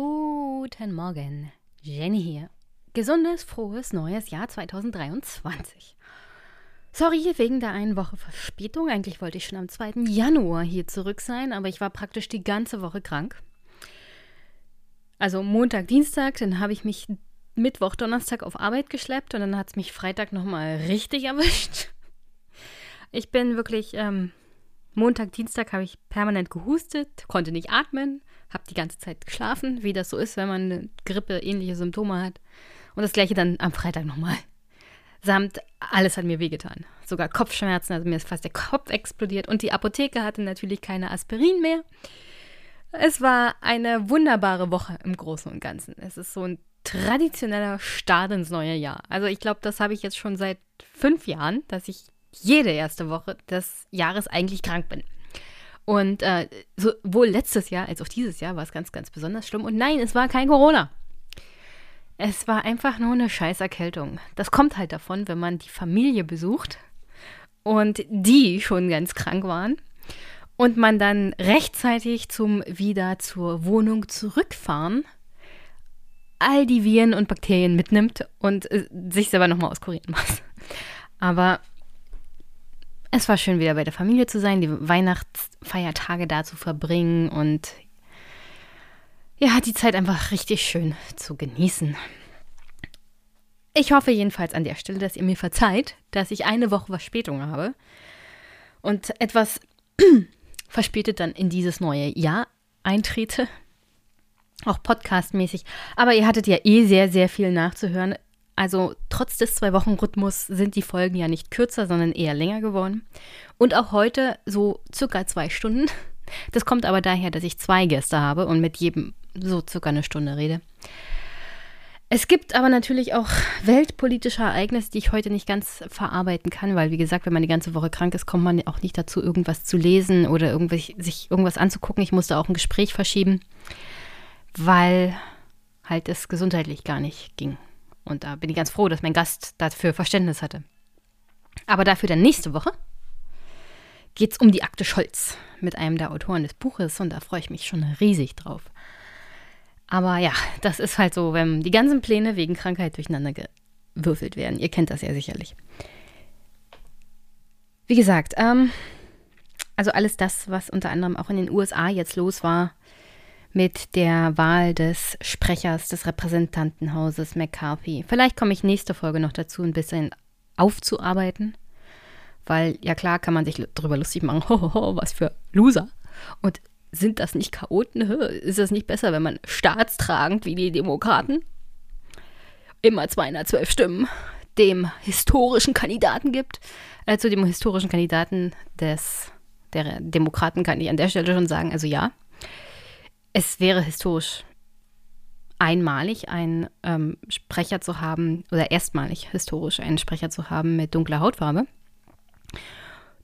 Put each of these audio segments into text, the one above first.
Guten Morgen, Jenny hier. Gesundes, frohes neues Jahr 2023. Sorry wegen der einen Woche Verspätung. Eigentlich wollte ich schon am 2. Januar hier zurück sein, aber ich war praktisch die ganze Woche krank. Also Montag, Dienstag, dann habe ich mich Mittwoch, Donnerstag auf Arbeit geschleppt und dann hat es mich Freitag nochmal richtig erwischt. Ich bin wirklich, ähm, Montag, Dienstag habe ich permanent gehustet, konnte nicht atmen, habe die ganze Zeit geschlafen, wie das so ist, wenn man eine Grippe ähnliche Symptome hat. Und das gleiche dann am Freitag nochmal. Samt alles hat mir wehgetan. Sogar Kopfschmerzen, also mir ist fast der Kopf explodiert. Und die Apotheke hatte natürlich keine Aspirin mehr. Es war eine wunderbare Woche im Großen und Ganzen. Es ist so ein traditioneller Start ins neue Jahr. Also ich glaube, das habe ich jetzt schon seit fünf Jahren, dass ich jede erste Woche des Jahres eigentlich krank bin. Und äh, sowohl letztes Jahr als auch dieses Jahr war es ganz, ganz besonders schlimm. Und nein, es war kein Corona. Es war einfach nur eine Scheißerkältung. Das kommt halt davon, wenn man die Familie besucht und die schon ganz krank waren und man dann rechtzeitig zum wieder zur Wohnung zurückfahren all die Viren und Bakterien mitnimmt und äh, sich selber nochmal auskurieren muss. Aber es war schön, wieder bei der Familie zu sein, die Weihnachtsfeiertage da zu verbringen und ja, die Zeit einfach richtig schön zu genießen. Ich hoffe jedenfalls an der Stelle, dass ihr mir verzeiht, dass ich eine Woche Verspätung habe und etwas verspätet dann in dieses neue Jahr eintrete. Auch podcastmäßig. Aber ihr hattet ja eh sehr, sehr viel nachzuhören. Also trotz des Zwei-Wochen-Rhythmus sind die Folgen ja nicht kürzer, sondern eher länger geworden. Und auch heute so circa zwei Stunden. Das kommt aber daher, dass ich zwei Gäste habe und mit jedem so circa eine Stunde rede. Es gibt aber natürlich auch weltpolitische Ereignisse, die ich heute nicht ganz verarbeiten kann, weil wie gesagt, wenn man die ganze Woche krank ist, kommt man auch nicht dazu, irgendwas zu lesen oder sich irgendwas anzugucken. Ich musste auch ein Gespräch verschieben, weil halt es gesundheitlich gar nicht ging. Und da bin ich ganz froh, dass mein Gast dafür Verständnis hatte. Aber dafür dann nächste Woche geht es um die Akte Scholz mit einem der Autoren des Buches und da freue ich mich schon riesig drauf. Aber ja, das ist halt so, wenn die ganzen Pläne wegen Krankheit durcheinander gewürfelt werden. Ihr kennt das ja sicherlich. Wie gesagt, ähm, also alles das, was unter anderem auch in den USA jetzt los war, mit der Wahl des Sprechers des Repräsentantenhauses McCarthy. Vielleicht komme ich nächste Folge noch dazu, ein bisschen aufzuarbeiten. Weil, ja klar, kann man sich darüber lustig machen, hohoho, was für Loser. Und sind das nicht Chaoten? Ist das nicht besser, wenn man staatstragend wie die Demokraten immer 212 Stimmen dem historischen Kandidaten gibt? Äh, zu dem historischen Kandidaten des, der Demokraten kann ich an der Stelle schon sagen, also ja, es wäre historisch einmalig, einen ähm, Sprecher zu haben, oder erstmalig historisch einen Sprecher zu haben mit dunkler Hautfarbe.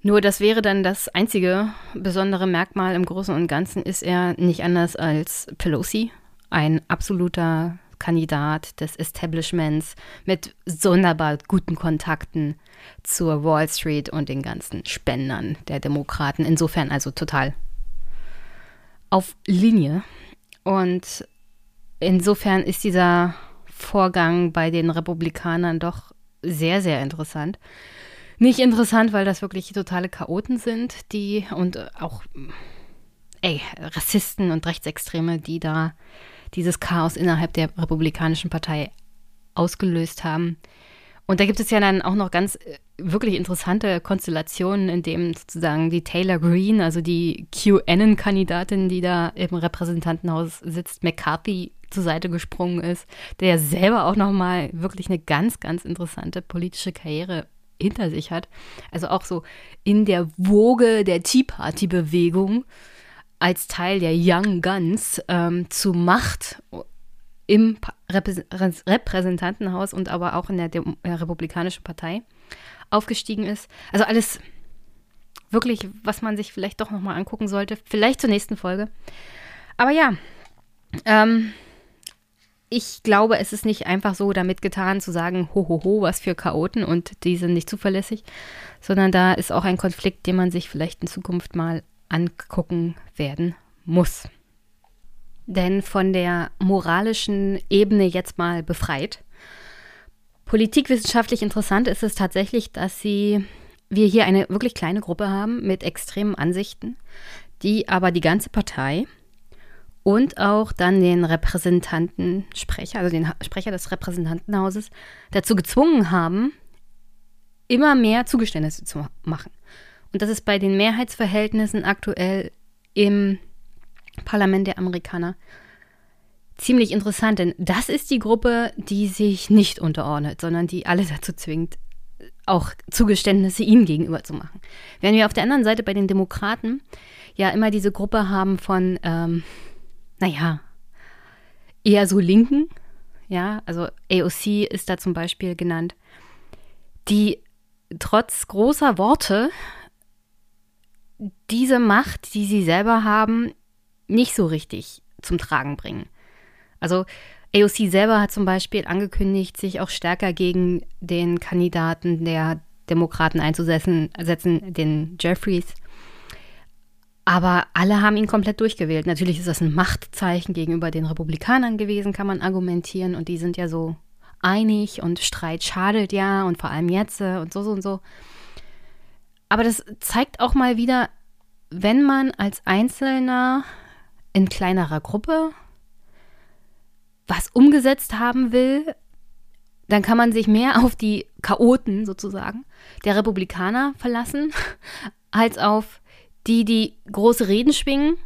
Nur das wäre dann das einzige besondere Merkmal im Großen und Ganzen, ist er nicht anders als Pelosi, ein absoluter Kandidat des Establishments mit sonderbar guten Kontakten zur Wall Street und den ganzen Spendern der Demokraten. Insofern also total auf Linie. Und insofern ist dieser Vorgang bei den Republikanern doch sehr, sehr interessant. Nicht interessant, weil das wirklich totale Chaoten sind, die und auch ey, Rassisten und Rechtsextreme, die da dieses Chaos innerhalb der Republikanischen Partei ausgelöst haben. Und da gibt es ja dann auch noch ganz äh, wirklich interessante Konstellationen, in dem sozusagen die Taylor Greene, also die QAnon-Kandidatin, die da im Repräsentantenhaus sitzt, McCarthy zur Seite gesprungen ist, der selber auch nochmal wirklich eine ganz, ganz interessante politische Karriere hinter sich hat. Also auch so in der Woge der Tea Party-Bewegung als Teil der Young Guns ähm, zu Macht im Repräsentantenhaus und aber auch in der, Dem der Republikanischen Partei aufgestiegen ist. Also alles wirklich, was man sich vielleicht doch nochmal angucken sollte. Vielleicht zur nächsten Folge. Aber ja, ähm, ich glaube, es ist nicht einfach so damit getan zu sagen, ho, ho, ho, was für Chaoten und die sind nicht zuverlässig, sondern da ist auch ein Konflikt, den man sich vielleicht in Zukunft mal angucken werden muss. Denn von der moralischen Ebene jetzt mal befreit. Politikwissenschaftlich interessant ist es tatsächlich, dass sie, wir hier eine wirklich kleine Gruppe haben mit extremen Ansichten, die aber die ganze Partei und auch dann den Repräsentantensprecher, also den Sprecher des Repräsentantenhauses, dazu gezwungen haben, immer mehr Zugeständnisse zu machen. Und das ist bei den Mehrheitsverhältnissen aktuell im Parlament der Amerikaner ziemlich interessant, denn das ist die Gruppe, die sich nicht unterordnet, sondern die alle dazu zwingt, auch Zugeständnisse ihnen gegenüber zu machen. Während wir auf der anderen Seite bei den Demokraten ja immer diese Gruppe haben von, ähm, naja, eher so Linken, ja, also AOC ist da zum Beispiel genannt, die trotz großer Worte diese Macht, die sie selber haben, nicht so richtig zum Tragen bringen. Also AOC selber hat zum Beispiel angekündigt, sich auch stärker gegen den Kandidaten der Demokraten einzusetzen, den Jeffries. Aber alle haben ihn komplett durchgewählt. Natürlich ist das ein Machtzeichen gegenüber den Republikanern gewesen, kann man argumentieren. Und die sind ja so einig und Streit schadet ja und vor allem jetzt und so, so und so. Aber das zeigt auch mal wieder, wenn man als Einzelner in kleinerer Gruppe was umgesetzt haben will, dann kann man sich mehr auf die Chaoten sozusagen der Republikaner verlassen, als auf die, die große Reden schwingen,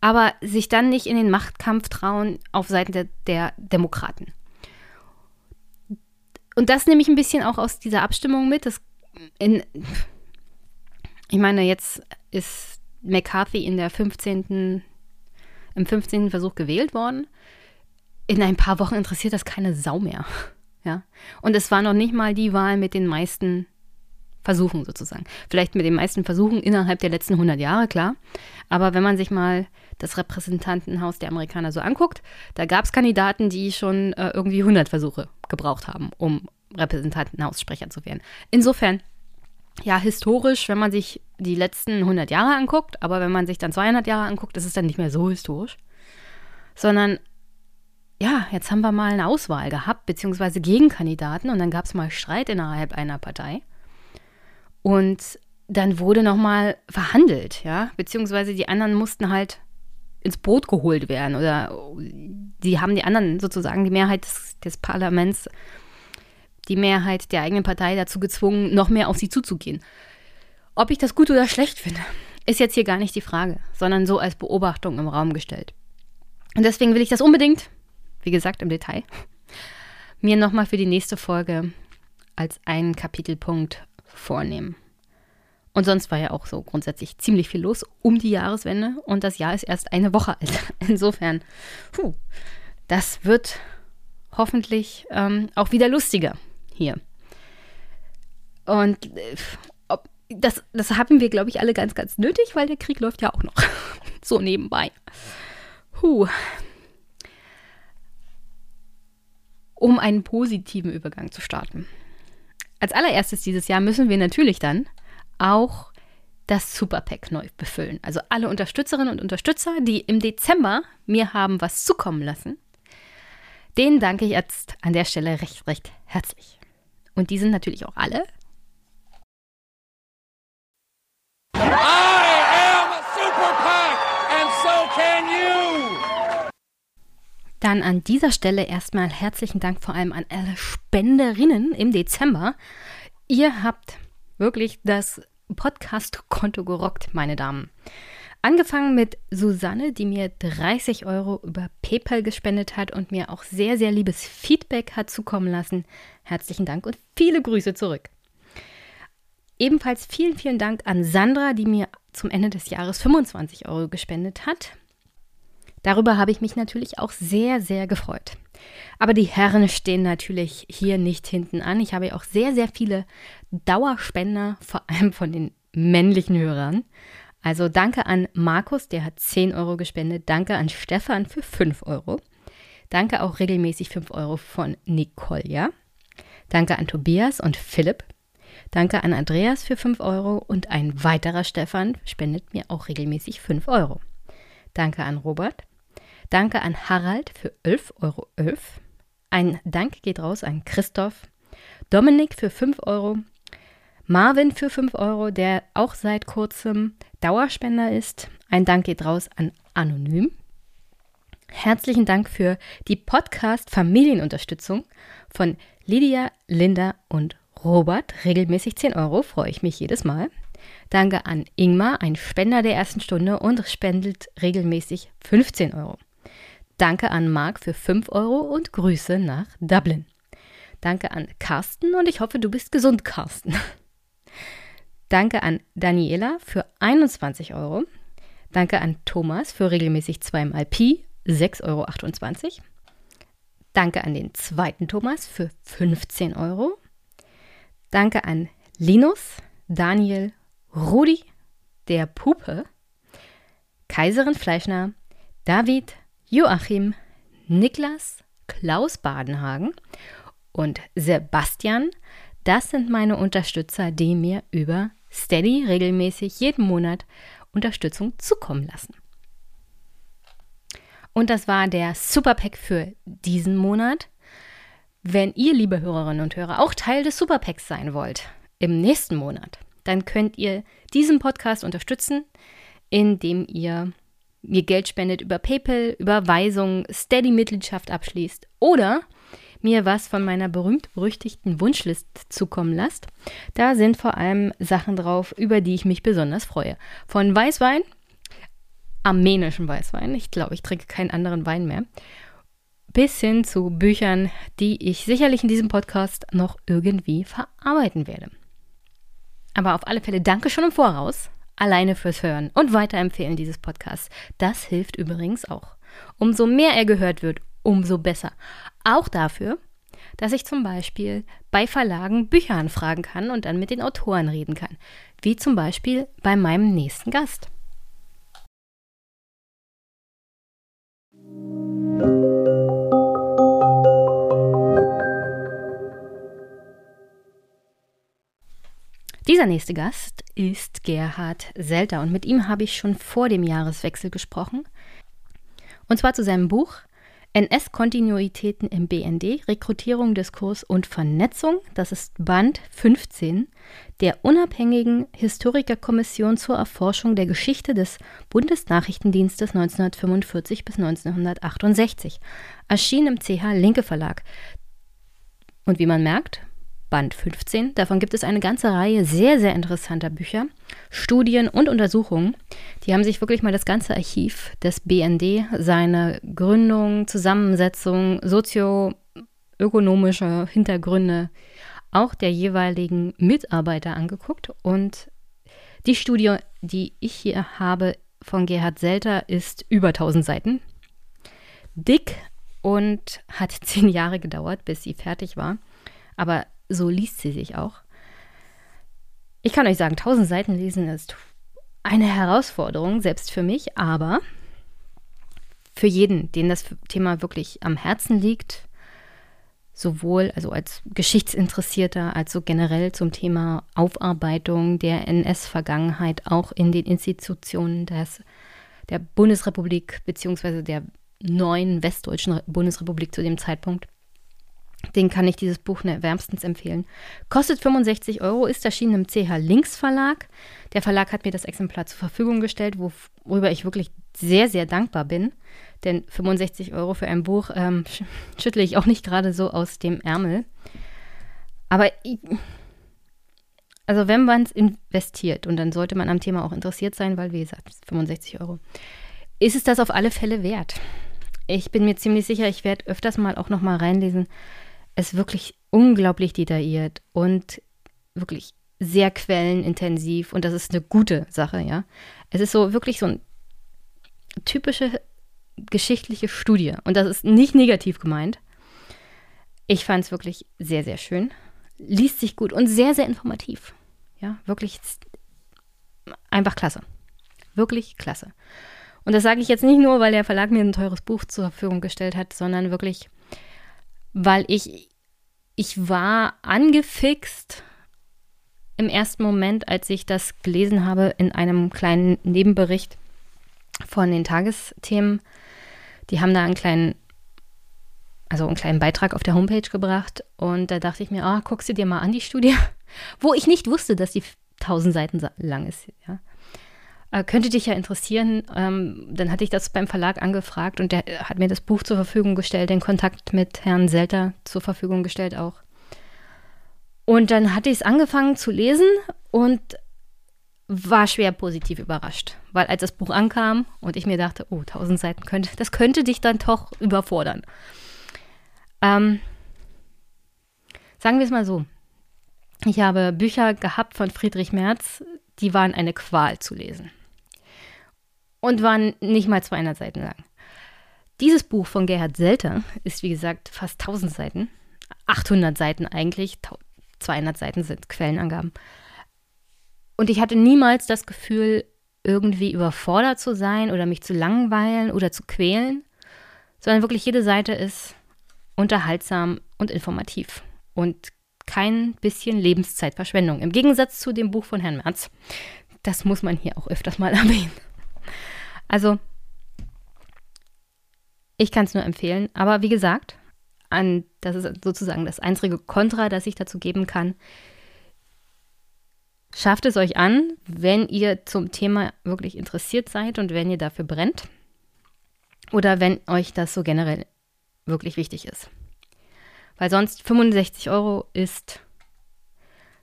aber sich dann nicht in den Machtkampf trauen auf Seiten der, der Demokraten. Und das nehme ich ein bisschen auch aus dieser Abstimmung mit. Dass in, ich meine, jetzt ist McCarthy in der 15 im 15. Versuch gewählt worden. In ein paar Wochen interessiert das keine Sau mehr. Ja? Und es war noch nicht mal die Wahl mit den meisten Versuchen sozusagen. Vielleicht mit den meisten Versuchen innerhalb der letzten 100 Jahre, klar. Aber wenn man sich mal das Repräsentantenhaus der Amerikaner so anguckt, da gab es Kandidaten, die schon äh, irgendwie 100 Versuche gebraucht haben, um Repräsentantenhaussprecher zu werden. Insofern, ja, historisch, wenn man sich die letzten 100 Jahre anguckt, aber wenn man sich dann 200 Jahre anguckt, ist es dann nicht mehr so historisch, sondern ja, jetzt haben wir mal eine Auswahl gehabt, beziehungsweise Gegenkandidaten und dann gab es mal Streit innerhalb einer Partei. Und dann wurde nochmal verhandelt, ja, beziehungsweise die anderen mussten halt ins Boot geholt werden oder die haben die anderen sozusagen, die Mehrheit des, des Parlaments, die Mehrheit der eigenen Partei dazu gezwungen, noch mehr auf sie zuzugehen. Ob ich das gut oder schlecht finde, ist jetzt hier gar nicht die Frage, sondern so als Beobachtung im Raum gestellt. Und deswegen will ich das unbedingt, wie gesagt im Detail, mir nochmal für die nächste Folge als einen Kapitelpunkt vornehmen. Und sonst war ja auch so grundsätzlich ziemlich viel los um die Jahreswende und das Jahr ist erst eine Woche alt. Insofern, puh, das wird hoffentlich ähm, auch wieder lustiger hier. Und äh, das, das haben wir, glaube ich, alle ganz, ganz nötig, weil der Krieg läuft ja auch noch so nebenbei. Huh. Um einen positiven Übergang zu starten. Als allererstes dieses Jahr müssen wir natürlich dann auch das Superpack neu befüllen. Also alle Unterstützerinnen und Unterstützer, die im Dezember mir haben was zukommen lassen, denen danke ich jetzt an der Stelle recht, recht herzlich. Und die sind natürlich auch alle Dann an dieser Stelle erstmal herzlichen Dank vor allem an alle Spenderinnen im Dezember. Ihr habt wirklich das Podcast-Konto gerockt, meine Damen. Angefangen mit Susanne, die mir 30 Euro über PayPal gespendet hat und mir auch sehr, sehr liebes Feedback hat zukommen lassen. Herzlichen Dank und viele Grüße zurück. Ebenfalls vielen, vielen Dank an Sandra, die mir zum Ende des Jahres 25 Euro gespendet hat. Darüber habe ich mich natürlich auch sehr, sehr gefreut. Aber die Herren stehen natürlich hier nicht hinten an. Ich habe auch sehr, sehr viele Dauerspender, vor allem von den männlichen Hörern. Also danke an Markus, der hat 10 Euro gespendet. Danke an Stefan für 5 Euro. Danke auch regelmäßig 5 Euro von Nicole. Danke an Tobias und Philipp. Danke an Andreas für 5 Euro und ein weiterer Stefan spendet mir auch regelmäßig 5 Euro. Danke an Robert. Danke an Harald für 11,11 Euro. Ein Dank geht raus an Christoph. Dominik für 5 Euro. Marvin für 5 Euro, der auch seit kurzem Dauerspender ist. Ein Dank geht raus an Anonym. Herzlichen Dank für die Podcast-Familienunterstützung von Lydia, Linda und Robert. Regelmäßig 10 Euro, freue ich mich jedes Mal. Danke an Ingmar, ein Spender der ersten Stunde und spendet regelmäßig 15 Euro. Danke an Marc für 5 Euro und Grüße nach Dublin. Danke an Carsten und ich hoffe, du bist gesund, Carsten. Danke an Daniela für 21 Euro. Danke an Thomas für regelmäßig zweimal Pi, 6,28 Euro. Danke an den zweiten Thomas für 15 Euro. Danke an Linus, Daniel, Rudi, der Pupe, Kaiserin Fleischner, David, Joachim, Niklas, Klaus Badenhagen und Sebastian. Das sind meine Unterstützer, die mir über Steady regelmäßig jeden Monat Unterstützung zukommen lassen. Und das war der Superpack für diesen Monat. Wenn ihr, liebe Hörerinnen und Hörer, auch Teil des Superpacks sein wollt im nächsten Monat, dann könnt ihr diesen Podcast unterstützen, indem ihr mir Geld spendet über PayPal, Überweisung, Steady-Mitgliedschaft abschließt oder mir was von meiner berühmt-berüchtigten Wunschlist zukommen lasst. Da sind vor allem Sachen drauf, über die ich mich besonders freue. Von Weißwein armenischen Weißwein. Ich glaube, ich trinke keinen anderen Wein mehr. Bis hin zu Büchern, die ich sicherlich in diesem Podcast noch irgendwie verarbeiten werde. Aber auf alle Fälle danke schon im Voraus, alleine fürs Hören und Weiterempfehlen dieses Podcasts. Das hilft übrigens auch. Umso mehr er gehört wird, umso besser. Auch dafür, dass ich zum Beispiel bei Verlagen Bücher anfragen kann und dann mit den Autoren reden kann. Wie zum Beispiel bei meinem nächsten Gast. Dieser nächste Gast ist Gerhard Selter und mit ihm habe ich schon vor dem Jahreswechsel gesprochen. Und zwar zu seinem Buch NS-Kontinuitäten im BND, Rekrutierung, Diskurs und Vernetzung. Das ist Band 15 der unabhängigen Historikerkommission zur Erforschung der Geschichte des Bundesnachrichtendienstes 1945 bis 1968. Erschien im CH Linke Verlag. Und wie man merkt, Band 15. Davon gibt es eine ganze Reihe sehr, sehr interessanter Bücher, Studien und Untersuchungen. Die haben sich wirklich mal das ganze Archiv des BND, seine Gründung, Zusammensetzung, sozioökonomische Hintergründe, auch der jeweiligen Mitarbeiter angeguckt. Und die Studie, die ich hier habe von Gerhard Selter, ist über 1000 Seiten. Dick und hat zehn Jahre gedauert, bis sie fertig war. Aber so liest sie sich auch. Ich kann euch sagen, 1000 Seiten lesen ist eine Herausforderung, selbst für mich, aber für jeden, den das Thema wirklich am Herzen liegt, sowohl also als Geschichtsinteressierter, als so generell zum Thema Aufarbeitung der NS-Vergangenheit auch in den Institutionen des, der Bundesrepublik bzw. der neuen westdeutschen Bundesrepublik zu dem Zeitpunkt. Den kann ich dieses Buch wärmstens empfehlen. Kostet 65 Euro, ist erschienen im CH Links Verlag. Der Verlag hat mir das Exemplar zur Verfügung gestellt, worüber ich wirklich sehr, sehr dankbar bin. Denn 65 Euro für ein Buch ähm, schüttle ich auch nicht gerade so aus dem Ärmel. Aber ich, also wenn man es investiert und dann sollte man am Thema auch interessiert sein, weil wie gesagt, 65 Euro, ist es das auf alle Fälle wert. Ich bin mir ziemlich sicher, ich werde öfters mal auch noch mal reinlesen, ist wirklich unglaublich detailliert und wirklich sehr quellenintensiv und das ist eine gute Sache, ja. Es ist so wirklich so eine typische geschichtliche Studie und das ist nicht negativ gemeint. Ich fand es wirklich sehr, sehr schön. Liest sich gut und sehr, sehr informativ. Ja, wirklich einfach klasse. Wirklich klasse. Und das sage ich jetzt nicht nur, weil der Verlag mir ein teures Buch zur Verfügung gestellt hat, sondern wirklich, weil ich, ich war angefixt im ersten Moment, als ich das gelesen habe in einem kleinen Nebenbericht von den Tagesthemen, Die haben da einen kleinen, also einen kleinen Beitrag auf der Homepage gebracht und da dachte ich mir, ah, guckst du dir mal an die Studie, wo ich nicht wusste, dass die 1000 Seiten lang ist. Ja. Äh, könnte dich ja interessieren. Ähm, dann hatte ich das beim Verlag angefragt und der hat mir das Buch zur Verfügung gestellt, den Kontakt mit Herrn Selter zur Verfügung gestellt auch. Und dann hatte ich es angefangen zu lesen und war schwer positiv überrascht, weil als das Buch ankam und ich mir dachte, oh, 1000 Seiten könnte, das könnte dich dann doch überfordern. Ähm, sagen wir es mal so. Ich habe Bücher gehabt von Friedrich Merz, die waren eine Qual zu lesen. Und waren nicht mal 200 Seiten lang. Dieses Buch von Gerhard Selter ist, wie gesagt, fast 1000 Seiten. 800 Seiten eigentlich, 200 Seiten sind Quellenangaben. Und ich hatte niemals das Gefühl, irgendwie überfordert zu sein oder mich zu langweilen oder zu quälen, sondern wirklich jede Seite ist unterhaltsam und informativ und kein bisschen Lebenszeitverschwendung. Im Gegensatz zu dem Buch von Herrn Merz. Das muss man hier auch öfters mal erwähnen. Also, ich kann es nur empfehlen. Aber wie gesagt, an, das ist sozusagen das einzige Kontra, das ich dazu geben kann. Schafft es euch an, wenn ihr zum Thema wirklich interessiert seid und wenn ihr dafür brennt. Oder wenn euch das so generell wirklich wichtig ist. Weil sonst 65 Euro ist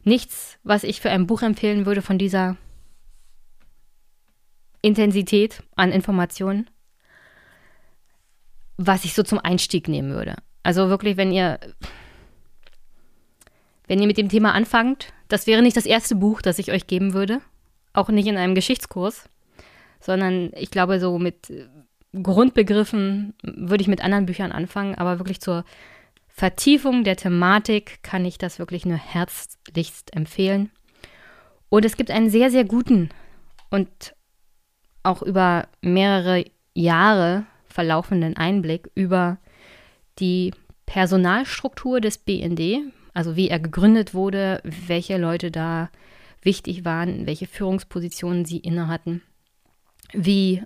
nichts, was ich für ein Buch empfehlen würde von dieser Intensität an Informationen, was ich so zum Einstieg nehmen würde. Also wirklich, wenn ihr, wenn ihr mit dem Thema anfangt, das wäre nicht das erste Buch, das ich euch geben würde, auch nicht in einem Geschichtskurs, sondern ich glaube, so mit Grundbegriffen würde ich mit anderen Büchern anfangen, aber wirklich zur Vertiefung der Thematik kann ich das wirklich nur herzlichst empfehlen. Und es gibt einen sehr, sehr guten und auch über mehrere Jahre verlaufenden Einblick über die Personalstruktur des BND, also wie er gegründet wurde, welche Leute da wichtig waren, welche Führungspositionen sie innehatten, wie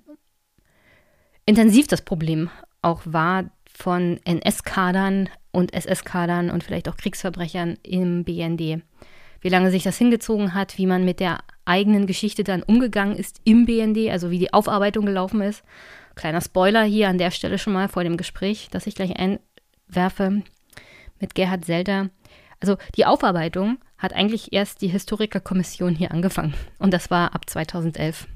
intensiv das Problem auch war von NS-Kadern und SS-Kadern und vielleicht auch Kriegsverbrechern im BND. Wie lange sich das hingezogen hat, wie man mit der eigenen Geschichte dann umgegangen ist im BND, also wie die Aufarbeitung gelaufen ist. Kleiner Spoiler hier an der Stelle schon mal vor dem Gespräch, das ich gleich einwerfe mit Gerhard Selter. Also die Aufarbeitung hat eigentlich erst die Historikerkommission hier angefangen und das war ab 2011.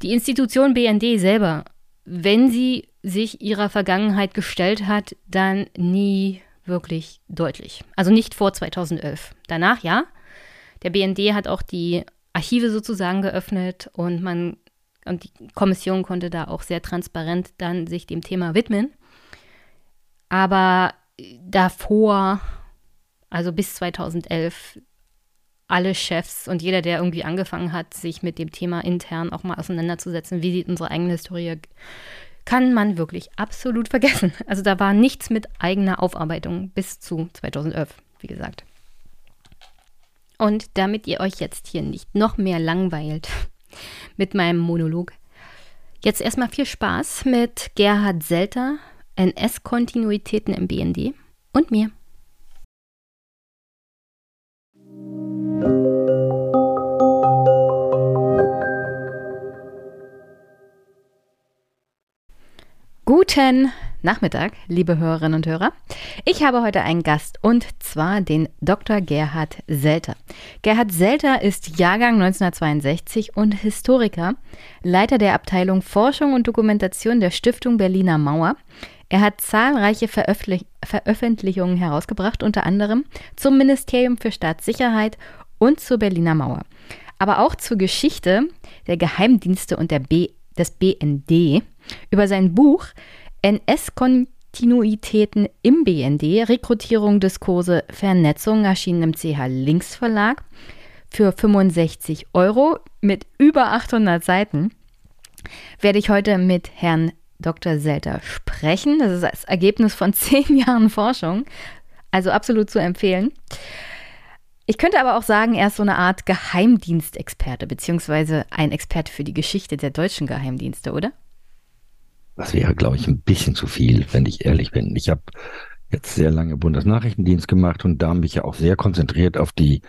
Die Institution BND selber, wenn sie sich ihrer Vergangenheit gestellt hat, dann nie wirklich deutlich. Also nicht vor 2011. Danach ja. Der BND hat auch die Archive sozusagen geöffnet und man und die Kommission konnte da auch sehr transparent dann sich dem Thema widmen. Aber davor, also bis 2011, alle Chefs und jeder, der irgendwie angefangen hat, sich mit dem Thema intern auch mal auseinanderzusetzen, wie sieht unsere eigene Historie, kann man wirklich absolut vergessen. Also da war nichts mit eigener Aufarbeitung bis zu 2011, wie gesagt. Und damit ihr euch jetzt hier nicht noch mehr langweilt mit meinem Monolog, jetzt erstmal viel Spaß mit Gerhard Selter, NS-Kontinuitäten im BND und mir. Guten Nachmittag, liebe Hörerinnen und Hörer. Ich habe heute einen Gast und zwar den Dr. Gerhard Selter. Gerhard Selter ist Jahrgang 1962 und Historiker, Leiter der Abteilung Forschung und Dokumentation der Stiftung Berliner Mauer. Er hat zahlreiche Veröffentlich Veröffentlichungen herausgebracht, unter anderem zum Ministerium für Staatssicherheit und zur Berliner Mauer, aber auch zur Geschichte der Geheimdienste und der B des BND über sein Buch NS-Kontinuitäten im BND, Rekrutierung, Diskurse, Vernetzung, erschienen im CH Links Verlag für 65 Euro mit über 800 Seiten, werde ich heute mit Herrn Dr. Selter sprechen. Das ist das Ergebnis von zehn Jahren Forschung, also absolut zu empfehlen. Ich könnte aber auch sagen, er ist so eine Art Geheimdienstexperte, beziehungsweise ein Experte für die Geschichte der deutschen Geheimdienste, oder? das wäre, glaube ich, ein bisschen zu viel, wenn ich ehrlich bin. Ich habe jetzt sehr lange Bundesnachrichtendienst gemacht und da mich ja auch sehr konzentriert auf die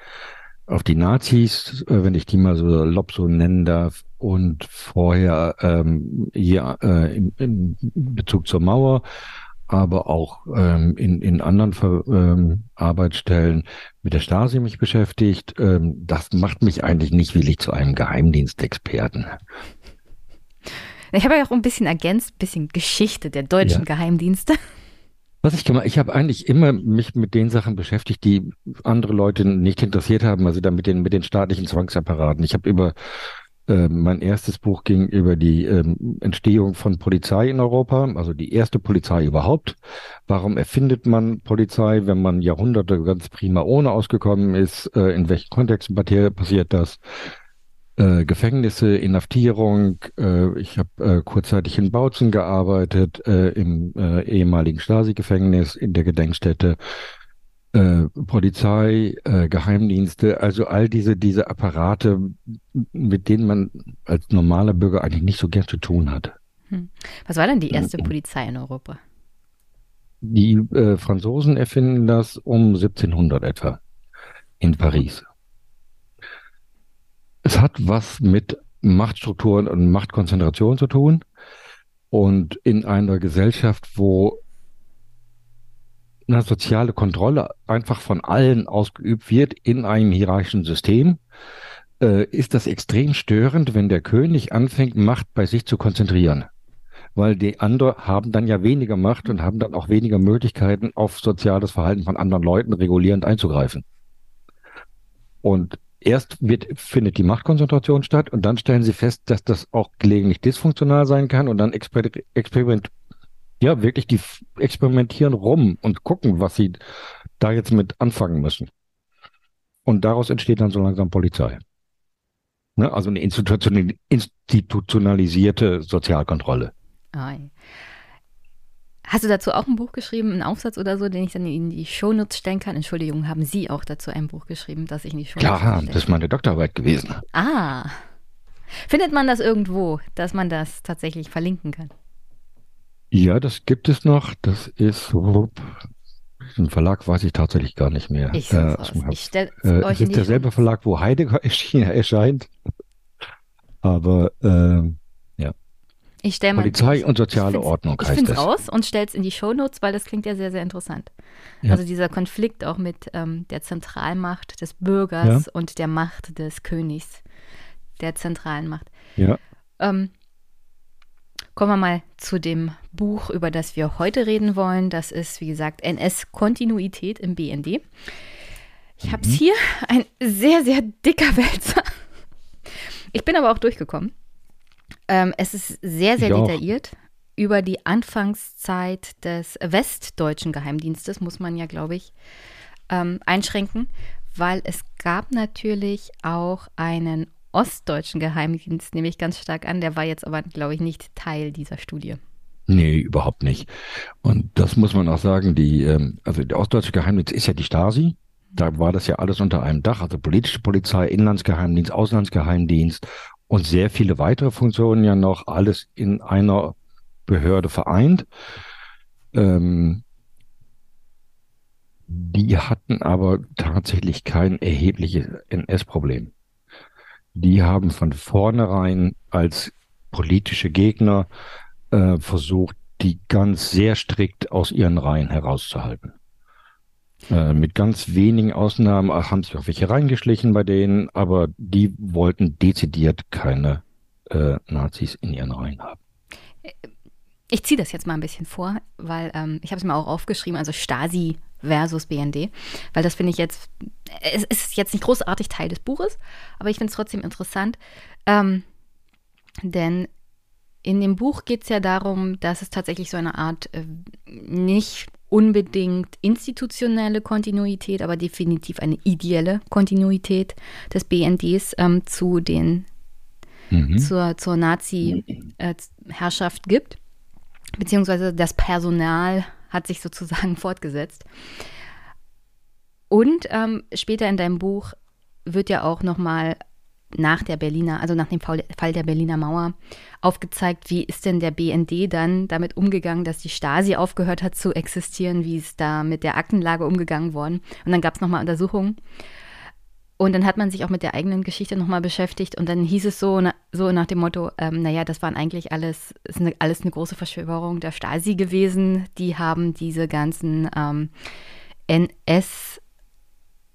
auf die Nazis, äh, wenn ich die mal so lob so nennen darf, und vorher ähm, hier äh, im, im Bezug zur Mauer, aber auch ähm, in, in anderen Ver, ähm, Arbeitsstellen mit der Stasi mich beschäftigt. Ähm, das macht mich eigentlich nicht willig zu einem Geheimdienstexperten. Ich habe ja auch ein bisschen ergänzt, ein bisschen Geschichte der deutschen ja. Geheimdienste. Was ich gemacht, ich habe eigentlich immer mich mit den Sachen beschäftigt, die andere Leute nicht interessiert haben, also dann mit den, mit den staatlichen Zwangsapparaten. Ich habe über äh, mein erstes Buch ging über die ähm, Entstehung von Polizei in Europa, also die erste Polizei überhaupt. Warum erfindet man Polizei, wenn man Jahrhunderte ganz prima ohne ausgekommen ist? Äh, in welchen Kontexten passiert das? äh, Gefängnisse, Inhaftierung. Äh, ich habe äh, kurzzeitig in Bautzen gearbeitet, äh, im äh, ehemaligen Stasi-Gefängnis, in der Gedenkstätte. Äh, Polizei, äh, Geheimdienste, also all diese, diese Apparate, mit denen man als normaler Bürger eigentlich nicht so gern zu tun hat. Hm. Was war denn die erste Polizei in Europa? Die äh, Franzosen erfinden das um 1700 etwa in Paris. Es hat was mit Machtstrukturen und Machtkonzentration zu tun. Und in einer Gesellschaft, wo eine soziale Kontrolle einfach von allen ausgeübt wird in einem hierarchischen System, äh, ist das extrem störend, wenn der König anfängt, Macht bei sich zu konzentrieren. Weil die anderen haben dann ja weniger Macht und haben dann auch weniger Möglichkeiten, auf soziales Verhalten von anderen Leuten regulierend einzugreifen. Und erst wird, findet die Machtkonzentration statt und dann stellen sie fest, dass das auch gelegentlich dysfunktional sein kann und dann exper experiment, ja, wirklich die experimentieren rum und gucken, was sie da jetzt mit anfangen müssen. Und daraus entsteht dann so langsam Polizei. Ne? Also eine institutionalisierte Sozialkontrolle. Ei. Hast du dazu auch ein Buch geschrieben, einen Aufsatz oder so, den ich dann in die Shownotes stellen kann? Entschuldigung, haben Sie auch dazu ein Buch geschrieben, das ich in die Shownotes Klar, das ist meine Doktorarbeit gewesen. Ah. Findet man das irgendwo, dass man das tatsächlich verlinken kann? Ja, das gibt es noch. Das ist ein Verlag, weiß ich tatsächlich gar nicht mehr. Ich, äh, ich stelle äh, euch Es ist derselbe Verlag, wo Heidegger erscheint. Aber äh, ich stelle Polizei und soziale Ordnung heißt ich es. Ich raus und stelle es in die Shownotes, weil das klingt ja sehr, sehr interessant. Ja. Also dieser Konflikt auch mit ähm, der Zentralmacht des Bürgers ja. und der Macht des Königs, der zentralen Macht. Ja. Ähm, kommen wir mal zu dem Buch, über das wir heute reden wollen. Das ist, wie gesagt, NS-Kontinuität im BND. Ich mhm. habe es hier, ein sehr, sehr dicker Wälzer. Ich bin aber auch durchgekommen. Ähm, es ist sehr, sehr ich detailliert. Auch. Über die Anfangszeit des westdeutschen Geheimdienstes muss man ja, glaube ich, ähm, einschränken, weil es gab natürlich auch einen ostdeutschen Geheimdienst, nehme ich ganz stark an. Der war jetzt aber, glaube ich, nicht Teil dieser Studie. Nee, überhaupt nicht. Und das muss man auch sagen, die, ähm, also der ostdeutsche Geheimdienst ist ja die Stasi. Da war das ja alles unter einem Dach, also politische Polizei, Inlandsgeheimdienst, Auslandsgeheimdienst und sehr viele weitere Funktionen ja noch alles in einer Behörde vereint. Ähm, die hatten aber tatsächlich kein erhebliches NS-Problem. Die haben von vornherein als politische Gegner äh, versucht, die ganz sehr strikt aus ihren Reihen herauszuhalten. Äh, mit ganz wenigen Ausnahmen haben sich auch welche reingeschlichen bei denen, aber die wollten dezidiert keine äh, Nazis in ihren Reihen haben. Ich ziehe das jetzt mal ein bisschen vor, weil ähm, ich habe es mir auch aufgeschrieben, also Stasi versus BND, weil das finde ich jetzt, es ist jetzt nicht großartig Teil des Buches, aber ich finde es trotzdem interessant, ähm, denn in dem Buch geht es ja darum, dass es tatsächlich so eine Art äh, nicht unbedingt institutionelle Kontinuität, aber definitiv eine ideelle Kontinuität des BNDs ähm, zu den mhm. zur, zur Nazi-Herrschaft äh, gibt. Beziehungsweise das Personal hat sich sozusagen fortgesetzt. Und ähm, später in deinem Buch wird ja auch nochmal nach der Berliner, also nach dem Fall der Berliner Mauer aufgezeigt, wie ist denn der BND dann damit umgegangen, dass die Stasi aufgehört hat zu existieren, wie ist da mit der Aktenlage umgegangen worden. Und dann gab es nochmal Untersuchungen. Und dann hat man sich auch mit der eigenen Geschichte nochmal beschäftigt und dann hieß es so, na, so nach dem Motto, ähm, naja, das waren eigentlich alles, ist eine, alles eine große Verschwörung der Stasi gewesen. Die haben diese ganzen ähm, NS-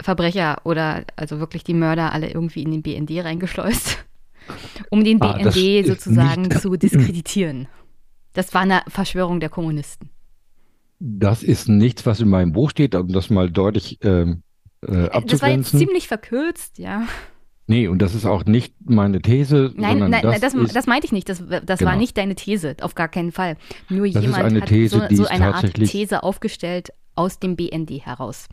Verbrecher oder also wirklich die Mörder alle irgendwie in den BND reingeschleust, um den ah, BND sozusagen zu diskreditieren. Das war eine Verschwörung der Kommunisten. Das ist nichts, was in meinem Buch steht, um das mal deutlich ähm, äh, abzugrenzen. Das war jetzt ziemlich verkürzt, ja. Nee, und das ist auch nicht meine These. Nein, nein das, das, ist, das, meinte ich nicht. Das, das genau. war nicht deine These, auf gar keinen Fall. Nur das jemand eine hat These, so, so eine Art These aufgestellt aus dem BND heraus.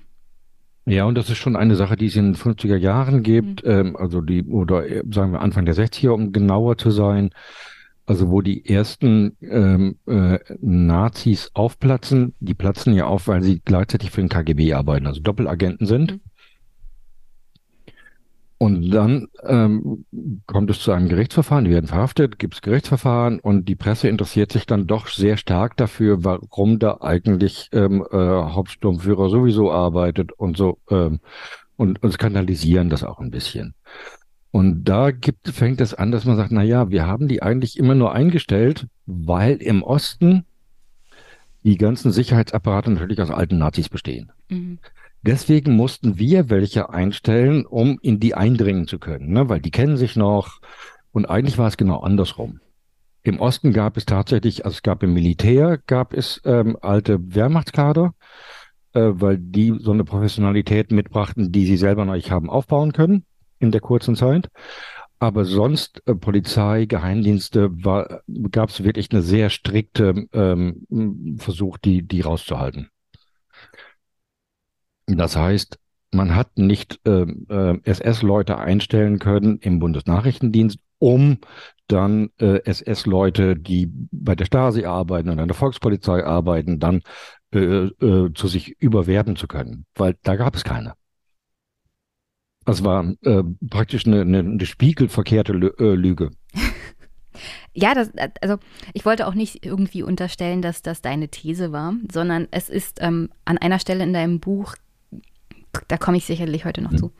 Ja, und das ist schon eine Sache, die es in den 50er Jahren gibt, mhm. ähm, also die, oder äh, sagen wir Anfang der 60er, um genauer zu sein, also wo die ersten ähm, äh, Nazis aufplatzen, die platzen ja auf, weil sie gleichzeitig für den KGB arbeiten, also Doppelagenten sind. Mhm. Und dann ähm, kommt es zu einem Gerichtsverfahren, die werden verhaftet, gibt es Gerichtsverfahren und die Presse interessiert sich dann doch sehr stark dafür, warum da eigentlich ähm, äh, Hauptsturmführer sowieso arbeitet und so ähm, und, und skandalisieren das auch ein bisschen. Und da gibt, fängt es an, dass man sagt, na ja, wir haben die eigentlich immer nur eingestellt, weil im Osten die ganzen Sicherheitsapparate natürlich aus alten Nazis bestehen. Mhm. Deswegen mussten wir welche einstellen, um in die eindringen zu können, ne? weil die kennen sich noch. Und eigentlich war es genau andersrum. Im Osten gab es tatsächlich, also es gab im Militär, gab es ähm, alte Wehrmachtskader, äh, weil die so eine Professionalität mitbrachten, die sie selber noch nicht haben aufbauen können in der kurzen Zeit. Aber sonst äh, Polizei, Geheimdienste gab es wirklich eine sehr strikte ähm, Versuch, die, die rauszuhalten. Das heißt, man hat nicht äh, äh, SS-Leute einstellen können im Bundesnachrichtendienst, um dann äh, SS-Leute, die bei der Stasi arbeiten oder in der Volkspolizei arbeiten, dann äh, äh, zu sich überwerten zu können, weil da gab es keine. Das war äh, praktisch eine, eine, eine spiegelverkehrte Lü äh, Lüge. Ja, das, also ich wollte auch nicht irgendwie unterstellen, dass das deine These war, sondern es ist ähm, an einer Stelle in deinem Buch da komme ich sicherlich heute noch mhm. zu,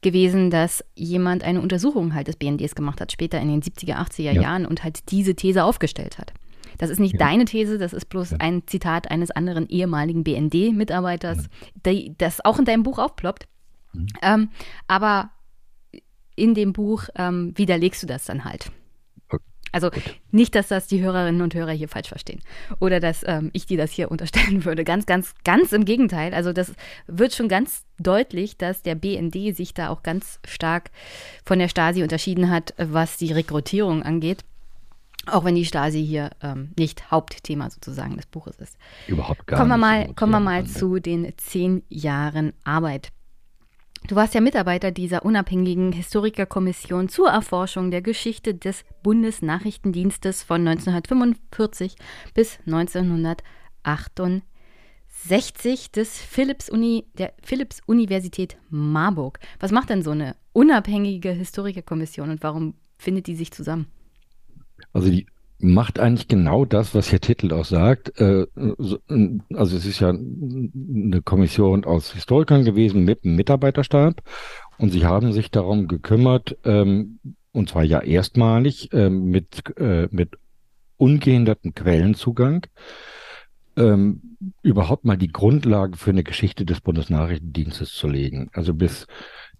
gewesen, dass jemand eine Untersuchung halt des BNDs gemacht hat, später in den 70er, 80er ja. Jahren und halt diese These aufgestellt hat. Das ist nicht ja. deine These, das ist bloß ja. ein Zitat eines anderen ehemaligen BND-Mitarbeiters, das auch in deinem Buch aufploppt. Mhm. Ähm, aber in dem Buch ähm, widerlegst du das dann halt. Also nicht, dass das die Hörerinnen und Hörer hier falsch verstehen oder dass ähm, ich dir das hier unterstellen würde. Ganz, ganz, ganz im Gegenteil. Also das wird schon ganz deutlich, dass der BND sich da auch ganz stark von der Stasi unterschieden hat, was die Rekrutierung angeht. Auch wenn die Stasi hier ähm, nicht Hauptthema sozusagen des Buches ist. Überhaupt gar kommen wir nicht. Mal, kommen wir mal zu den zehn Jahren Arbeit. Du warst ja Mitarbeiter dieser unabhängigen Historikerkommission zur Erforschung der Geschichte des Bundesnachrichtendienstes von 1945 bis 1968 des Philips Uni, der Philips-Universität Marburg. Was macht denn so eine unabhängige Historikerkommission und warum findet die sich zusammen? Also die macht eigentlich genau das, was der Titel auch sagt. Äh, also es ist ja eine Kommission aus Historikern gewesen mit einem Mitarbeiterstab und sie haben sich darum gekümmert, ähm, und zwar ja erstmalig ähm, mit, äh, mit ungehinderten Quellenzugang, ähm, überhaupt mal die Grundlage für eine Geschichte des Bundesnachrichtendienstes zu legen. Also bis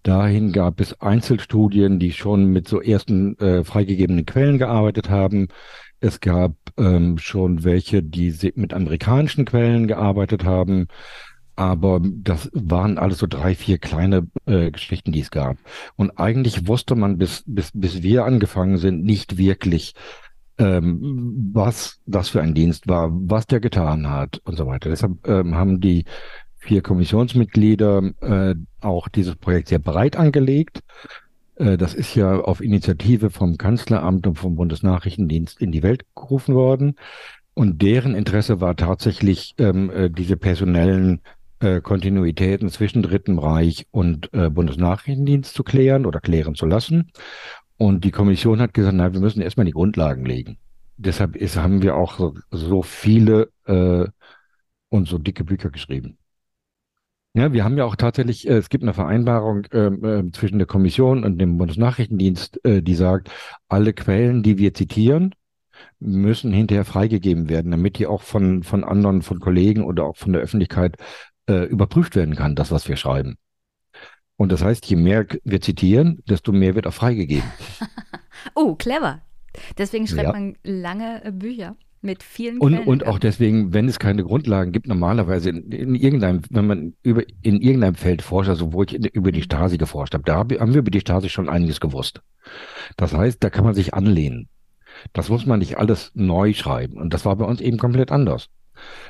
dahin gab es Einzelstudien, die schon mit so ersten äh, freigegebenen Quellen gearbeitet haben. Es gab ähm, schon welche, die mit amerikanischen Quellen gearbeitet haben. Aber das waren alles so drei, vier kleine äh, Geschichten, die es gab. Und eigentlich wusste man, bis, bis, bis wir angefangen sind, nicht wirklich, ähm, was das für ein Dienst war, was der getan hat und so weiter. Deshalb ähm, haben die vier Kommissionsmitglieder äh, auch dieses Projekt sehr breit angelegt das ist ja auf Initiative vom Kanzleramt und vom Bundesnachrichtendienst in die Welt gerufen worden. Und deren Interesse war tatsächlich, ähm, äh, diese personellen äh, Kontinuitäten zwischen Dritten Reich und äh, Bundesnachrichtendienst zu klären oder klären zu lassen. Und die Kommission hat gesagt, nein, wir müssen erstmal die Grundlagen legen. Deshalb ist, haben wir auch so, so viele äh, und so dicke Bücher geschrieben. Ja, wir haben ja auch tatsächlich, äh, es gibt eine Vereinbarung äh, zwischen der Kommission und dem Bundesnachrichtendienst, äh, die sagt, alle Quellen, die wir zitieren, müssen hinterher freigegeben werden, damit die auch von, von anderen, von Kollegen oder auch von der Öffentlichkeit äh, überprüft werden kann, das, was wir schreiben. Und das heißt, je mehr wir zitieren, desto mehr wird auch freigegeben. oh, clever. Deswegen schreibt ja. man lange äh, Bücher. Mit vielen und, Quellen. Und auch deswegen, wenn es keine Grundlagen gibt, normalerweise in, in irgendeinem, wenn man über, in irgendeinem Feld forscht, also wo ich in, über die Stasi geforscht habe, da haben wir über die Stasi schon einiges gewusst. Das heißt, da kann man sich anlehnen. Das muss man nicht alles neu schreiben. Und das war bei uns eben komplett anders.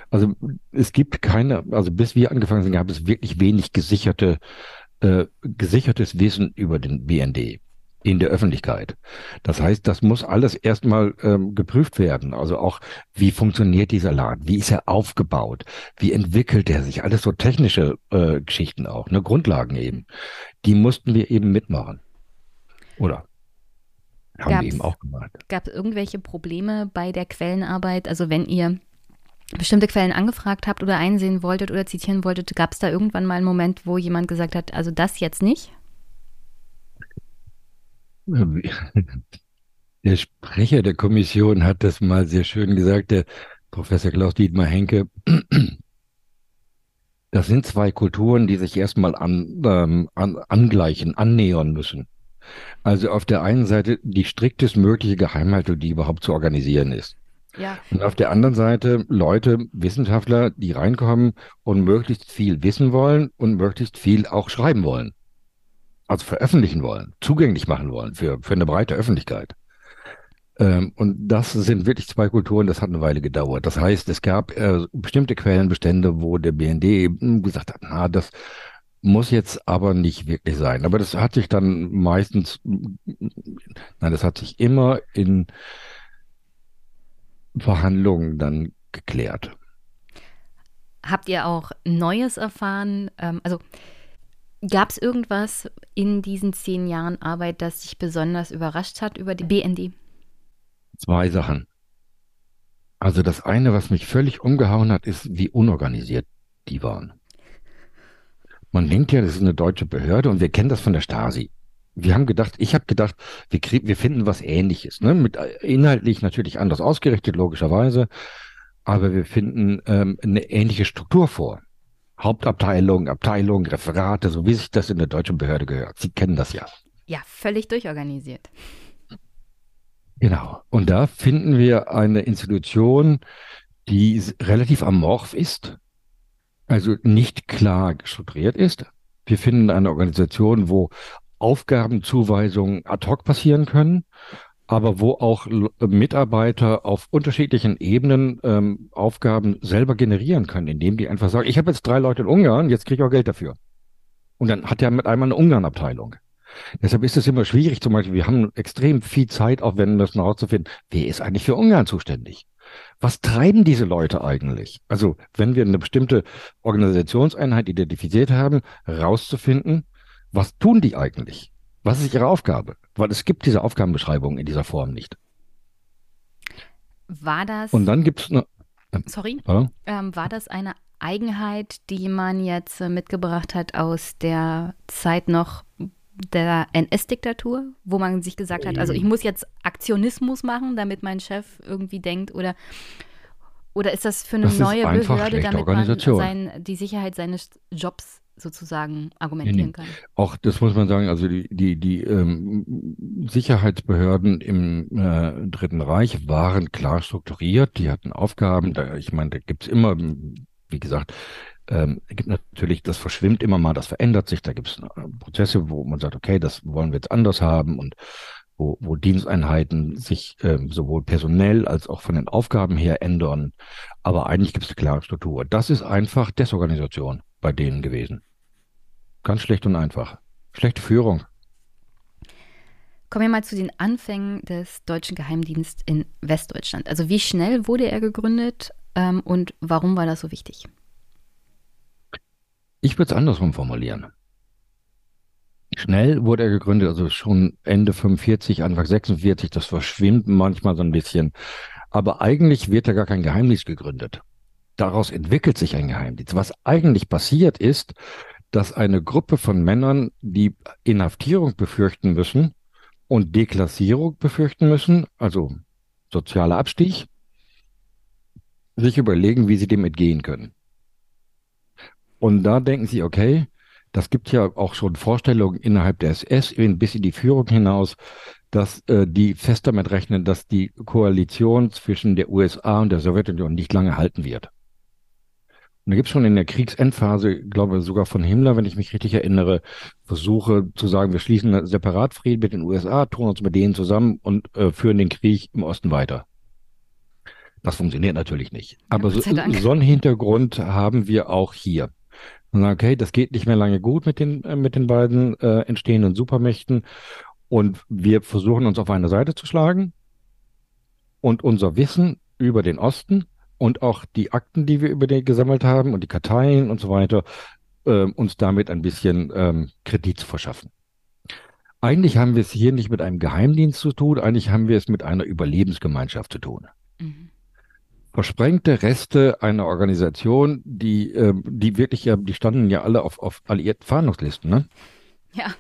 Also es gibt keine, also bis wir angefangen sind, gab es wirklich wenig gesicherte, äh, gesichertes Wissen über den BND in der Öffentlichkeit. Das heißt, das muss alles erstmal ähm, geprüft werden. Also auch, wie funktioniert dieser Laden? Wie ist er aufgebaut? Wie entwickelt er sich? Alles so technische äh, Geschichten auch, ne? Grundlagen eben. Die mussten wir eben mitmachen. Oder? Haben gab's, wir eben auch gemacht. Gab es irgendwelche Probleme bei der Quellenarbeit? Also wenn ihr bestimmte Quellen angefragt habt oder einsehen wolltet oder zitieren wolltet, gab es da irgendwann mal einen Moment, wo jemand gesagt hat, also das jetzt nicht? Der Sprecher der Kommission hat das mal sehr schön gesagt, der Professor Klaus Dietmar Henke. Das sind zwei Kulturen, die sich erstmal an, ähm, an, angleichen, annähern müssen. Also auf der einen Seite die striktest mögliche Geheimhaltung, die überhaupt zu organisieren ist. Ja. Und auf der anderen Seite Leute, Wissenschaftler, die reinkommen und möglichst viel wissen wollen und möglichst viel auch schreiben wollen also veröffentlichen wollen, zugänglich machen wollen für, für eine breite Öffentlichkeit. Ähm, und das sind wirklich zwei Kulturen, das hat eine Weile gedauert. Das heißt, es gab äh, bestimmte Quellenbestände, wo der BND gesagt hat, na, das muss jetzt aber nicht wirklich sein. Aber das hat sich dann meistens, nein, das hat sich immer in Verhandlungen dann geklärt. Habt ihr auch Neues erfahren? Ähm, also Gab es irgendwas in diesen zehn Jahren Arbeit, das dich besonders überrascht hat über die BND? Zwei Sachen. Also das eine, was mich völlig umgehauen hat, ist, wie unorganisiert die waren. Man denkt ja, das ist eine deutsche Behörde und wir kennen das von der Stasi. Wir haben gedacht, ich habe gedacht, wir, krieg, wir finden was Ähnliches, ne? Mit äh, inhaltlich natürlich anders ausgerichtet, logischerweise, aber wir finden ähm, eine ähnliche Struktur vor. Hauptabteilung, Abteilung, Referate, so wie sich das in der deutschen Behörde gehört. Sie kennen das ja. Ja, völlig durchorganisiert. Genau. Und da finden wir eine Institution, die relativ amorph ist, also nicht klar strukturiert ist. Wir finden eine Organisation, wo Aufgabenzuweisungen ad hoc passieren können aber wo auch Mitarbeiter auf unterschiedlichen Ebenen ähm, Aufgaben selber generieren können, indem die einfach sagen, ich habe jetzt drei Leute in Ungarn, jetzt kriege ich auch Geld dafür. Und dann hat er mit einmal eine Ungarn-Abteilung. Deshalb ist es immer schwierig, zum Beispiel, wir haben extrem viel Zeit aufwenden müssen, herauszufinden, wer ist eigentlich für Ungarn zuständig? Was treiben diese Leute eigentlich? Also, wenn wir eine bestimmte Organisationseinheit identifiziert haben, herauszufinden, was tun die eigentlich? Was ist ihre Aufgabe? Weil es gibt diese Aufgabenbeschreibung in dieser Form nicht. War das. Und dann gibt es eine. Sorry. Ähm, war das eine Eigenheit, die man jetzt äh, mitgebracht hat aus der Zeit noch der NS-Diktatur, wo man sich gesagt hat, also ich muss jetzt Aktionismus machen, damit mein Chef irgendwie denkt oder oder ist das für eine das neue Behörde, damit man sein, die Sicherheit seines Jobs sozusagen argumentieren nee, kann. Auch das muss man sagen, also die, die, die ähm, Sicherheitsbehörden im äh, Dritten Reich waren klar strukturiert, die hatten Aufgaben, da, ich meine, da gibt es immer, wie gesagt, ähm, gibt natürlich, das verschwimmt immer mal, das verändert sich, da gibt es äh, Prozesse, wo man sagt, okay, das wollen wir jetzt anders haben und wo, wo Diensteinheiten sich ähm, sowohl personell als auch von den Aufgaben her ändern. Aber eigentlich gibt es eine klare Struktur. Das ist einfach Desorganisation bei denen gewesen. Ganz schlecht und einfach. Schlechte Führung. Kommen wir mal zu den Anfängen des deutschen Geheimdienstes in Westdeutschland. Also wie schnell wurde er gegründet ähm, und warum war das so wichtig? Ich würde es andersrum formulieren. Schnell wurde er gegründet, also schon Ende 45, Anfang 46, das verschwimmt manchmal so ein bisschen. Aber eigentlich wird ja gar kein Geheimdienst gegründet. Daraus entwickelt sich ein Geheimdienst. Was eigentlich passiert ist, dass eine Gruppe von Männern, die Inhaftierung befürchten müssen und Deklassierung befürchten müssen, also sozialer Abstieg, sich überlegen, wie sie dem entgehen können. Und da denken sie, okay, das gibt ja auch schon Vorstellungen innerhalb der SS bis in die Führung hinaus, dass äh, die fest damit rechnen, dass die Koalition zwischen der USA und der Sowjetunion nicht lange halten wird. Und da gibt es schon in der Kriegsendphase, glaube ich, sogar von Himmler, wenn ich mich richtig erinnere, Versuche zu sagen, wir schließen einen Separatfrieden mit den USA, tun uns mit denen zusammen und äh, führen den Krieg im Osten weiter. Das funktioniert natürlich nicht. Aber so, so einen Hintergrund haben wir auch hier. Und sagen, okay, das geht nicht mehr lange gut mit den, äh, mit den beiden äh, entstehenden Supermächten. Und wir versuchen uns auf eine Seite zu schlagen und unser Wissen über den Osten und auch die Akten, die wir über den gesammelt haben und die Karteien und so weiter, äh, uns damit ein bisschen ähm, Kredit zu verschaffen. Eigentlich haben wir es hier nicht mit einem Geheimdienst zu tun, eigentlich haben wir es mit einer Überlebensgemeinschaft zu tun. Mhm versprengte Reste einer Organisation, die, äh, die wirklich ja, die standen ja alle auf, auf alliierten Fahndungslisten, ne? Ja.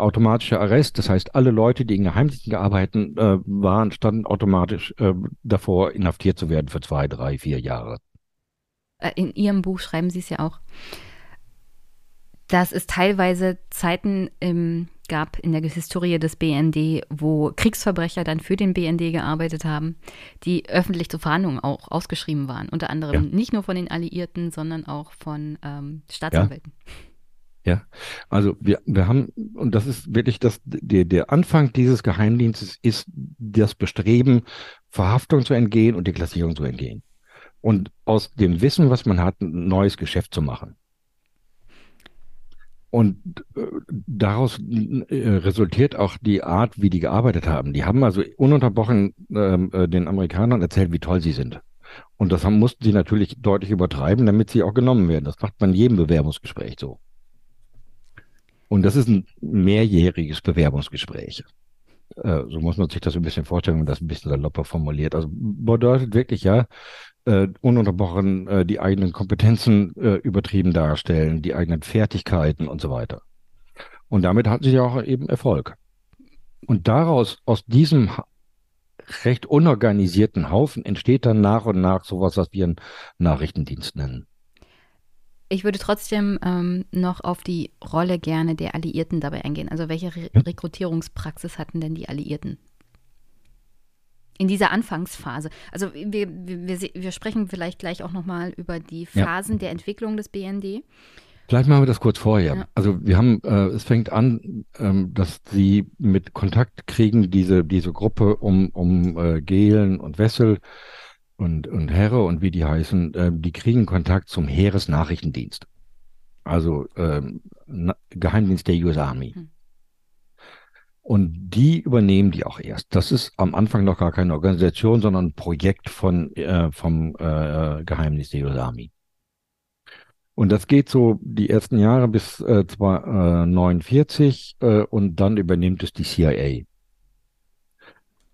Automatischer Arrest, das heißt, alle Leute, die in Geheimdiensten gearbeitet äh, waren, standen automatisch äh, davor, inhaftiert zu werden für zwei, drei, vier Jahre. Äh, in Ihrem Buch schreiben Sie es ja auch, dass es teilweise Zeiten im gab in der Historie des BND, wo Kriegsverbrecher dann für den BND gearbeitet haben, die öffentlich zur Verhandlung auch ausgeschrieben waren. Unter anderem ja. nicht nur von den Alliierten, sondern auch von ähm, Staatsanwälten. Ja. Ja. also wir, wir haben, und das ist wirklich das, der, der Anfang dieses Geheimdienstes ist das Bestreben, Verhaftung zu entgehen und Deklassierung zu entgehen. Und aus dem Wissen, was man hat, ein neues Geschäft zu machen. Und äh, daraus äh, resultiert auch die Art, wie die gearbeitet haben. Die haben also ununterbrochen ähm, äh, den Amerikanern erzählt, wie toll sie sind. Und das haben, mussten sie natürlich deutlich übertreiben, damit sie auch genommen werden. Das macht man in jedem Bewerbungsgespräch so. Und das ist ein mehrjähriges Bewerbungsgespräch. Äh, so muss man sich das ein bisschen vorstellen, wenn man das ein bisschen salopper formuliert. Also bedeutet wirklich, ja, äh, ununterbrochen äh, die eigenen Kompetenzen übertrieben darstellen, die eigenen Fertigkeiten und so weiter. Und damit hatten sie ja auch eben Erfolg. Und daraus, aus diesem recht unorganisierten Haufen entsteht dann nach und nach sowas, was wir einen Nachrichtendienst nennen. Ich würde trotzdem ähm, noch auf die Rolle gerne der Alliierten dabei eingehen. Also welche Re Rekrutierungspraxis hatten denn die Alliierten in dieser Anfangsphase. Also wir, wir, wir sprechen vielleicht gleich auch nochmal über die Phasen ja. der Entwicklung des BND. Vielleicht machen wir das kurz vorher. Ja. Also wir haben, äh, es fängt an, ähm, dass sie mit Kontakt kriegen, diese, diese Gruppe um, um äh, Gehlen und Wessel und, und Herre und wie die heißen, äh, die kriegen Kontakt zum Heeresnachrichtendienst. Also ähm, Geheimdienst der US Army. Hm. Und die übernehmen die auch erst. Das ist am Anfang noch gar keine Organisation, sondern ein Projekt von, äh, vom äh, Geheimnis der US Army. Und das geht so die ersten Jahre bis äh, 1949 äh, und dann übernimmt es die CIA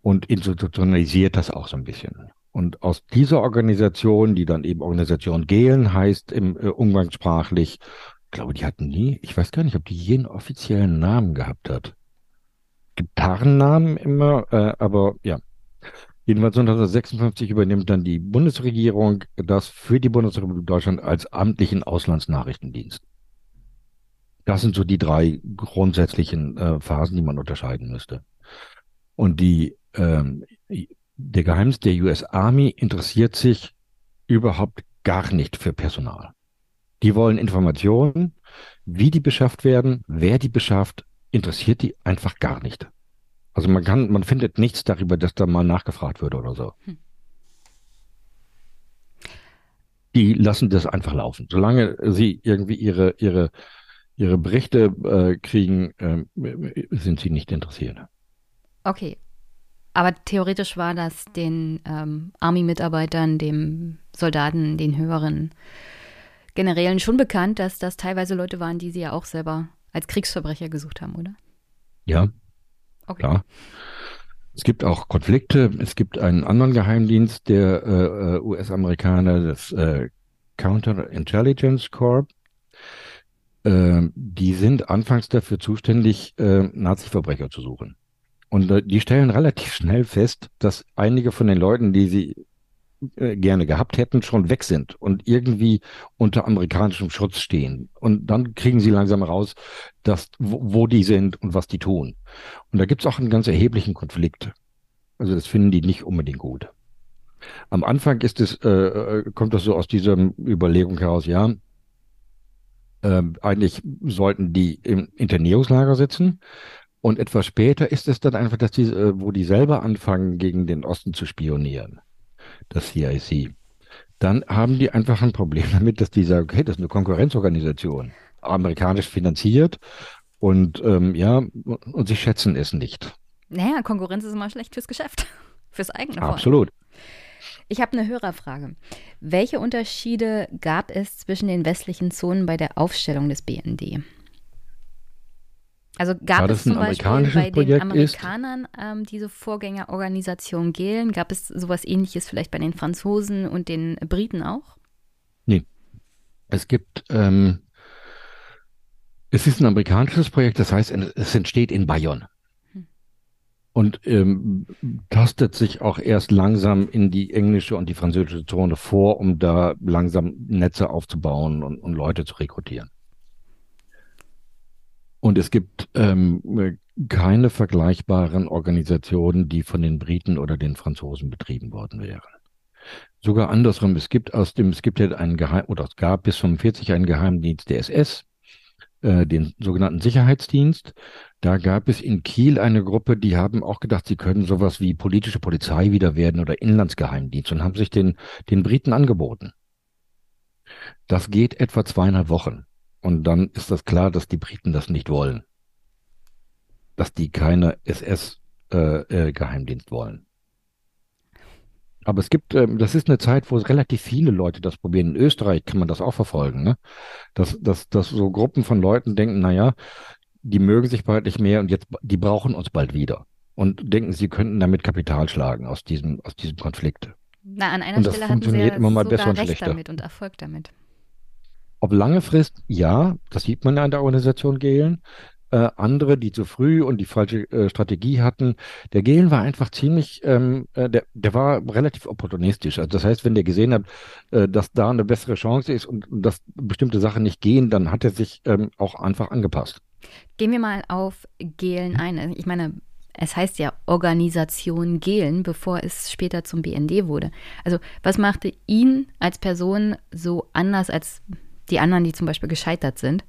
und institutionalisiert das auch so ein bisschen. Und aus dieser Organisation, die dann eben Organisation Gehlen heißt im äh, umgangssprachlich, ich glaube, die hatten nie, ich weiß gar nicht, ob die jeden offiziellen Namen gehabt hat. Gitarrennamen immer, äh, aber ja. Jedenfalls 1956 übernimmt dann die Bundesregierung das für die Bundesrepublik Deutschland als amtlichen Auslandsnachrichtendienst. Das sind so die drei grundsätzlichen äh, Phasen, die man unterscheiden müsste. Und die, ähm, der Geheimnis der US Army interessiert sich überhaupt gar nicht für Personal. Die wollen Informationen, wie die beschafft werden, wer die beschafft, interessiert die einfach gar nicht. Also man kann, man findet nichts darüber, dass da mal nachgefragt wird oder so. Hm. Die lassen das einfach laufen. Solange sie irgendwie ihre, ihre, ihre Berichte äh, kriegen, äh, sind sie nicht interessiert. Okay. Aber theoretisch war das den ähm, Army-Mitarbeitern, dem Soldaten, den höheren Generälen schon bekannt, dass das teilweise Leute waren, die sie ja auch selber als Kriegsverbrecher gesucht haben, oder? Ja, okay. klar. Es gibt auch Konflikte. Es gibt einen anderen Geheimdienst der äh, äh US-Amerikaner, das äh, Counterintelligence Corps. Äh, die sind anfangs dafür zuständig, äh, Nazi-Verbrecher zu suchen. Und die stellen relativ schnell fest, dass einige von den Leuten, die sie äh, gerne gehabt hätten, schon weg sind und irgendwie unter amerikanischem Schutz stehen. Und dann kriegen sie langsam raus, dass, wo, wo die sind und was die tun. Und da gibt es auch einen ganz erheblichen Konflikt. Also das finden die nicht unbedingt gut. Am Anfang ist es, äh, äh kommt das so aus dieser Überlegung heraus, ja, äh, eigentlich sollten die im Internierungslager sitzen. Und etwas später ist es dann einfach, dass die, äh, wo die selber anfangen, gegen den Osten zu spionieren, das CIC, dann haben die einfach ein Problem damit, dass die sagen, okay, das ist eine Konkurrenzorganisation, amerikanisch finanziert und ähm, ja, und sie schätzen es nicht. Naja, Konkurrenz ist immer schlecht fürs Geschäft, fürs eigene Absolut. Ich habe eine Hörerfrage. Welche Unterschiede gab es zwischen den westlichen Zonen bei der Aufstellung des BND? Also gab es zum Beispiel bei den Amerikanern ähm, diese Vorgängerorganisation Gehlen, gab es sowas ähnliches vielleicht bei den Franzosen und den Briten auch? Nee. Es gibt, ähm, es ist ein amerikanisches Projekt, das heißt, es entsteht in Bayonne und ähm, tastet sich auch erst langsam in die englische und die französische Zone vor, um da langsam Netze aufzubauen und, und Leute zu rekrutieren. Und es gibt ähm, keine vergleichbaren Organisationen, die von den Briten oder den Franzosen betrieben worden wären. Sogar andersrum, es gibt aus dem, es gibt ja einen Geheim, oder es gab bis 45 einen Geheimdienst der SS, äh, den sogenannten Sicherheitsdienst. Da gab es in Kiel eine Gruppe, die haben auch gedacht, sie können sowas wie politische Polizei wieder werden oder Inlandsgeheimdienst und haben sich den, den Briten angeboten. Das geht etwa zweieinhalb Wochen. Und dann ist das klar, dass die Briten das nicht wollen. Dass die keine SS-Geheimdienst äh, äh, wollen. Aber es gibt, ähm, das ist eine Zeit, wo relativ viele Leute das probieren. In Österreich kann man das auch verfolgen, ne? Dass, dass, dass so Gruppen von Leuten denken, naja, die mögen sich bald nicht mehr und jetzt, die brauchen uns bald wieder. Und denken, sie könnten damit Kapital schlagen aus diesem, aus diesem Konflikt. Na, an einer und das Stelle funktioniert hatten sie immer mal besser und schlechter. damit und Erfolg damit. Auf lange Frist, ja, das sieht man ja an der Organisation Gehlen äh, andere, die zu früh und die falsche äh, Strategie hatten. Der Gehlen war einfach ziemlich, ähm, äh, der, der war relativ opportunistisch. Also das heißt, wenn der gesehen hat, äh, dass da eine bessere Chance ist und, und, dass bestimmte Sachen nicht gehen, dann hat er sich ähm, auch einfach angepasst. Gehen wir mal auf Gehlen ein. Ich meine, es heißt ja Organisation Gehlen, bevor es später zum BND wurde. Also was machte ihn als Person so anders als die anderen, die zum Beispiel gescheitert sind?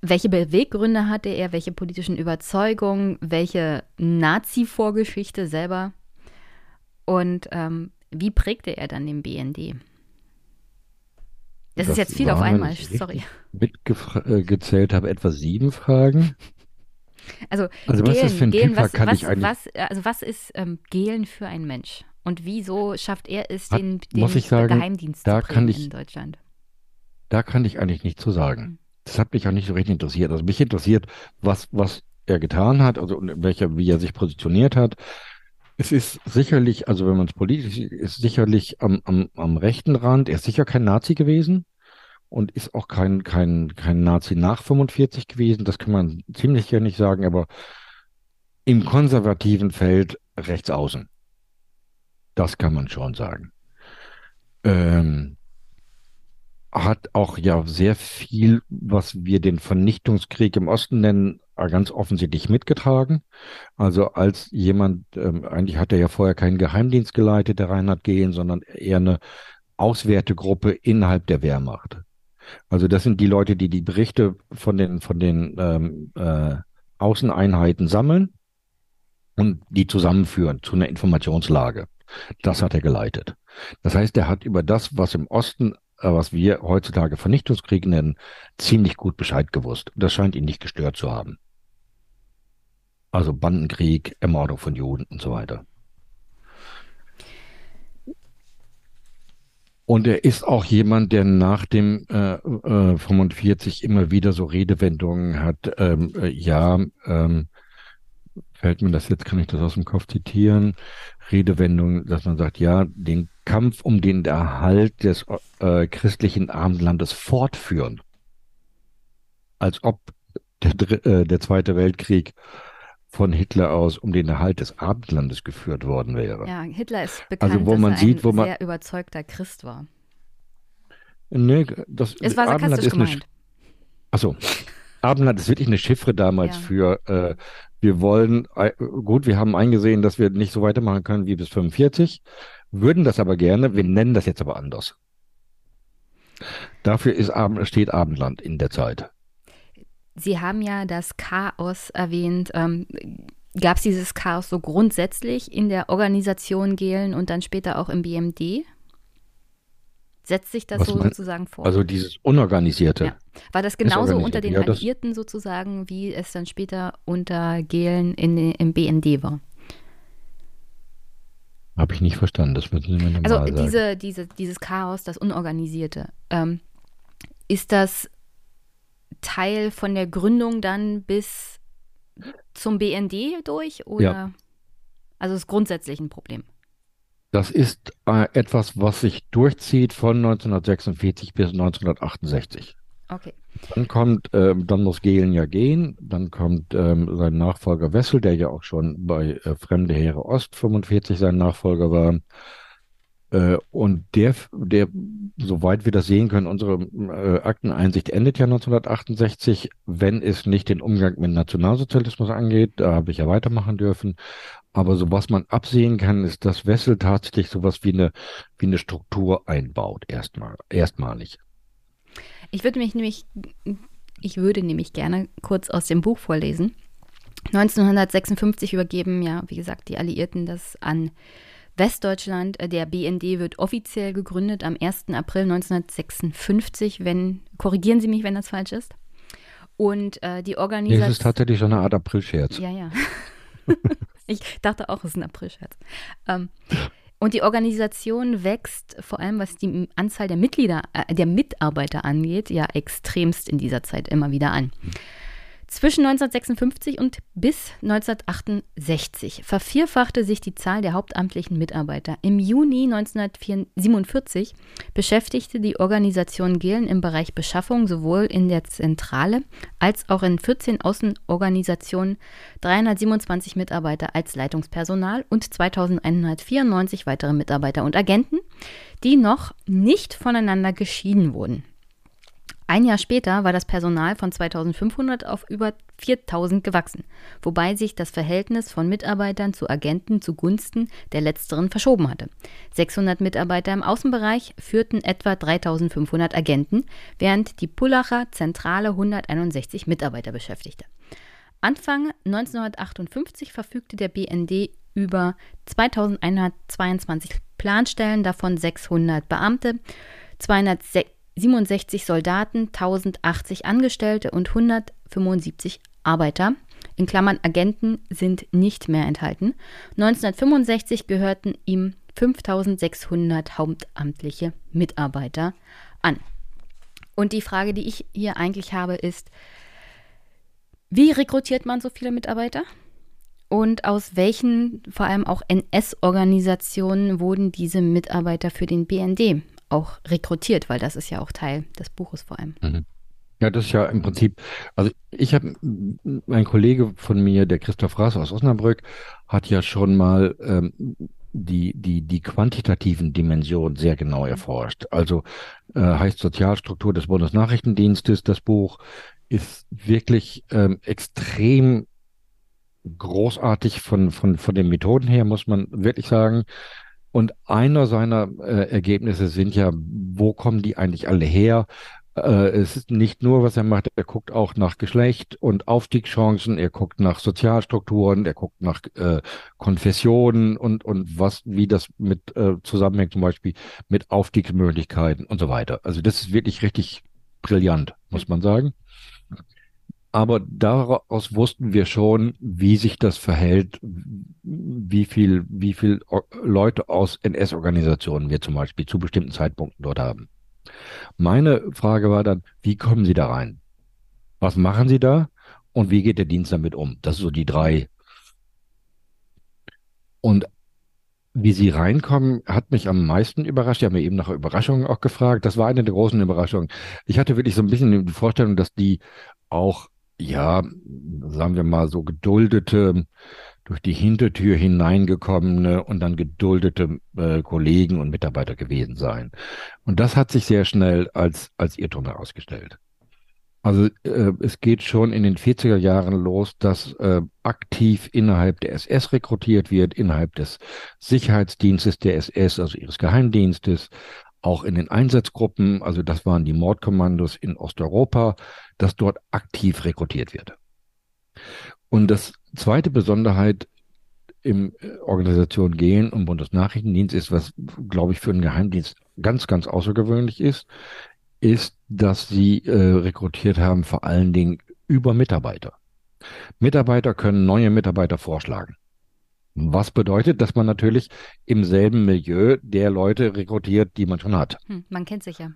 Welche Beweggründe hatte er, welche politischen Überzeugungen, welche Nazi-Vorgeschichte selber und ähm, wie prägte er dann den BND? Das, das ist jetzt viel auf einmal, sorry. Mitgezählt habe etwa sieben Fragen. Also, also Gehlen, was ist für ein Gehlen, was, kann was, ich eigentlich... Was, also was ist ähm, Gehlen für ein Mensch? Und wieso schafft er es, den, den muss ich sagen, Geheimdienst da zu ich, in Deutschland? Da kann ich eigentlich nichts zu sagen. Mhm das hat mich auch nicht so richtig interessiert. Also mich interessiert, was, was er getan hat, also welcher, wie er sich positioniert hat. Es ist sicherlich, also wenn man es politisch ist, sicherlich am, am, am rechten Rand. Er ist sicher kein Nazi gewesen und ist auch kein, kein, kein Nazi nach 45 gewesen. Das kann man ziemlich sicher nicht sagen, aber im konservativen Feld rechts außen. Das kann man schon sagen. Ähm, hat auch ja sehr viel, was wir den Vernichtungskrieg im Osten nennen, äh, ganz offensichtlich mitgetragen. Also als jemand, ähm, eigentlich hat er ja vorher keinen Geheimdienst geleitet, der Reinhard Gehlen, sondern eher eine Auswertegruppe innerhalb der Wehrmacht. Also das sind die Leute, die die Berichte von den, von den ähm, äh, Außeneinheiten sammeln und die zusammenführen zu einer Informationslage. Das hat er geleitet. Das heißt, er hat über das, was im Osten was wir heutzutage Vernichtungskrieg nennen, ziemlich gut Bescheid gewusst. Das scheint ihn nicht gestört zu haben. Also Bandenkrieg, Ermordung von Juden und so weiter. Und er ist auch jemand, der nach dem äh, äh, 45 immer wieder so Redewendungen hat. Ähm, äh, ja, ähm, fällt mir das jetzt, kann ich das aus dem Kopf zitieren? Redewendungen, dass man sagt, ja, den Kampf um den Erhalt des äh, christlichen Abendlandes fortführen. Als ob der, äh, der Zweite Weltkrieg von Hitler aus um den Erhalt des Abendlandes geführt worden wäre. Ja, Hitler ist bekannt, also, wo man dass er sieht, ein wo man, sehr überzeugter Christ war. Nee, das Es war Abendland sarkastisch ist eine, gemeint. achso, Abendland ist wirklich eine Chiffre damals Ja. für, äh, wir wollen, äh, gut, wir haben eingesehen, dass wir nicht so weitermachen können wie bis 45, würden das aber gerne, wir nennen das jetzt aber anders. Dafür ist steht Abendland in der Zeit. Sie haben ja das Chaos erwähnt. Ähm, Gab es dieses Chaos so grundsätzlich in der Organisation Gehlen und dann später auch im BMD? Setzt sich das Was so mein- sozusagen fort? Also dieses Unorganisierte. Ja. War das genauso unter den ja, Alliierten sozusagen, wie es dann später unter Gehlen in, im BND war? Habe ich nicht verstanden, das müssen Sie mir Also nochmal sagen. diese, diese, dieses Chaos, das Unorganisierte, ähm, ist das Teil von der Gründung dann bis zum BND durch oder? Ja. Also ist grundsätzlich ein Problem. Das ist äh, etwas, was sich durchzieht von 1946 bis 1968. Okay. Dann kommt, ähm, dann muss Gehlen ja gehen, dann kommt ähm, sein Nachfolger Wessel, der ja auch schon bei äh, Fremde Heere Ost 45 sein Nachfolger war. Äh, und der, der, soweit wir das sehen können, unsere äh, Akteneinsicht endet ja 1968, wenn es nicht den Umgang mit Nationalsozialismus angeht. Da habe ich ja weitermachen dürfen. Aber so was man absehen kann, ist, dass Wessel tatsächlich sowas wie eine, wie eine Struktur einbaut, erstmal, erstmalig. Ich würde mich nämlich, ich würde nämlich gerne kurz aus dem Buch vorlesen. 1956 übergeben ja, wie gesagt, die Alliierten das an Westdeutschland. Der BND wird offiziell gegründet am 1. April 1956, wenn, korrigieren Sie mich, wenn das falsch ist. Und äh, die Nee, es ist Organisation. tatsächlich so eine Art Aprilscherz. Ja, ja. ich dachte auch, es ist ein Aprilscherz. Ähm, und die Organisation wächst, vor allem was die Anzahl der Mitglieder, äh, der Mitarbeiter angeht, ja extremst in dieser Zeit immer wieder an. Zwischen 1956 und bis 1968 vervierfachte sich die Zahl der hauptamtlichen Mitarbeiter. Im Juni 1947 beschäftigte die Organisation Gehlen im Bereich Beschaffung sowohl in der Zentrale als auch in 14 Außenorganisationen 327 Mitarbeiter als Leitungspersonal und 2194 weitere Mitarbeiter und Agenten, die noch nicht voneinander geschieden wurden. Ein Jahr später war das Personal von 2500 auf über 4000 gewachsen, wobei sich das Verhältnis von Mitarbeitern zu Agenten zugunsten der letzteren verschoben hatte. 600 Mitarbeiter im Außenbereich führten etwa 3500 Agenten, während die Pullacher Zentrale 161 Mitarbeiter beschäftigte. Anfang 1958 verfügte der BND über 2122 Planstellen, davon 600 Beamte, 267 Soldaten, 1080 Angestellte und 175 Arbeiter. In Klammern Agenten sind nicht mehr enthalten. 1965 gehörten ihm 5600 hauptamtliche Mitarbeiter an. Und die Frage, die ich hier eigentlich habe, ist, wie rekrutiert man so viele Mitarbeiter? Und aus welchen, vor allem auch NS-Organisationen, wurden diese Mitarbeiter für den BND auch rekrutiert? Weil das ist ja auch Teil des Buches vor allem. Mhm. Ja, das ist ja im Prinzip, also ich habe, ein Kollege von mir, der Christoph Raas aus Osnabrück, hat ja schon mal ähm, die, die, die quantitativen Dimensionen sehr genau erforscht. Also äh, heißt Sozialstruktur des Bundesnachrichtendienstes, das Buch ist wirklich ähm, extrem großartig von, von, von den Methoden her, muss man wirklich sagen. Und einer seiner äh, Ergebnisse sind ja, wo kommen die eigentlich alle her? Äh, es ist nicht nur, was er macht, er guckt auch nach Geschlecht und Aufstiegschancen, er guckt nach Sozialstrukturen, er guckt nach äh, Konfessionen und, und was, wie das mit äh, zusammenhängt, zum Beispiel mit Aufstiegsmöglichkeiten und so weiter. Also das ist wirklich richtig brillant, muss man sagen. Aber daraus wussten wir schon, wie sich das verhält, wie viel, wie viel Leute aus NS-Organisationen wir zum Beispiel zu bestimmten Zeitpunkten dort haben. Meine Frage war dann, wie kommen Sie da rein? Was machen Sie da? Und wie geht der Dienst damit um? Das sind so die drei. Und wie Sie reinkommen, hat mich am meisten überrascht. Sie haben mir eben nach Überraschungen auch gefragt. Das war eine der großen Überraschungen. Ich hatte wirklich so ein bisschen die Vorstellung, dass die auch ja, sagen wir mal, so geduldete, durch die Hintertür hineingekommene und dann geduldete äh, Kollegen und Mitarbeiter gewesen seien. Und das hat sich sehr schnell als, als Irrtum herausgestellt. Also äh, es geht schon in den 40er Jahren los, dass äh, aktiv innerhalb der SS rekrutiert wird, innerhalb des Sicherheitsdienstes der SS, also ihres Geheimdienstes, auch in den Einsatzgruppen, also das waren die Mordkommandos in Osteuropa, dass dort aktiv rekrutiert wird. Und das zweite Besonderheit im äh, Organisation Gehen und Bundesnachrichtendienst ist, was, glaube ich, für einen Geheimdienst ganz, ganz außergewöhnlich ist, ist, dass sie äh, rekrutiert haben vor allen Dingen über Mitarbeiter. Mitarbeiter können neue Mitarbeiter vorschlagen. Was bedeutet, dass man natürlich im selben Milieu der Leute rekrutiert, die man schon hat. Hm, man kennt sich ja.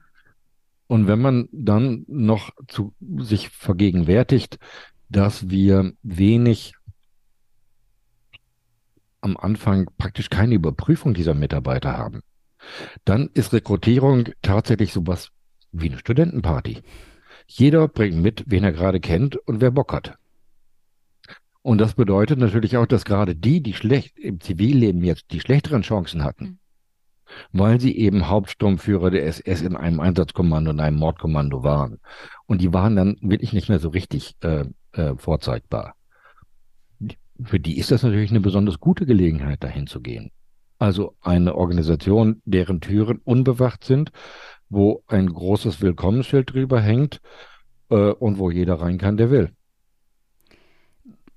Und wenn man dann noch zu sich vergegenwärtigt, dass wir wenig am Anfang praktisch keine Überprüfung dieser Mitarbeiter haben, dann ist Rekrutierung tatsächlich sowas wie eine Studentenparty. Jeder bringt mit, wen er gerade kennt und wer Bock hat. Und das bedeutet natürlich auch, dass gerade die, die schlecht im Zivilleben jetzt die schlechteren Chancen hatten, mhm. weil sie eben Hauptsturmführer der SS in einem Einsatzkommando, in einem Mordkommando waren. Und die waren dann wirklich nicht mehr so richtig äh, äh, vorzeigbar. Für die ist das natürlich eine besonders gute Gelegenheit, dahin zu gehen. Also eine Organisation, deren Türen unbewacht sind, wo ein großes Willkommensschild drüber hängt äh, und wo jeder rein kann, der will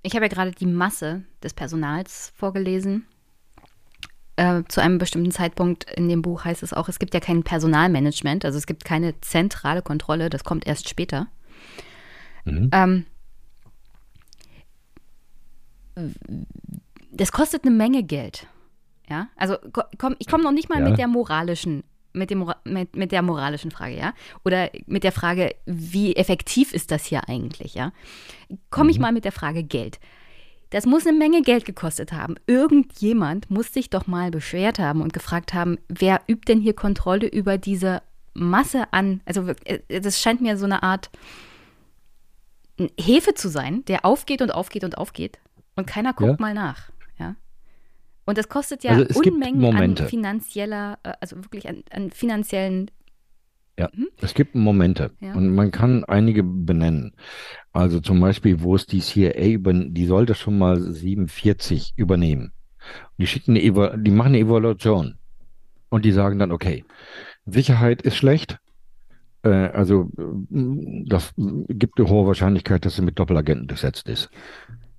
ich habe ja gerade die Masse des Personals vorgelesen. Äh, zu einem bestimmten Zeitpunkt in dem Buch heißt es auch, es gibt ja kein Personalmanagement, also es gibt keine zentrale Kontrolle, das kommt erst später. Mhm. Ähm, das kostet eine Menge Geld. Ja, also komm, ich komme noch nicht mal ja. mit der moralischen mit, dem, mit, mit der moralischen Frage, ja? Oder mit der Frage, wie effektiv ist das hier eigentlich, ja? Komme mhm. ich mal mit der Frage Geld. Das muss eine Menge Geld gekostet haben. Irgendjemand muss sich doch mal beschwert haben und gefragt haben, wer übt denn hier Kontrolle über diese Masse an? Also äh, das scheint mir so eine Art Hefe zu sein, der aufgeht und aufgeht und aufgeht und keiner guckt ja. mal nach. Und das kostet ja also Unmengen an finanzieller, äh, also wirklich an, an finanziellen. Ja, hm? es gibt Momente ja. und man kann einige benennen. Also zum Beispiel, wo es die CIA über, die sollte schon mal 47 übernehmen. Die schicken eine, die machen eine Evaluation und die sagen dann, okay, Sicherheit ist schlecht, äh, also das gibt eine hohe Wahrscheinlichkeit, dass sie mit Doppelagenten besetzt ist.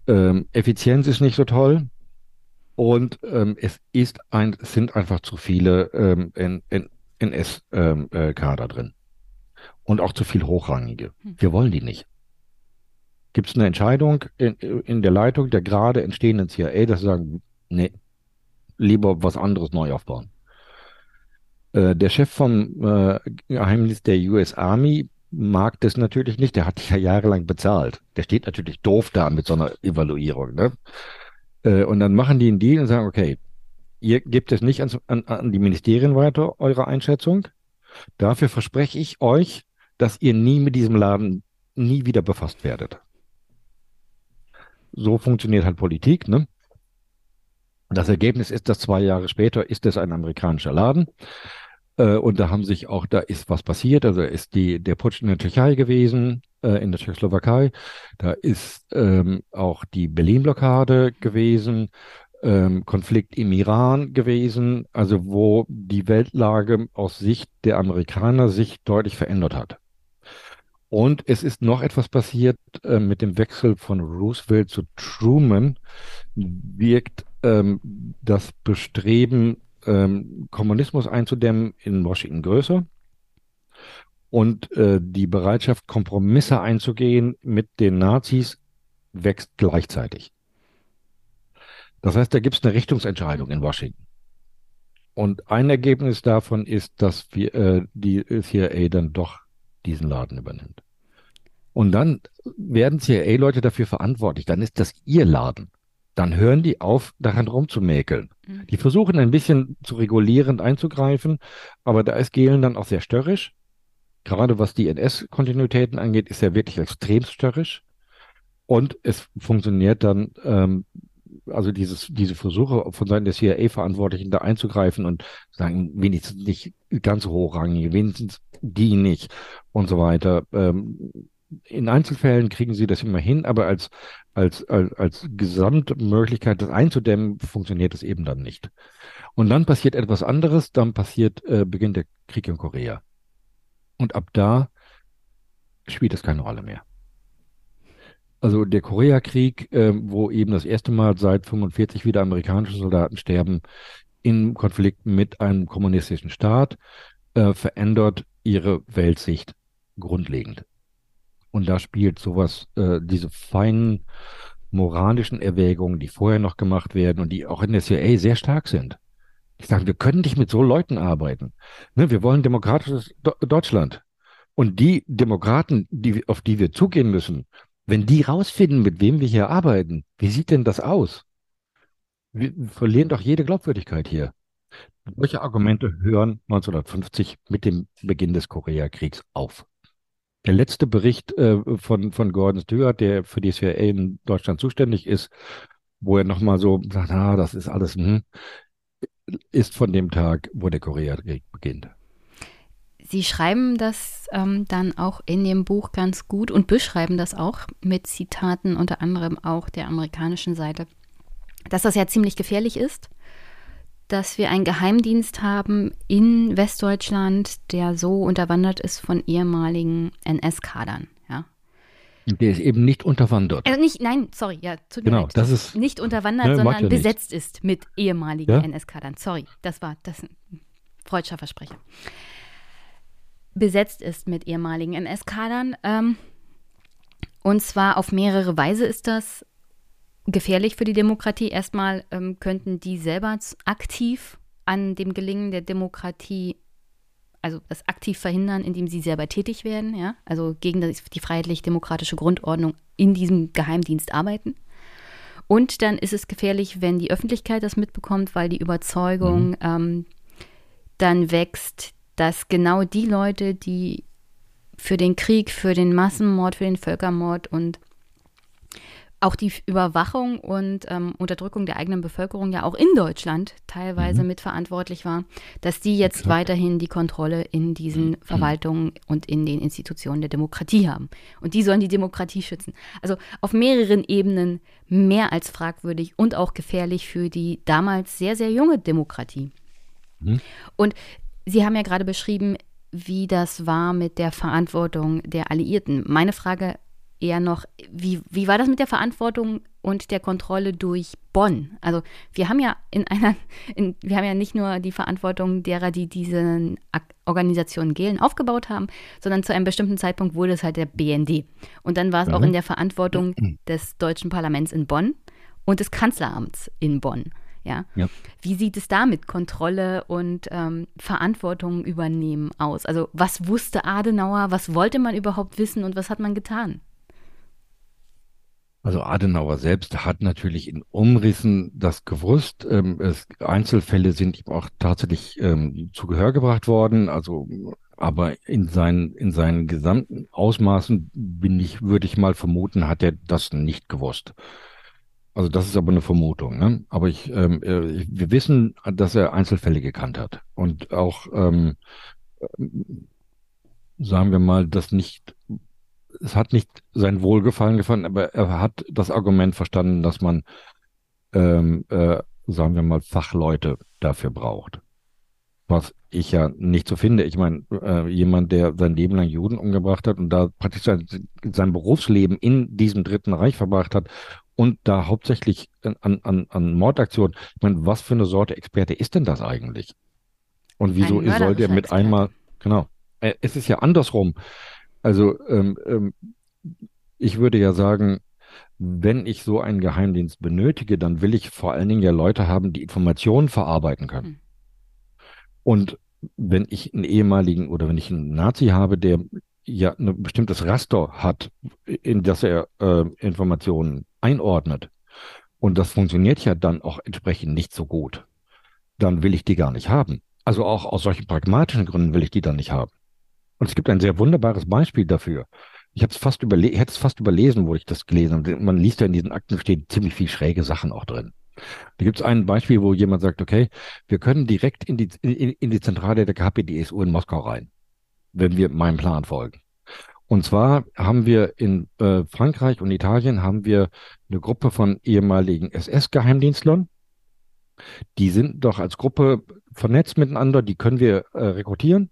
Ähm, Effizienz ist nicht so toll. Und ähm, es ist ein, sind einfach zu viele ähm, NS-Kader ähm, äh, drin. Und auch zu viel Hochrangige. Hm. Wir wollen die nicht. Gibt es eine Entscheidung in, in der Leitung der gerade entstehenden CIA, dass sie sagen, nee, lieber was anderes neu aufbauen. Äh, der Chef vom äh, Geheimdienst der US Army mag das natürlich nicht. Der hat dich ja jahrelang bezahlt. Der steht natürlich doof da mit so einer Evaluierung. Ne? Äh, und dann machen die einen Deal und sagen, okay, ihr gebt es nicht an, an, an die Ministerien weiter, eure Einschätzung. Dafür verspreche ich euch, dass ihr nie mit diesem Laden nie wieder befasst werdet. So funktioniert halt Politik, ne? Das Ergebnis ist, dass zwei Jahre später ist es ein amerikanischer Laden. Äh, und da haben sich auch, da ist was passiert. Also ist die, der Putsch in der Türkei gewesen, äh, in der Tschechoslowakei. Da ist ähm, auch die Berlin-Blockade gewesen. Ähm, Konflikt im Iran gewesen, also wo die Weltlage aus Sicht der Amerikaner sich deutlich verändert hat. Und es ist noch etwas passiert äh, mit dem Wechsel von Roosevelt zu Truman, wirkt ähm, das Bestreben ähm, Kommunismus einzudämmen in Washington größer. Und äh, die Bereitschaft, Kompromisse einzugehen mit den Nazis, wächst gleichzeitig. Das heißt, da gibt es eine Richtungsentscheidung in Washington. Und ein Ergebnis davon ist, dass wir, äh, die CIA dann doch diesen Laden übernimmt. Und dann werden CIA-Leute dafür verantwortlich. Dann ist das ihr Laden. Dann hören die auf, daran rumzumäkeln. Mhm. Die versuchen ein bisschen zu regulierend einzugreifen, aber da ist Gehlen dann auch sehr störrisch. Gerade was die NS-Kontinuitäten angeht, ist er wirklich extrem störrisch. Und es funktioniert dann ähm, also dieses, diese Versuche von Seiten der CIA-Verantwortlichen da einzugreifen und sagen, wenigstens nicht ganz hochrangige, wenigstens die nicht und so weiter. Ähm, in Einzelfällen kriegen sie das immer hin, aber als, als, als, als Gesamtmöglichkeit, das einzudämmen, funktioniert das eben dann nicht. Und dann passiert etwas anderes, dann passiert, äh, beginnt der Krieg in Korea. Und ab da spielt es keine Rolle mehr. Also der Koreakrieg, äh, wo eben das erste Mal seit 45 wieder amerikanische Soldaten sterben, in Konflikt mit einem kommunistischen Staat, äh, verändert ihre Weltsicht grundlegend. Und da spielt sowas, äh, diese feinen moralischen Erwägungen, die vorher noch gemacht werden und die auch in der CIA sehr stark sind. Ich sage, wir können nicht mit so Leuten arbeiten. Ne, wir wollen demokratisches Do Deutschland. Und die Demokraten, die, auf die wir zugehen müssen, wenn die rausfinden, mit wem wir hier arbeiten, wie sieht denn das aus? Wir verlieren doch jede Glaubwürdigkeit hier. Solche Argumente hören 1950 mit dem Beginn des Koreakriegs auf. Der letzte Bericht äh, von, von Gordon Stewart, der für die CIA in Deutschland zuständig ist, wo er nochmal so sagt, ah, das ist alles, hm, ist von dem Tag, wo der Koreakrieg beginnt. Sie schreiben das ähm, dann auch in dem Buch ganz gut und beschreiben das auch mit Zitaten unter anderem auch der amerikanischen Seite, dass das ja ziemlich gefährlich ist, dass wir einen Geheimdienst haben in Westdeutschland, der so unterwandert ist von ehemaligen NS-Kadern. Ja. Der ist eben nicht unterwandert. Also nicht, nein, sorry, ja, tut mir genau, leid. Das ist, nicht unterwandert, ne, sondern besetzt nichts. ist mit ehemaligen ja? NS-Kadern. Sorry, das war das freudscher Versprecher besetzt ist mit ehemaligen NS-Kadern. Ähm, und zwar auf mehrere Weise ist das gefährlich für die Demokratie. Erstmal ähm, könnten die selber aktiv an dem Gelingen der Demokratie, also das aktiv verhindern, indem sie selber tätig werden, ja, also gegen die freiheitlich-demokratische Grundordnung in diesem Geheimdienst arbeiten. Und dann ist es gefährlich, wenn die Öffentlichkeit das mitbekommt, weil die Überzeugung mhm. ähm, dann wächst, dass genau die Leute, die für den Krieg, für den Massenmord, für den Völkermord und auch die Überwachung und ähm, Unterdrückung der eigenen Bevölkerung ja auch in Deutschland teilweise mhm. mitverantwortlich war, dass die jetzt Klar. weiterhin die Kontrolle in diesen mhm. Verwaltungen und in den Institutionen der Demokratie haben. Und die sollen die Demokratie schützen. Also auf mehreren Ebenen mehr als fragwürdig und auch gefährlich für die damals sehr, sehr junge Demokratie. Mhm. Und Sie haben ja gerade beschrieben, wie das war mit der Verantwortung der Alliierten. Meine Frage eher noch, wie, wie war das mit der Verantwortung und der Kontrolle durch Bonn? Also wir haben ja in einer, in, wir haben ja nicht nur die Verantwortung derer, die diese Organisation Gehlen aufgebaut haben, sondern zu einem bestimmten Zeitpunkt wurde es halt der BND. Und dann war es mhm. auch in der Verantwortung des deutschen Parlaments in Bonn und des Kanzleramts in Bonn. Ja? ja. Wie sieht es da mit Kontrolle und ähm, Verantwortung übernehmen aus? Also was wusste Adenauer, was wollte man überhaupt wissen und was hat man getan? Also Adenauer selbst hat natürlich in Umrissen das gewusst. Ähm, es, Einzelfälle sind ihm auch tatsächlich ähm, zu Gehör gebracht worden. Also, aber in seinen, in seinen gesamten Ausmaßen bin ich, würde ich mal vermuten, hat er das nicht gewusst. Also das ist aber eine Vermutung. Ne? Aber ich, ähm, äh, wir wissen, dass er Einzelfälle gekannt hat und auch, ähm, äh, sagen wir mal, das nicht, es hat nicht sein Wohlgefallen gefunden, aber er hat das Argument verstanden, dass man, ähm, äh, sagen wir mal, Fachleute dafür braucht. Was ich ja nicht so finde. Ich meine, äh, jemand, der sein Leben lang Juden umgebracht hat und da praktisch sein, sein Berufsleben in diesem Dritten Reich verbracht hat und da hauptsächlich an, an, an Mordaktionen. Ich meine, was für eine Sorte Experte ist denn das eigentlich? Und wieso soll der mit einmal, genau, äh, es ist ja andersrum. Also ähm, ähm, ich würde ja sagen, wenn ich so einen Geheimdienst benötige, dann will ich vor allen Dingen ja Leute haben, die Informationen verarbeiten können. Hm. Und wenn ich einen ehemaligen oder wenn ich einen Nazi habe, der ja ein bestimmtes Raster hat, in das er äh, Informationen einordnet, und das funktioniert ja dann auch entsprechend nicht so gut, dann will ich die gar nicht haben. Also auch aus solchen pragmatischen Gründen will ich die dann nicht haben. Und es gibt ein sehr wunderbares Beispiel dafür. Ich habe es fast überle hätte es fast überlesen, wo ich das gelesen habe. Man liest ja in diesen Akten stehen ziemlich viel schräge Sachen auch drin. Da gibt es ein Beispiel, wo jemand sagt, okay, wir können direkt in die, in, in die Zentrale der KPDSU in Moskau rein, wenn wir meinem Plan folgen. Und zwar haben wir in äh, Frankreich und Italien haben wir eine Gruppe von ehemaligen SS-Geheimdienstlern. Die sind doch als Gruppe vernetzt miteinander, die können wir äh, rekrutieren.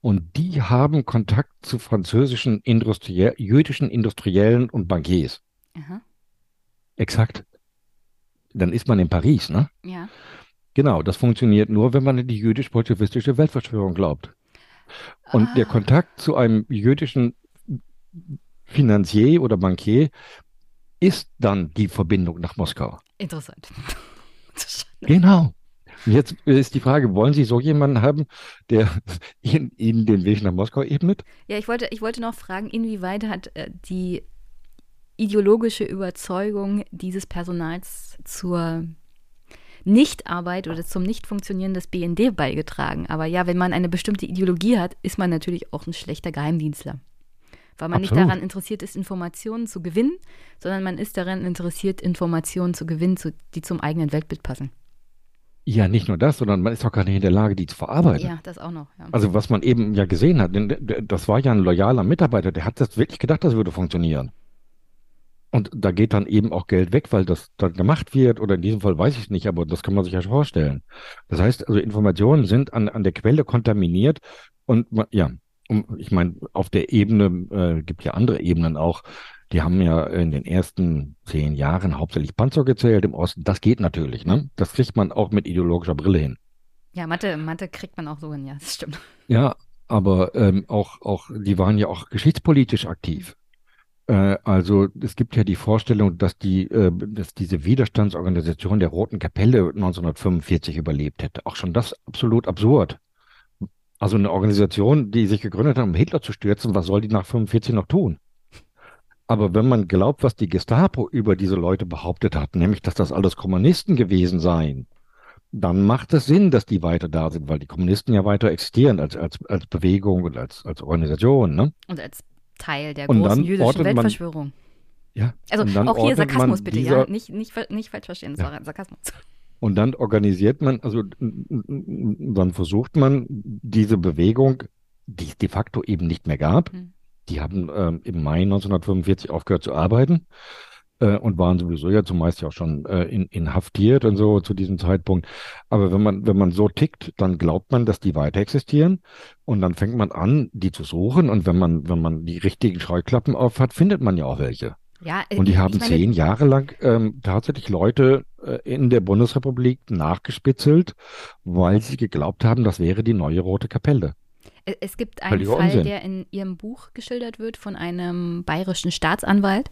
Und die haben Kontakt zu französischen Industriell jüdischen Industriellen und Bankiers. Aha. Exakt. Dann ist man in Paris, ne? Ja. Genau, das funktioniert nur, wenn man in die jüdisch-bolschewistische Weltverschwörung glaubt. Und ah. der Kontakt zu einem jüdischen Finanzier oder Bankier ist dann die Verbindung nach Moskau. Interessant. genau. Jetzt ist die Frage, wollen Sie so jemanden haben, der Ihnen, Ihnen den Weg nach Moskau ebnet? Ja, ich wollte, ich wollte noch fragen, inwieweit hat äh, die ideologische Überzeugung dieses Personals zur Nichtarbeit oder zum Nichtfunktionieren des BND beigetragen. Aber ja, wenn man eine bestimmte Ideologie hat, ist man natürlich auch ein schlechter Geheimdienstler. Weil man Absolut. nicht daran interessiert ist, Informationen zu gewinnen, sondern man ist daran interessiert, Informationen zu gewinnen, die zum eigenen Weltbild passen. Ja, nicht nur das, sondern man ist auch gar nicht in der Lage, die zu verarbeiten. Ja, das auch noch. Ja. Also was man eben ja gesehen hat, das war ja ein loyaler Mitarbeiter, der hat das wirklich gedacht, das würde funktionieren. Und da geht dann eben auch Geld weg, weil das dann gemacht wird, oder in diesem Fall weiß ich nicht, aber das kann man sich ja vorstellen. Das heißt, also Informationen sind an, an der Quelle kontaminiert und ja, um, ich meine, auf der Ebene äh, gibt ja andere Ebenen auch. Die haben ja in den ersten zehn Jahren hauptsächlich Panzer gezählt im Osten. Das geht natürlich, ne? Das kriegt man auch mit ideologischer Brille hin. Ja, Mathe, Mathe kriegt man auch so hin, ja, das stimmt. Ja, aber ähm, auch, auch, die waren ja auch geschichtspolitisch aktiv. Äh, also es gibt ja die Vorstellung, dass die, äh, dass diese Widerstandsorganisation der Roten Kapelle 1945 überlebt hätte. Auch schon das absolut absurd. Also eine Organisation, die sich gegründet hat, um Hitler zu stürzen, was soll die nach 45 noch tun? Aber wenn man glaubt, was die Gestapo über diese Leute behauptet hat, nämlich, dass das alles Kommunisten gewesen seien, dann macht es Sinn, dass die weiter da sind, weil die Kommunisten ja weiter existieren als, als, als Bewegung und als, als Organisation. Ne? Und als Teil der und großen jüdischen Weltverschwörung. Man, ja, also auch hier Sarkasmus bitte, dieser, ja, nicht, nicht, nicht falsch verstehen, das ja. war Sarkasmus. Und dann organisiert man, also dann versucht man diese Bewegung, die es de facto eben nicht mehr gab. Hm. Die haben äh, im Mai 1945 aufgehört zu arbeiten äh, und waren sowieso ja zumeist ja auch schon äh, in, inhaftiert und so zu diesem Zeitpunkt. Aber wenn man, wenn man so tickt, dann glaubt man, dass die weiter existieren und dann fängt man an, die zu suchen und wenn man, wenn man die richtigen Scheuklappen aufhat, findet man ja auch welche. Ja, äh, und die haben meine, zehn Jahre lang ähm, tatsächlich Leute äh, in der Bundesrepublik nachgespitzelt, weil sie geglaubt haben, das wäre die neue Rote Kapelle. Es gibt einen Fall, Unsinn. der in Ihrem Buch geschildert wird von einem bayerischen Staatsanwalt,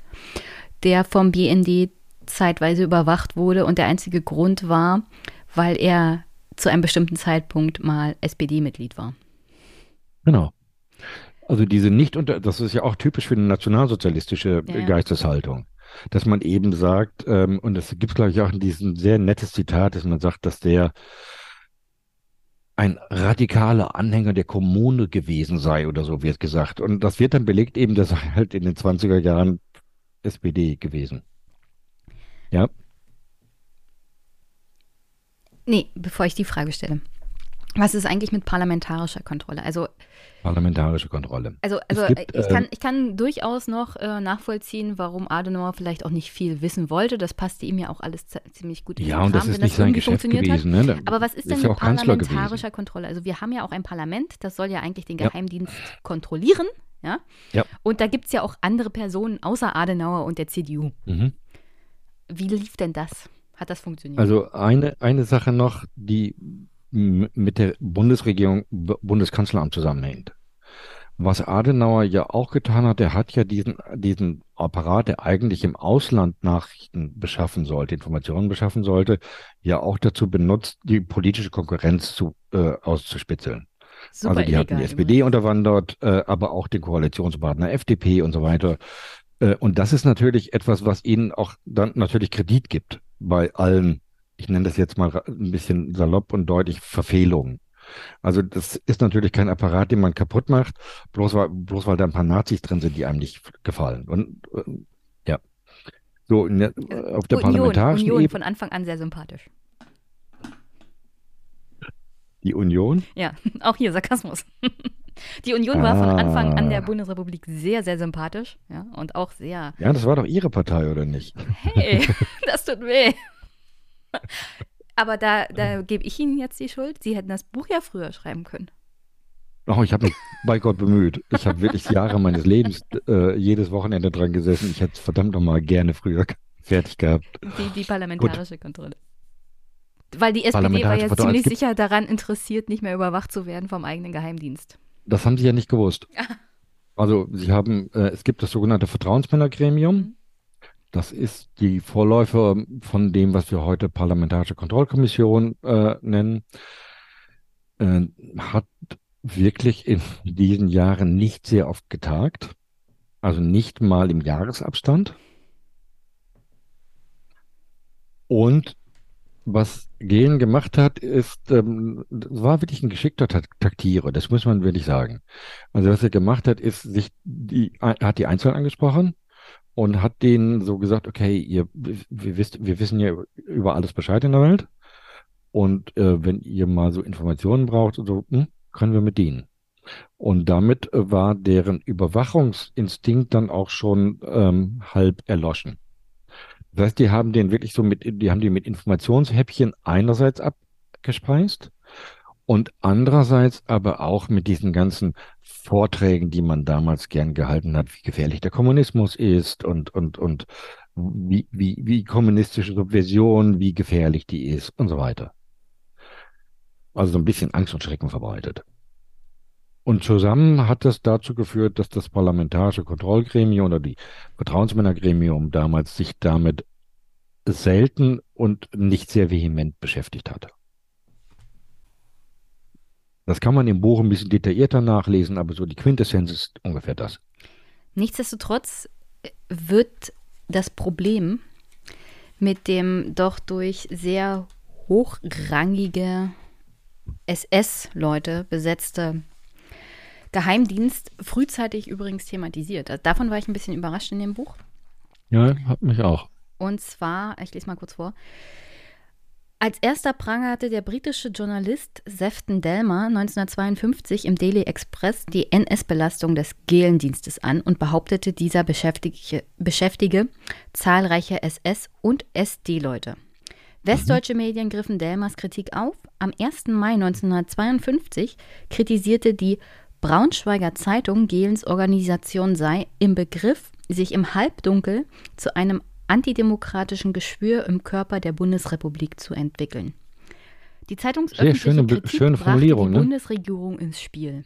der vom BND zeitweise überwacht wurde und der einzige Grund war, weil er zu einem bestimmten Zeitpunkt mal SPD-Mitglied war. Genau. Also diese nicht unter, das ist ja auch typisch für eine nationalsozialistische ja, Geisteshaltung, dass man eben sagt, ähm, und es gibt glaube ich auch in diesem sehr nettes Zitat, dass man sagt, dass der ein radikaler Anhänger der Kommune gewesen sei oder so wird gesagt. Und das wird dann belegt eben, dass er halt in den 20er Jahren SPD gewesen. Ja. Nee, bevor ich die Frage stelle. Was ist eigentlich mit parlamentarischer Kontrolle? Also parlamentarische Kontrolle. Also, also gibt, ich, kann, äh, ich kann durchaus noch äh, nachvollziehen, warum Adenauer vielleicht auch nicht viel wissen wollte. Das passte ihm ja auch alles ziemlich gut. In ja, und Kram, das ist nicht das sein Geschäft gewesen. Ne? Aber was ist denn ist mit parlamentarischer Kontrolle? Also wir haben ja auch ein Parlament, das soll ja eigentlich den Geheimdienst ja. kontrollieren. Ja? ja. Und da gibt es ja auch andere Personen außer Adenauer und der CDU. Mhm. Wie lief denn das? Hat das funktioniert? Also eine, eine Sache noch, die mit der Bundesregierung, Bundeskanzleramt zusammenhängt. Was Adenauer ja auch getan hat, er hat ja diesen, diesen Apparat, der eigentlich im Ausland Nachrichten beschaffen sollte, Informationen beschaffen sollte, ja auch dazu benutzt, die politische Konkurrenz zu, äh, auszuspitzeln. Super also die hatten die SPD unterwandert, äh, aber auch den Koalitionspartner FDP und so weiter. Äh, und das ist natürlich etwas, was ihnen auch dann natürlich Kredit gibt bei allen, ich nenne das jetzt mal ein bisschen salopp und deutlich, Verfehlungen. Also das ist natürlich kein Apparat, den man kaputt macht, bloß weil, bloß weil da ein paar Nazis drin sind, die einem nicht gefallen. Und äh, ja. So, der, auf der Union, parlamentarischen Union Ebene. von Anfang an sehr sympathisch. Die Union? Ja, auch hier Sarkasmus. Die Union ah. war von Anfang an der ah. Bundesrepublik sehr, sehr sympathisch, ja, und auch sehr. Ja, das war doch Ihre Partei, oder nicht? Hey, das tut weh. Aber da, da gebe ich Ihnen jetzt die Schuld. Sie hätten das Buch ja früher schreiben können. Oh, ich habe mich bei Gott bemüht. Ich habe wirklich Jahre meines Lebens äh, jedes Wochenende dran gesessen. Ich hätte es verdammt nochmal gerne früher fertig gehabt. Die, die parlamentarische Gut. Kontrolle. Weil die SPD war ja ziemlich sicher daran interessiert, nicht mehr überwacht zu werden vom eigenen Geheimdienst. Das haben sie ja nicht gewusst. Also sie haben, äh, es gibt das sogenannte Vertrauensmännergremium. Mhm. Das ist die Vorläufer von dem, was wir heute Parlamentarische Kontrollkommission äh, nennen. Äh, hat wirklich in diesen Jahren nicht sehr oft getagt. Also nicht mal im Jahresabstand. Und was Gehlen gemacht hat, ist, ähm, war wirklich ein geschickter Taktierer, das muss man wirklich sagen. Also was er gemacht hat, ist sich die, hat die Einzelnen angesprochen und hat denen so gesagt, okay, ihr, wir, wisst, wir wissen ja über alles Bescheid in der Welt und äh, wenn ihr mal so Informationen braucht, so, hm, können wir mit denen. Und damit war deren Überwachungsinstinkt dann auch schon ähm, halb erloschen. Das heißt, die haben den wirklich so mit, die haben die mit Informationshäppchen einerseits abgespeist und andererseits aber auch mit diesen ganzen Vorträgen, die man damals gern gehalten hat, wie gefährlich der Kommunismus ist und, und, und wie, wie, wie kommunistische Subversion, wie gefährlich die ist und so weiter. Also so ein bisschen Angst und Schrecken verbreitet. Und zusammen hat das dazu geführt, dass das Parlamentarische Kontrollgremium oder die Vertrauensmännergremium damals sich damit selten und nicht sehr vehement beschäftigt hat. Das kann man im Buch ein bisschen detaillierter nachlesen, aber so die Quintessenz ist ungefähr das. Nichtsdestotrotz wird das Problem mit dem doch durch sehr hochrangige SS-Leute besetzte Geheimdienst frühzeitig übrigens thematisiert. Also davon war ich ein bisschen überrascht in dem Buch. Ja, hat mich auch. Und zwar, ich lese mal kurz vor. Als erster prangerte der britische Journalist Sefton Delmer 1952 im Daily Express die NS-Belastung des Gehlendienstes an und behauptete, dieser beschäftige, beschäftige zahlreiche SS- und SD-Leute. Westdeutsche mhm. Medien griffen Delmers Kritik auf. Am 1. Mai 1952 kritisierte die Braunschweiger Zeitung, Gehlens Organisation sei im Begriff, sich im Halbdunkel zu einem antidemokratischen Geschwür im Körper der Bundesrepublik zu entwickeln. Die zeitungsöffentliche schöne, Kritik schöne brachte die ne? Bundesregierung ins Spiel.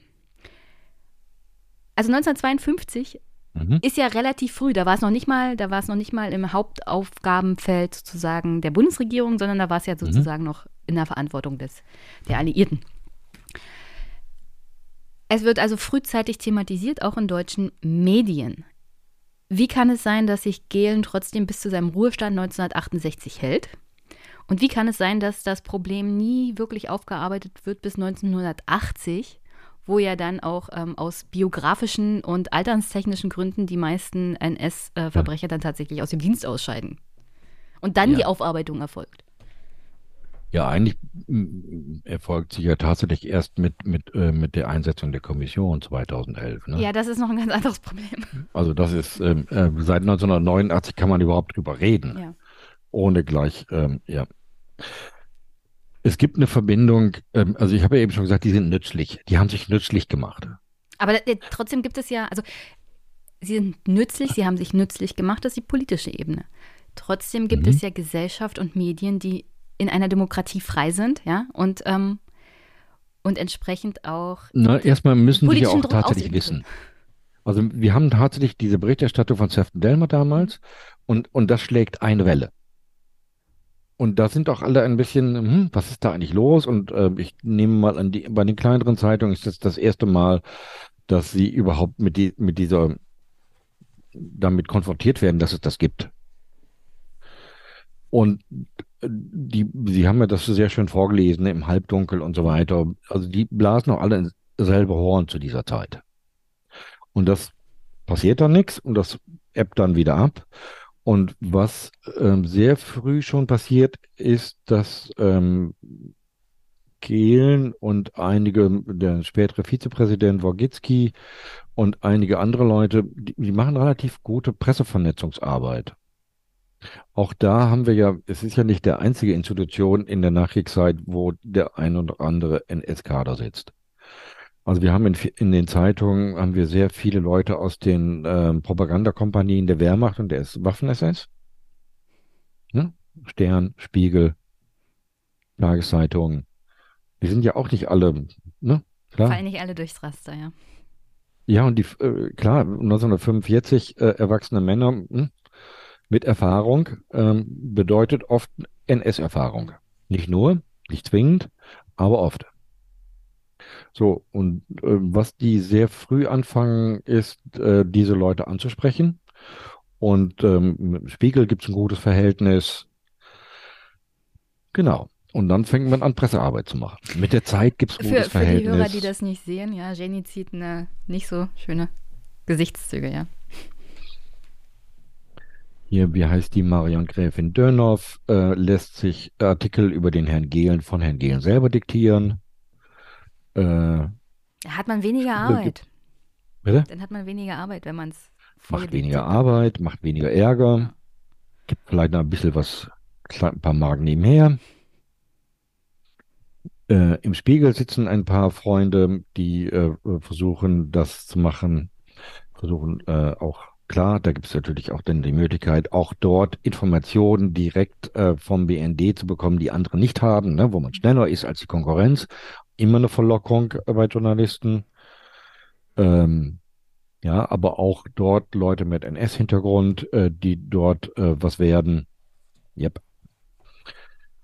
Also 1952 mhm. ist ja relativ früh. Da war es noch nicht mal, da war es noch nicht mal im Hauptaufgabenfeld sozusagen der Bundesregierung, sondern da war es ja mhm. sozusagen mhm. noch in der Verantwortung des der Alliierten. Es wird also frühzeitig thematisiert, auch in deutschen Medien. Wie kann es sein, dass sich Gehlen trotzdem bis zu seinem Ruhestand 1968 hält? Und wie kann es sein, dass das Problem nie wirklich aufgearbeitet wird bis 1980, wo ja dann auch ähm, aus biografischen und alternstechnischen Gründen die meisten NS-Verbrecher äh, dann tatsächlich aus dem Dienst ausscheiden? Und dann ja. die Aufarbeitung erfolgt. Ja, eigentlich erfolgt sie ja tatsächlich erst mit, mit, äh, mit der Einsetzung der Kommission 2011. Ne? Ja, das ist noch ein ganz anderes Problem. Also das ist, ähm, äh, seit 1989 kann man überhaupt drüber reden, ja. ohne gleich, ähm, ja. Es gibt eine Verbindung, ähm, also ich habe ja eben schon gesagt, die sind nützlich, die haben sich nützlich gemacht. Aber äh, trotzdem gibt es ja, also sie sind nützlich, sie haben sich nützlich gemacht, das ist die politische Ebene. Trotzdem gibt mhm. es ja Gesellschaft und Medien, die in einer Demokratie frei sind, ja, und ähm, und entsprechend auch. Na, erstmal müssen die ja auch Druck tatsächlich wissen. Also wir haben tatsächlich diese Berichterstattung von Sefton Delmer damals und, und das schlägt eine Welle. Und da sind auch alle ein bisschen, hm, was ist da eigentlich los? Und äh, ich nehme mal an die, bei den kleineren Zeitungen ist das das erste Mal, dass sie überhaupt mit, die, mit dieser, damit konfrontiert werden, dass es das gibt. Und die, sie haben ja das sehr schön vorgelesen im Halbdunkel und so weiter. Also die blasen auch alle ins selbe Horn zu dieser Zeit. Und das passiert dann nichts und das ebbt dann wieder ab. Und was ähm, sehr früh schon passiert, ist, dass ähm, Gehlen und einige, der spätere Vizepräsident Worgicki und einige andere Leute, die, die machen relativ gute Pressevernetzungsarbeit. Auch da haben wir ja, es ist ja nicht der einzige Institution in der Nachkriegszeit, wo der ein oder andere NS-Kader sitzt. Also wir haben in, in den Zeitungen haben wir sehr viele Leute aus den ähm, Propagandakompanien der Wehrmacht und der Waffen-SS. Ne? Stern, Spiegel, Tageszeitungen. Die sind ja auch nicht alle, ne? Klar. Fallen nicht alle durchs Raster, ja. Ja, und die, äh, klar, 1945 äh, erwachsene Männer hm, mit Erfahrung ähm, bedeutet oft NS-Erfahrung. Nicht nur, nicht zwingend, aber oft. So, und äh, was die sehr früh anfangen, ist, äh, diese Leute anzusprechen. Und ähm, mit dem Spiegel gibt es ein gutes Verhältnis. Genau. Und dann fängt man an, Pressearbeit zu machen. Mit der Zeit gibt es ein Für, gutes für die Verhältnis. Hörer, die das nicht sehen, ja, Jenny zieht eine nicht so schöne Gesichtszüge, ja. Hier, wie heißt die Marion Gräfin Dönhoff, äh, lässt sich Artikel über den Herrn Gehlen von Herrn Gehlen selber diktieren. Äh, hat man weniger Arbeit. bitte? Dann hat man weniger Arbeit, wenn man es Macht weniger Arbeit, macht weniger Ärger, gibt vielleicht noch ein bisschen was, ein paar Marken nebenher. Äh, Im Spiegel sitzen ein paar Freunde, die äh, versuchen, das zu machen, versuchen äh, auch, klar, da gibt es natürlich auch dann die Möglichkeit, auch dort Informationen direkt äh, vom BND zu bekommen, die andere nicht haben, ne, wo man schneller ist als die Konkurrenz. Immer eine Verlockung bei Journalisten. Ähm, ja, aber auch dort Leute mit NS-Hintergrund, äh, die dort äh, was werden. Yep.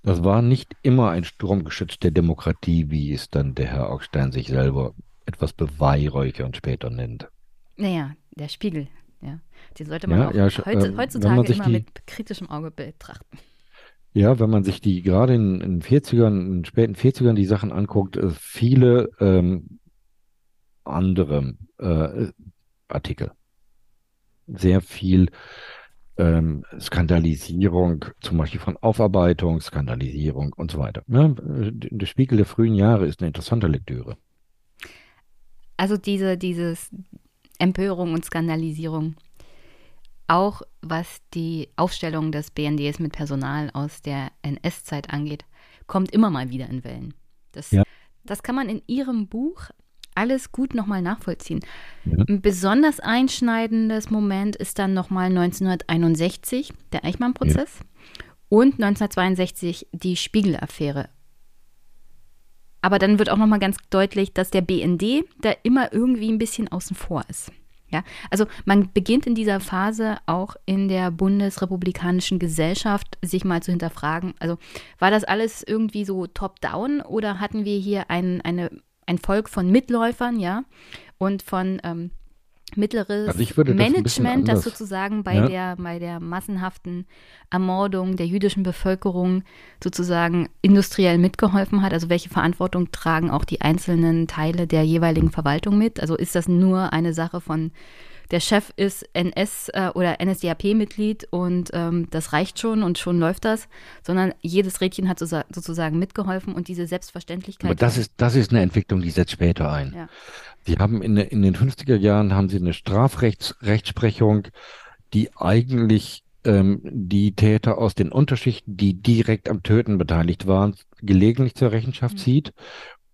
Das war nicht immer ein Sturmgeschütz der Demokratie, wie es dann der Herr Augstein sich selber etwas beweihräuchernd später nennt. Naja, der Spiegel, ja. Den sollte man Ja, auch ja, heutz- ähm, man heutzutage sich immer die- mit kritischem Auge betrachten. Ja, wenn man sich die gerade in den 40ern, in den späten 40ern die Sachen anguckt, äh, viele ähm, andere äh, Artikel. Sehr viel ähm, Skandalisierung, zum Beispiel von Aufarbeitung, Skandalisierung und so weiter. Ne? Der Spiegel der frühen Jahre ist eine interessante Lektüre. Also diese, dieses Empörung und Skandalisierung, auch was die Aufstellung des BNDs mit Personal aus der NS-Zeit angeht, kommt immer mal wieder in Wellen. Das, Ja. das kann man in Ihrem Buch alles gut nochmal nachvollziehen. Ja. Ein besonders einschneidendes Moment ist dann nochmal 1961, der Eichmann-Prozess, und 1962 die Spiegel-Affäre. Aber dann wird auch nochmal ganz deutlich, dass der BND da immer irgendwie ein bisschen außen vor ist. Ja, also man beginnt in dieser Phase auch in der bundesrepublikanischen Gesellschaft sich mal zu hinterfragen. Also war das alles irgendwie so top-down oder hatten wir hier ein, eine, ein Volk von Mitläufern, ja, und von ähm, mittleres Also das Management, das anders- sozusagen bei, Ja. der, bei der massenhaften Ermordung der jüdischen Bevölkerung sozusagen industriell mitgeholfen hat? Also welche Verantwortung tragen auch die einzelnen Teile der jeweiligen Verwaltung mit? Also ist das nur eine Sache von der Chef ist NS äh, oder NSDAP-Mitglied und ähm, das reicht schon und schon läuft das, sondern jedes Rädchen hat sozusa- sozusagen mitgeholfen und diese Selbstverständlichkeit. Aber das ist, das ist eine Entwicklung, die setzt später ein. Ja. Sie haben in, in den 50er Jahren haben sie eine Strafrechtsrechtsprechung, die eigentlich ähm, die Täter aus den Unterschichten, die direkt am Töten beteiligt waren, gelegentlich zur Rechenschaft Mhm. zieht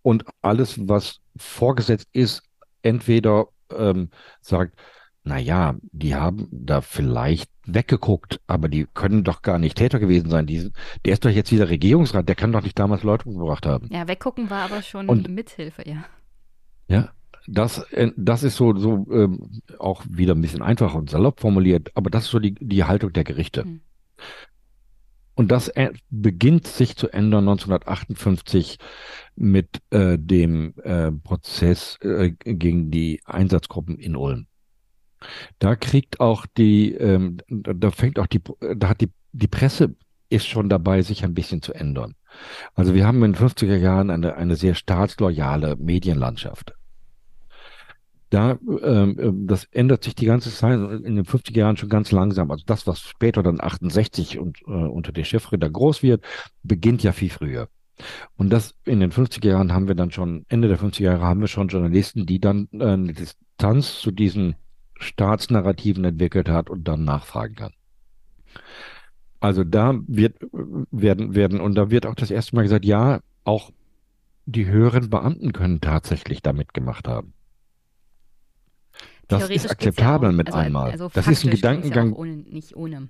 und alles, was vorgesetzt ist, entweder ähm, sagt, naja, die haben da vielleicht weggeguckt, aber die können doch gar nicht Täter gewesen sein. Die, der ist doch jetzt wieder Regierungsrat, der kann doch nicht damals Leute umgebracht haben. Ja, weggucken war aber schon Und- Mithilfe, ja. Ja, das, äh, das ist so, so ähm, auch wieder ein bisschen einfach und salopp formuliert, aber das ist so die, die Haltung der Gerichte. Hm. Und das äh, beginnt sich zu ändern 1958 mit äh, dem äh, Prozess äh, gegen die Einsatzgruppen in Ulm. Da kriegt auch die, ähm, da fängt auch die, da hat die, die Presse ist schon dabei, sich ein bisschen zu ändern. Also wir haben in den 50er Jahren eine, eine sehr staatsloyale Medienlandschaft. Da, ähm, ähm, das ändert sich die ganze Zeit in den 50er Jahren schon ganz langsam. Also das, was später dann 68 und äh, unter der Chefredakteur groß wird, beginnt ja viel früher. Und das in den 50er Jahren haben wir dann schon, Ende der 50er Jahre haben wir schon Journalisten, die dann äh, eine Distanz zu diesen Staatsnarrativen entwickelt hat und dann nachfragen kann. Also da wird, werden, werden, und da wird auch das erste Mal gesagt, ja, auch die höheren Beamten können tatsächlich da mitgemacht haben. Das ist geht's ja akzeptabel auch- mit also, einmal. Also das ist ein Gedankengang, Ja auch ohne, nicht ohne.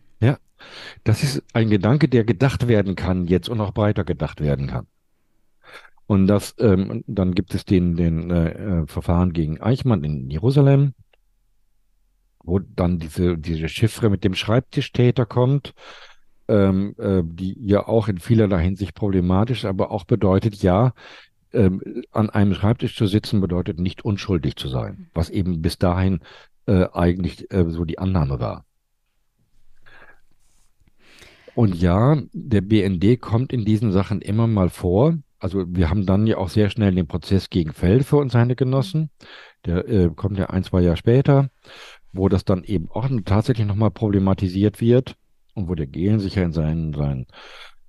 das ist ein Gedanke, der gedacht werden kann jetzt und auch breiter gedacht werden kann. Und das, ähm, dann gibt es den, den äh, äh, Verfahren gegen Eichmann in Jerusalem, wo dann diese, diese Chiffre mit dem Schreibtischtäter kommt, ähm, äh, die ja auch in vielerlei Hinsicht problematisch, ist, aber auch bedeutet, ja, ähm, an einem Schreibtisch zu sitzen bedeutet nicht unschuldig zu sein, was eben bis dahin äh, eigentlich äh, so die Annahme war. Und ja, der BND kommt in diesen Sachen immer mal vor. Also wir haben dann ja auch sehr schnell den Prozess gegen Felfe und seine Genossen. Der äh, kommt ja ein, zwei Jahre später, wo das dann eben auch tatsächlich nochmal problematisiert wird und wo der Gehlen sich ja in seinen, seinen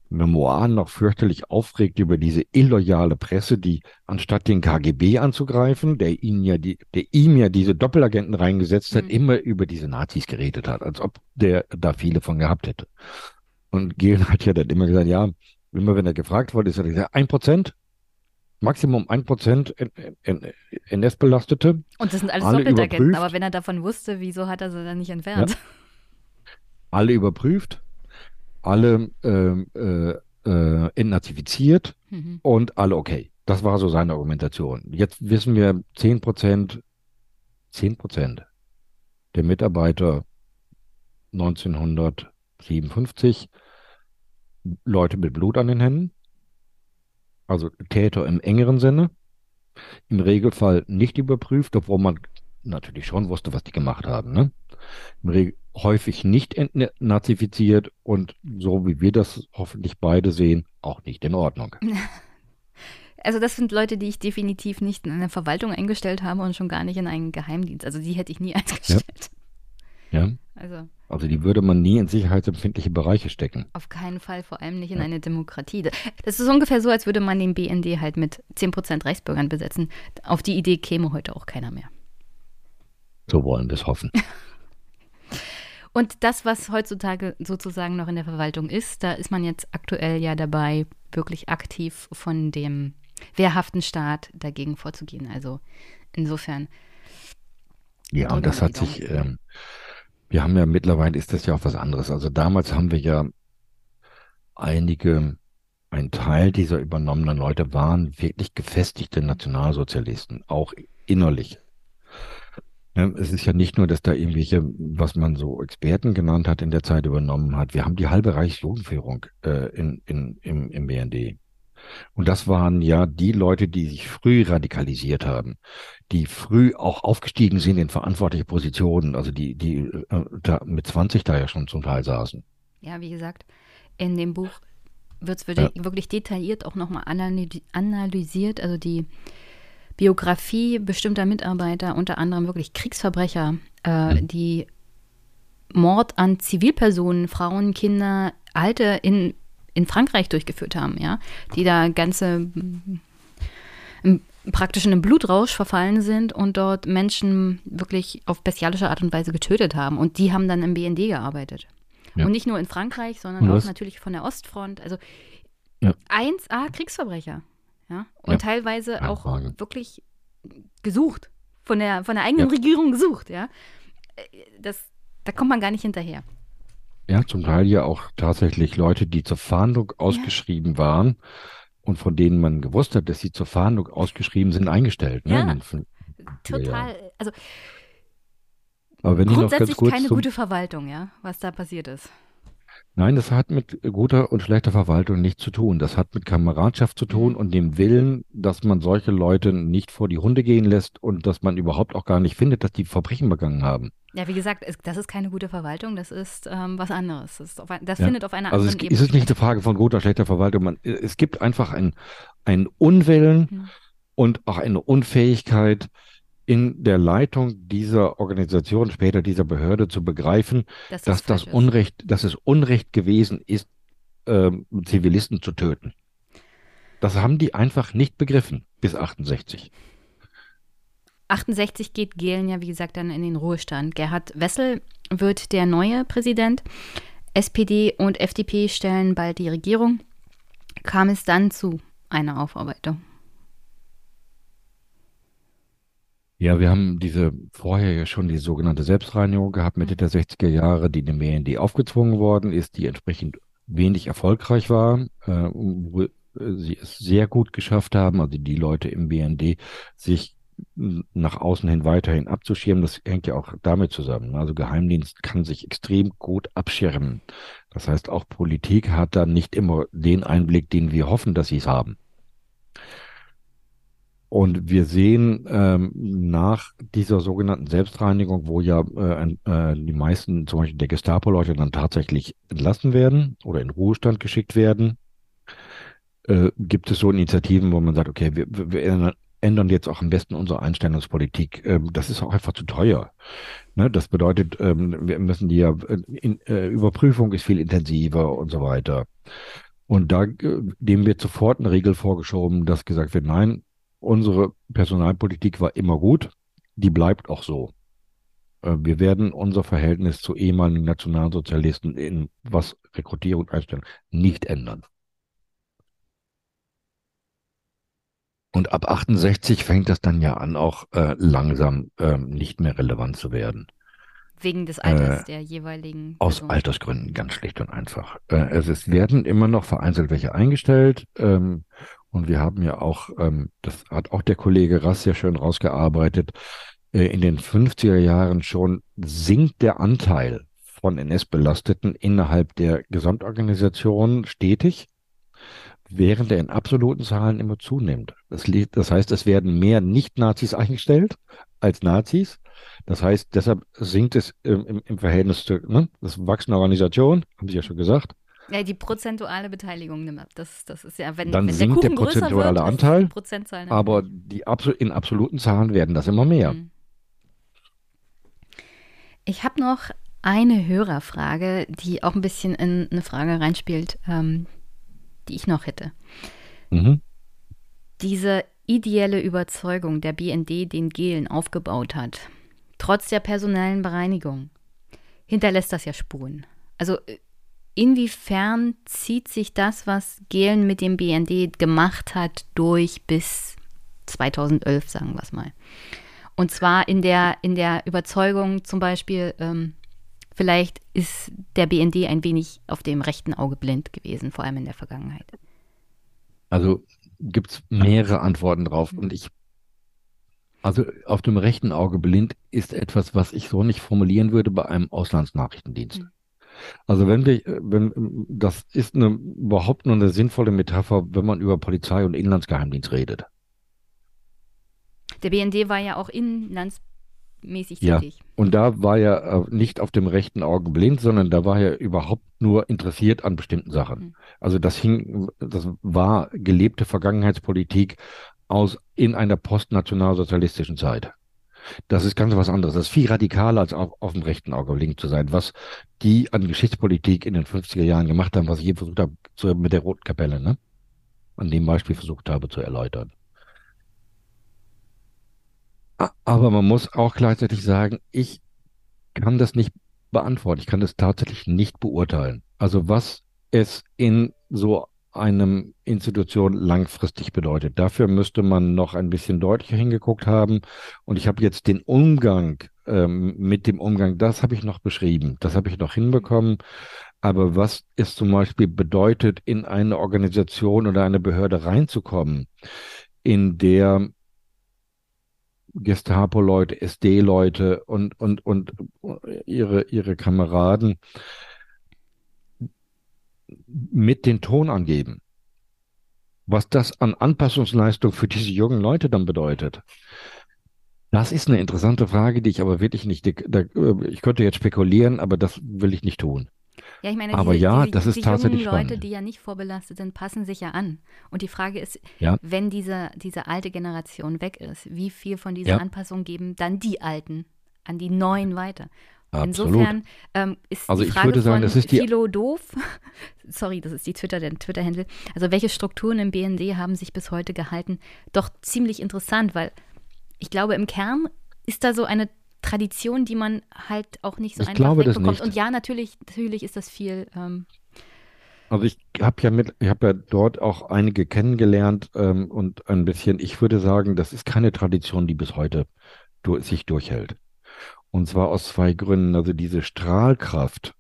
Memoiren noch fürchterlich aufregt über diese illoyale Presse, die anstatt den KGB anzugreifen, der ihnen ja die, der ihm ja diese Doppelagenten reingesetzt hat, Mhm. immer über diese Nazis geredet hat, als ob der da viele von gehabt hätte. Und Gehlen hat ja dann immer gesagt, ja, immer wenn er gefragt wurde, ist er gesagt, ein Prozent, Maximum ein Prozent NS-Belastete. Und das sind alles Alle Doppelagenten, aber wenn er davon wusste, wieso hat er sie dann nicht entfernt? alle überprüft, alle ähm, äh, äh, entnazifiziert Mhm. und alle okay. Das war so seine Argumentation. Jetzt wissen wir, 10 Prozent, 10 Prozent der Mitarbeiter 1957 Leute mit Blut an den Händen, also Täter im engeren Sinne, im Regelfall nicht überprüft, obwohl man natürlich schon wusste, was die gemacht haben. Ne? Häufig nicht entnazifiziert und so wie wir das hoffentlich beide sehen, auch nicht in Ordnung. Also das sind Leute, die ich definitiv nicht in eine Verwaltung eingestellt habe und schon gar nicht in einen Geheimdienst. Also die hätte ich nie eingestellt. Ja? Also Also die würde man nie in sicherheitsempfindliche Bereiche stecken. auf keinen Fall, vor allem nicht in Ja. eine Demokratie. Das ist ungefähr so, als würde man den BND halt mit 10% Reichsbürgern besetzen. Auf die Idee käme heute auch keiner mehr. So wollen wir es hoffen. Und das, was heutzutage sozusagen noch in der Verwaltung ist, da ist man jetzt aktuell ja dabei, wirklich aktiv von dem wehrhaften Staat dagegen vorzugehen. Also insofern, Ja, und das hat sich, ähm, wir haben ja mittlerweile ist das ja auch was anderes. Also damals haben wir ja einige, ein Teil dieser übernommenen Leute waren wirklich gefestigte Nationalsozialisten, auch innerlich. Es ist ja nicht nur, dass da irgendwelche, was man so Experten genannt hat, in der Zeit übernommen hat. Wir haben die halbe Reichsjugendführung äh, in, in, im, im BND. Und das waren ja die Leute, die sich früh radikalisiert haben, die früh auch aufgestiegen sind in verantwortliche Positionen, also die, die äh, da mit 20 da ja schon zum Teil saßen. ja, wie gesagt, in dem Buch wird es wirklich, wirklich detailliert auch nochmal analy analysiert, also die Biografie bestimmter Mitarbeiter, unter anderem wirklich Kriegsverbrecher, äh, Mhm. die Mord an Zivilpersonen, Frauen, Kinder, Alte in, in Frankreich durchgeführt haben, ja, die da ganze im, praktisch in einen Blutrausch verfallen sind und dort Menschen wirklich auf bestialische Art und Weise getötet haben. Und die haben dann im BND gearbeitet. Ja. Und nicht nur in Frankreich, sondern auch natürlich von der Ostfront. Also Ja. 1A Kriegsverbrecher. Ja? Und Ja. teilweise Keine auch Frage. wirklich gesucht. Von der, von der eigenen. Regierung gesucht, ja. das, da kommt man gar nicht hinterher. Ja, zum Teil ja auch tatsächlich Leute, die zur Fahndung ausgeschrieben ja. waren und von denen man gewusst hat, dass sie zur Fahndung ausgeschrieben sind, eingestellt. Ne? Ja, total. Also Aber wenn grundsätzlich keine zum, gute Verwaltung, ja, was da passiert ist. Nein, das hat mit guter und schlechter Verwaltung nichts zu tun. Das hat mit Kameradschaft zu tun mhm. und dem Willen, dass man solche Leute nicht vor die Hunde gehen lässt und dass man überhaupt auch gar nicht findet, dass die Verbrechen begangen haben. Ja, wie gesagt, das ist keine gute Verwaltung, das ist ähm, was anderes. Das, auf, das ja. findet auf einer also anderen Ebene. Also es ist nicht eine Frage von guter, schlechter Verwaltung. Man, es gibt einfach ein, ein Unwillen mhm. und auch eine Unfähigkeit, in der Leitung dieser Organisation, später dieser Behörde zu begreifen, das dass das Unrecht, dass es Unrecht gewesen ist, äh, Zivilisten zu töten. Das haben die einfach nicht begriffen bis 68. 68 geht Gehlen ja, wie gesagt, dann in den Ruhestand. Gerhard Wessel wird der neue Präsident. SPD und FDP stellen bald die Regierung. Kam es dann zu einer Aufarbeitung? Ja, wir haben diese vorher ja schon die sogenannte Selbstreinigung gehabt, Mitte der 60er Jahre, die dem BND aufgezwungen worden ist, die entsprechend wenig erfolgreich war, äh, wo äh, sie es sehr gut geschafft haben, also die Leute im BND, sich nach außen hin weiterhin abzuschirmen. Das hängt ja auch damit zusammen. Also Geheimdienst kann sich extrem gut abschirmen. Das heißt, auch Politik hat da nicht immer den Einblick, den wir hoffen, dass sie es haben. Und wir sehen ähm, nach dieser sogenannten Selbstreinigung, wo ja äh, äh, die meisten, zum Beispiel der Gestapo-Leute, dann tatsächlich entlassen werden oder in Ruhestand geschickt werden, äh, gibt es so Initiativen, wo man sagt, okay, wir, wir ändern jetzt auch am besten unsere Einstellungspolitik. Ähm, das ist auch einfach zu teuer. Ne? Das bedeutet, ähm, wir müssen die ja, äh, in, äh, Überprüfung ist viel intensiver und so weiter. Und da, äh, dem wird sofort eine Regel vorgeschoben, dass gesagt wird, nein, Unsere Personalpolitik war immer gut, die bleibt auch so. Äh, wir werden unser Verhältnis zu ehemaligen Nationalsozialisten in was Rekrutierung einstellen nicht ändern. Und ab 68 fängt das dann ja an, auch äh, langsam äh, nicht mehr relevant zu werden. Wegen des Alters äh, der jeweiligen. Aus Person. Altersgründen, ganz schlicht und einfach. Äh, es ist, werden immer noch vereinzelt welche eingestellt. Ähm, und wir haben ja auch, ähm, das hat auch der Kollege Rass sehr schön rausgearbeitet, äh, in den 50er Jahren schon sinkt der Anteil von NS-Belasteten innerhalb der Gesamtorganisation stetig, während er in absoluten Zahlen immer zunimmt. Das, das heißt, es werden mehr Nicht-Nazis eingestellt als Nazis. Das heißt, deshalb sinkt es im, im Verhältnis zu, ne, das wachsende Organisation, haben Sie ja schon gesagt, ja, die prozentuale Beteiligung nimmt ab. Das, das ist ja, wenn, Dann wenn sinkt der, der prozentuale wird, Anteil, die aber die in absoluten Zahlen werden das immer mehr. Mhm. Ich habe noch eine Hörerfrage, die auch ein bisschen in eine Frage reinspielt, ähm, die ich noch hätte. Mhm. Diese ideelle Überzeugung der BND den Gelen aufgebaut hat, trotz der personellen Bereinigung, hinterlässt das ja Spuren. Also äh, inwiefern zieht sich das, was Gehlen mit dem BND gemacht hat, durch bis 2011, sagen wir es mal. Und zwar in der, in der Überzeugung zum Beispiel, ähm, vielleicht ist der BND ein wenig auf dem rechten Auge blind gewesen, vor allem in der Vergangenheit. Also gibt es mehrere Antworten drauf und ich also auf dem rechten Auge blind ist etwas, was ich so nicht formulieren würde bei einem Auslandsnachrichtendienst. Mhm. Also wenn wir, wenn, das ist eine, überhaupt nur eine sinnvolle Metapher, wenn man über Polizei und Inlandsgeheimdienst redet. Der BND war ja auch inlandsmäßig ja, tätig. Und da war er äh, nicht auf dem rechten Auge blind, sondern da war er überhaupt nur interessiert an bestimmten Sachen. Mhm. Also das hing, das war gelebte Vergangenheitspolitik aus in einer postnationalsozialistischen Zeit. Das ist ganz was anderes. Das ist viel radikaler, als auf, auf dem rechten Auge links zu sein. Was die an Geschichtspolitik in den 50er Jahren gemacht haben, was ich hier versucht habe, zu, mit der Roten Kapelle, ne? An dem Beispiel versucht habe zu erläutern. Aber man muss auch gleichzeitig sagen, ich kann das nicht beantworten. Ich kann das tatsächlich nicht beurteilen. Also was es in so einem Institution langfristig bedeutet. Dafür müsste man noch ein bisschen deutlicher hingeguckt haben. Und ich habe jetzt den Umgang ähm, mit dem Umgang, das habe ich noch beschrieben, das habe ich noch hinbekommen. Aber was es zum Beispiel bedeutet, in eine Organisation oder eine Behörde reinzukommen, in der Gestapo-Leute, SD-Leute und, und, und ihre, ihre Kameraden mit den Ton angeben. Was das an Anpassungsleistung für diese jungen Leute dann bedeutet. Das ist eine interessante Frage, die ich aber wirklich nicht, ich könnte jetzt spekulieren, aber das will ich nicht tun. Ja, ich meine, aber diese, ja, die, das ist die tatsächlich jungen Leute, spannend. die ja nicht vorbelastet sind, passen sich ja an. Und die Frage ist, Ja. wenn diese, diese alte Generation weg ist, wie viel von dieser Ja. Anpassung geben dann die Alten an die Neuen weiter? Absolut. Insofern ähm, ist Also die ich Frage würde sagen, von das ist die- Philo doof. Sorry, das ist die Twitter, der Twitter-Handle. Also welche Strukturen im BND haben sich bis heute gehalten? Doch ziemlich interessant, weil ich glaube, im Kern ist da so eine Tradition, die man halt auch nicht so Ich einfach glaube das wegbekommt. nicht. Und ja, natürlich, natürlich ist das viel. Ähm, Also ich habe ja mit, ich habe ja dort auch einige kennengelernt ähm, und ein bisschen, ich würde sagen, das ist keine Tradition, die bis heute du, sich durchhält. Und zwar aus zwei Gründen. Also diese Strahlkraft,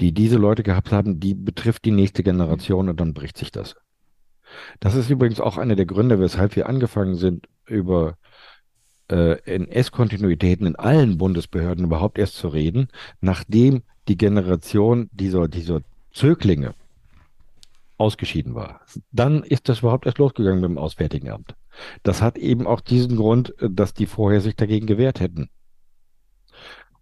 die diese Leute gehabt haben, die betrifft die nächste Generation und dann bricht sich das. Das ist übrigens auch einer der Gründe, weshalb wir angefangen sind, über äh, NS-Kontinuitäten in allen Bundesbehörden überhaupt erst zu reden, nachdem die Generation dieser, dieser Zöglinge ausgeschieden war. Dann ist das überhaupt erst losgegangen mit dem Auswärtigen Amt. Das hat eben auch diesen Grund, äh, dass die vorher sich dagegen gewehrt hätten.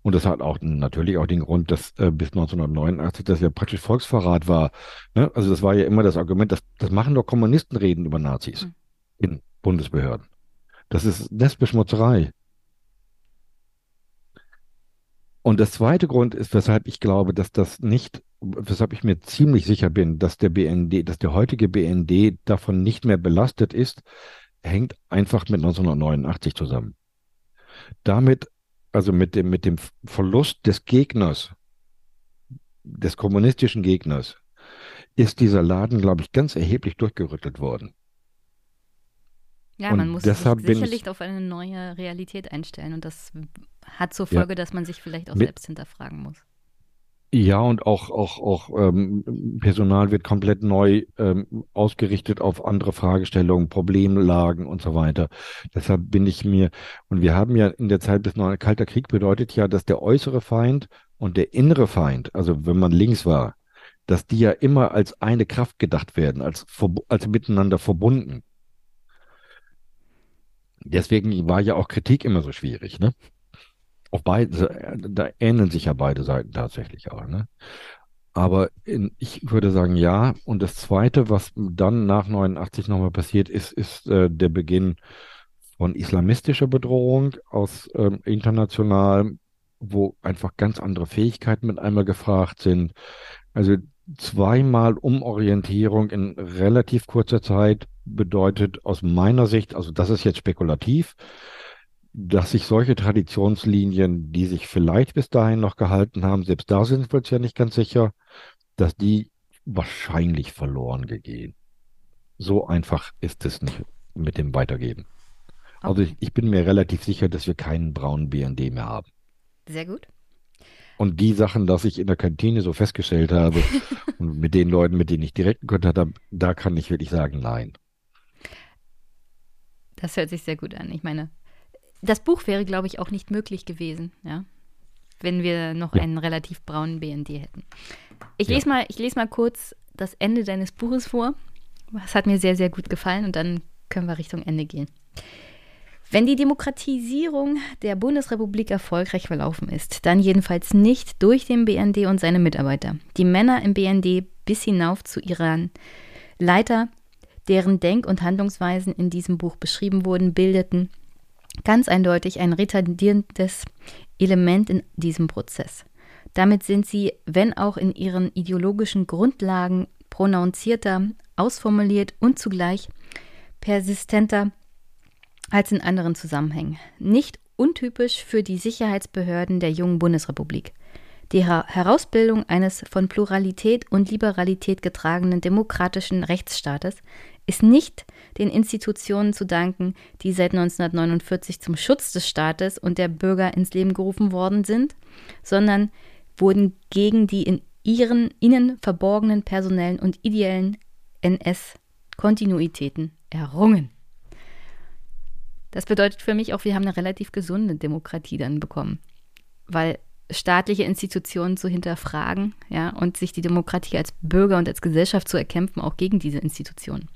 Und das hat auch natürlich auch den Grund, dass äh, bis 1989 das ja praktisch Volksverrat war. Ne? Also das war ja immer das Argument, dass das machen doch Kommunisten reden über Nazis Hm. in Bundesbehörden. Das ist Nestbeschmutzerei. Und das zweite Grund ist, weshalb ich glaube, dass das nicht, weshalb ich mir ziemlich sicher bin, dass der BND, dass der heutige BND davon nicht mehr belastet ist, hängt einfach mit 1989 zusammen. Damit, also mit dem, mit dem Verlust des Gegners, des kommunistischen Gegners, ist dieser Laden, glaube ich, ganz erheblich durchgerüttelt worden. ja, Und man muss sich sicherlich ich- auf eine neue Realität einstellen. Und das hat zur Ja. Folge, dass man sich vielleicht auch Mit- selbst hinterfragen muss. Ja, und auch, auch, auch ähm, Personal wird komplett neu ähm, ausgerichtet auf andere Fragestellungen, Problemlagen und so weiter. Deshalb bin ich mir, und wir haben ja in der Zeit bis noch Kalter Krieg bedeutet ja, dass der äußere Feind und der innere Feind, also wenn man links war, dass die ja immer als eine Kraft gedacht werden, als, als miteinander verbunden. Deswegen war ja auch Kritik immer so schwierig, ne? Auf beide, da ähneln sich ja beide Seiten tatsächlich auch, ne? Aber in, ich würde sagen, ja. Und das Zweite, was dann nach 89 nochmal passiert ist, ist äh, der Beginn von islamistischer Bedrohung aus ähm, international, wo einfach ganz andere Fähigkeiten mit einmal gefragt sind. Also zweimal Umorientierung in relativ kurzer Zeit bedeutet aus meiner Sicht, also das ist jetzt spekulativ, dass sich solche Traditionslinien, die sich vielleicht bis dahin noch gehalten haben, selbst da sind wir uns ja nicht ganz sicher, dass die wahrscheinlich verloren gehen. So einfach ist es nicht mit dem Weitergeben. Also ich, ich bin mir relativ sicher, dass wir keinen braunen BND mehr haben. Sehr gut. Und die Sachen, dass ich in der Kantine so festgestellt habe und mit den Leuten, mit denen ich direkten Kontakt habe, da kann ich wirklich sagen, nein. Das hört sich sehr gut an. Ich meine, das Buch wäre, glaube ich, auch nicht möglich gewesen, ja, wenn wir noch Ja. einen relativ braunen BND hätten. Ich Ja. lese mal, ich lese mal kurz das Ende deines Buches vor. Das hat mir sehr, sehr gut gefallen und dann können wir Richtung Ende gehen. Wenn die Demokratisierung der Bundesrepublik erfolgreich verlaufen ist, dann jedenfalls nicht durch den BND und seine Mitarbeiter. Die Männer im BND bis hinauf zu ihren Leiter, deren Denk- und Handlungsweisen in diesem Buch beschrieben wurden, bildeten ganz eindeutig ein retardierendes Element in diesem Prozess. Damit sind sie, wenn auch in ihren ideologischen Grundlagen prononzierter, ausformuliert und zugleich persistenter als in anderen Zusammenhängen. Nicht untypisch für die Sicherheitsbehörden der jungen Bundesrepublik. Die Her Herausbildung eines von Pluralität und Liberalität getragenen demokratischen Rechtsstaates ist nicht den Institutionen zu danken, die seit 1949 zum Schutz des Staates und der Bürger ins Leben gerufen worden sind, sondern wurden gegen die in ihren ihnen verborgenen personellen und ideellen NS-Kontinuitäten errungen. Das bedeutet für mich auch, wir haben eine relativ gesunde Demokratie dann bekommen, weil staatliche Institutionen zu hinterfragen, ja, und sich die Demokratie als Bürger und als Gesellschaft zu erkämpfen, auch gegen diese Institutionen,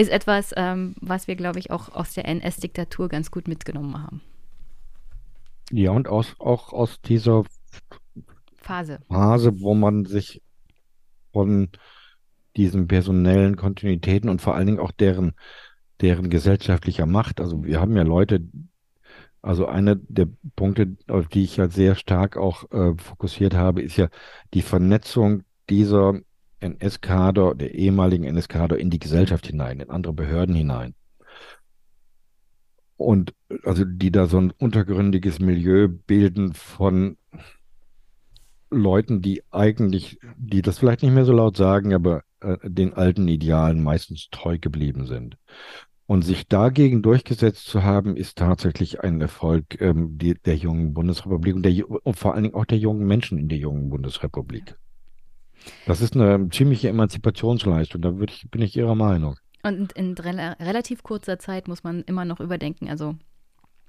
ist etwas, ähm, was wir, glaube ich, auch aus der NS-Diktatur ganz gut mitgenommen haben. Ja, und aus, auch aus dieser Phase. Phase, wo man sich von diesen personellen Kontinuitäten und vor allen Dingen auch deren, deren gesellschaftlicher Macht, also wir haben ja Leute, also einer der Punkte, auf die ich halt sehr stark auch äh, fokussiert habe, ist ja die Vernetzung dieser NS-Kader, der ehemaligen NS-Kader in die Gesellschaft hinein, in andere Behörden hinein. Und also die da so ein untergründiges Milieu bilden von Leuten, die eigentlich, die das vielleicht nicht mehr so laut sagen, aber äh, den alten Idealen meistens treu geblieben sind. Und sich dagegen durchgesetzt zu haben, ist tatsächlich ein Erfolg ähm, die, der jungen Bundesrepublik und, der, und vor allen Dingen auch der jungen Menschen in der jungen Bundesrepublik. Das ist eine ziemliche Emanzipationsleistung, da ich, bin ich Ihrer Meinung. Und in re relativ kurzer Zeit muss man immer noch überdenken. Also,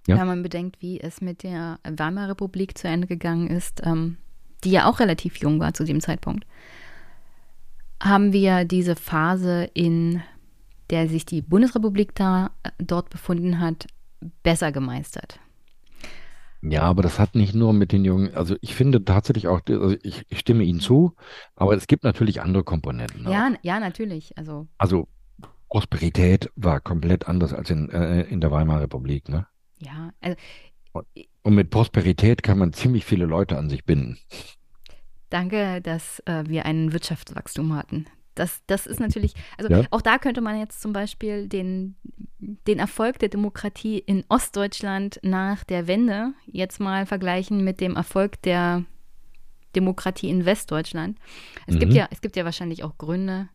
ja. wenn man bedenkt, wie es mit der Weimarer Republik zu Ende gegangen ist, ähm, die ja auch relativ jung war zu dem Zeitpunkt, haben wir diese Phase in der sich die Bundesrepublik da äh, dort befunden hat, besser gemeistert. Ja, aber das hat nicht nur mit den Jungen, also ich finde tatsächlich auch, also ich, ich stimme Ihnen zu, aber es gibt natürlich andere Komponenten. Ja, ja, natürlich. Also, also Prosperität war komplett anders als in, äh, in der Weimarer Republik, ne? Ja, also. Und mit Prosperität kann man ziemlich viele Leute an sich binden. Danke, dass äh, wir ein Wirtschaftswachstum hatten. Das, das ist natürlich, also ja. auch da könnte man jetzt zum Beispiel den, den Erfolg der Demokratie in Ostdeutschland nach der Wende jetzt mal vergleichen mit dem Erfolg der Demokratie in Westdeutschland. Es, mhm. gibt, ja, es gibt ja wahrscheinlich auch Gründe,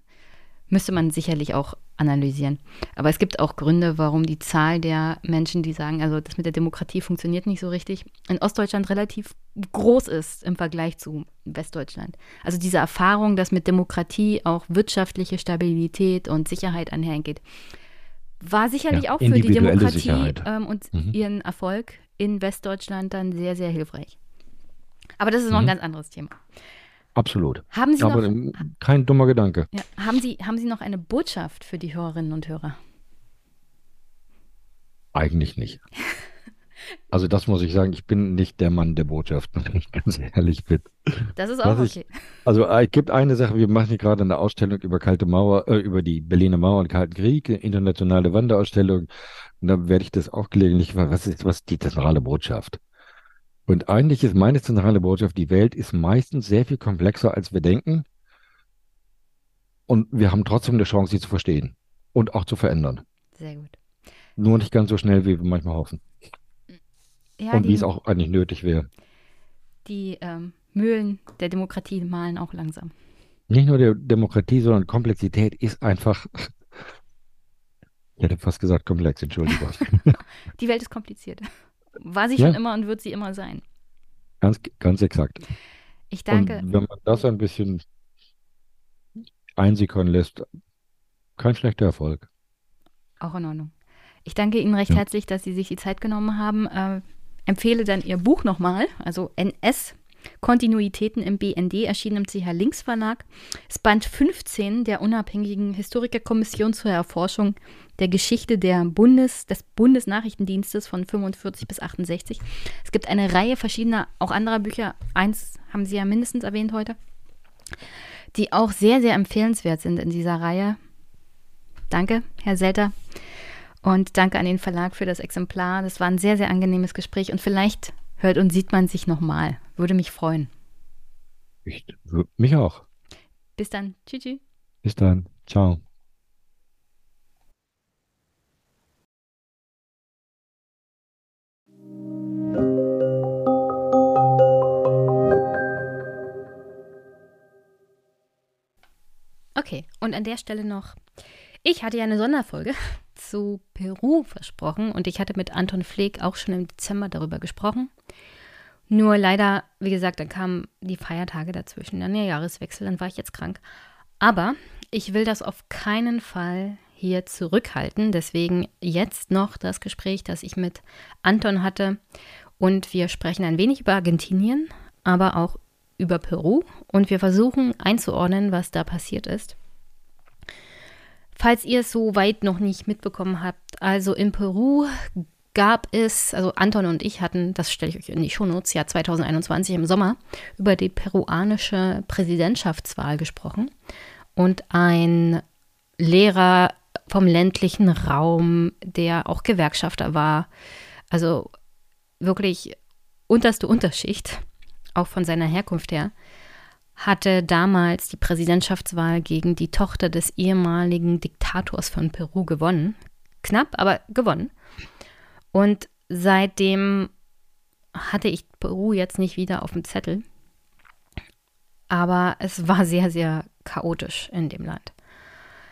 müsste man sicherlich auch analysieren. Aber es gibt auch Gründe, warum die Zahl der Menschen, die sagen, also das mit der Demokratie funktioniert nicht so richtig, in Ostdeutschland relativ groß ist im Vergleich zu Westdeutschland. Also diese Erfahrung, dass mit Demokratie auch wirtschaftliche Stabilität und Sicherheit einhergeht, war sicherlich ja, auch für die Demokratie ähm, und mhm. ihren Erfolg in Westdeutschland dann sehr, sehr hilfreich. Aber das ist noch mhm. ein ganz anderes Thema. Absolut. Haben Sie Aber noch, kein dummer Gedanke. Ja, haben, Sie, haben Sie noch eine Botschaft für die Hörerinnen und Hörer? Eigentlich nicht. Also das muss ich sagen, ich bin nicht der Mann der Botschaft, wenn ich ganz ehrlich bin. Das ist auch ich, okay. Also äh, es gibt eine Sache, wir machen hier gerade eine Ausstellung über kalte Mauer, äh, über die Berliner Mauer und Kalten Krieg, internationale Wanderausstellung. Und da werde ich das auch gelegentlich, was ist, was ist die zentrale Botschaft? Und eigentlich ist meine zentrale Botschaft, die Welt ist meistens sehr viel komplexer, als wir denken. Und wir haben trotzdem eine Chance, sie zu verstehen und auch zu verändern. Sehr gut. Nur nicht ganz so schnell, wie wir manchmal hoffen. Ja, und die, wie es auch eigentlich nötig wäre. Die ähm, Mühlen der Demokratie malen auch langsam. Nicht nur der Demokratie, sondern Komplexität ist einfach. Ich hätte fast gesagt komplex, Entschuldigung. die Welt ist kompliziert. War sie ja. schon immer und wird sie immer sein. Ganz, ganz exakt. Ich danke. Und wenn man das ein bisschen einsickern lässt, kein schlechter Erfolg. Auch in Ordnung. Ich danke Ihnen recht ja. herzlich, dass Sie sich die Zeit genommen haben. Äh, empfehle dann Ihr Buch nochmal, also NS Kontinuitäten im BND, erschienen im CH Links Verlag. Es Band 15 der unabhängigen Historikerkommission zur Erforschung der Geschichte der Bundes, des Bundesnachrichtendienstes von 45 bis 68. Es gibt eine Reihe verschiedener, auch anderer Bücher. Eins haben Sie ja mindestens erwähnt heute, die auch sehr, sehr empfehlenswert sind in dieser Reihe. Danke, Herr Selter. Und danke an den Verlag für das Exemplar. Das war ein sehr, sehr angenehmes Gespräch und vielleicht hört und sieht man sich nochmal. Würde mich freuen. Ich, mich auch. Bis dann. Tschüss. Tschü. Bis dann. Ciao. Okay, und an der Stelle noch Ich hatte ja eine Sonderfolge zu Peru versprochen und ich hatte mit Anton Pfleg auch schon im Dezember darüber gesprochen. Nur leider, wie gesagt, dann kamen die Feiertage dazwischen, dann der Jahreswechsel, dann war ich jetzt krank. Aber ich will das auf keinen Fall hier zurückhalten. Deswegen jetzt noch das Gespräch, das ich mit Anton hatte. Und wir sprechen ein wenig über Argentinien, aber auch über Peru. Und wir versuchen einzuordnen, was da passiert ist. Falls ihr es so weit noch nicht mitbekommen habt, also in Peru gab es, also Anton und ich hatten, das stelle ich euch in die Shownotes, ja 2021 im Sommer, über die peruanische Präsidentschaftswahl gesprochen. Und ein Lehrer vom ländlichen Raum, der auch Gewerkschafter war, also wirklich unterste Unterschicht, auch von seiner Herkunft her, hatte damals die Präsidentschaftswahl gegen die Tochter des ehemaligen Diktators von Peru gewonnen. Knapp, aber gewonnen. Und seitdem hatte ich Peru jetzt nicht wieder auf dem Zettel. Aber es war sehr, sehr chaotisch in dem Land.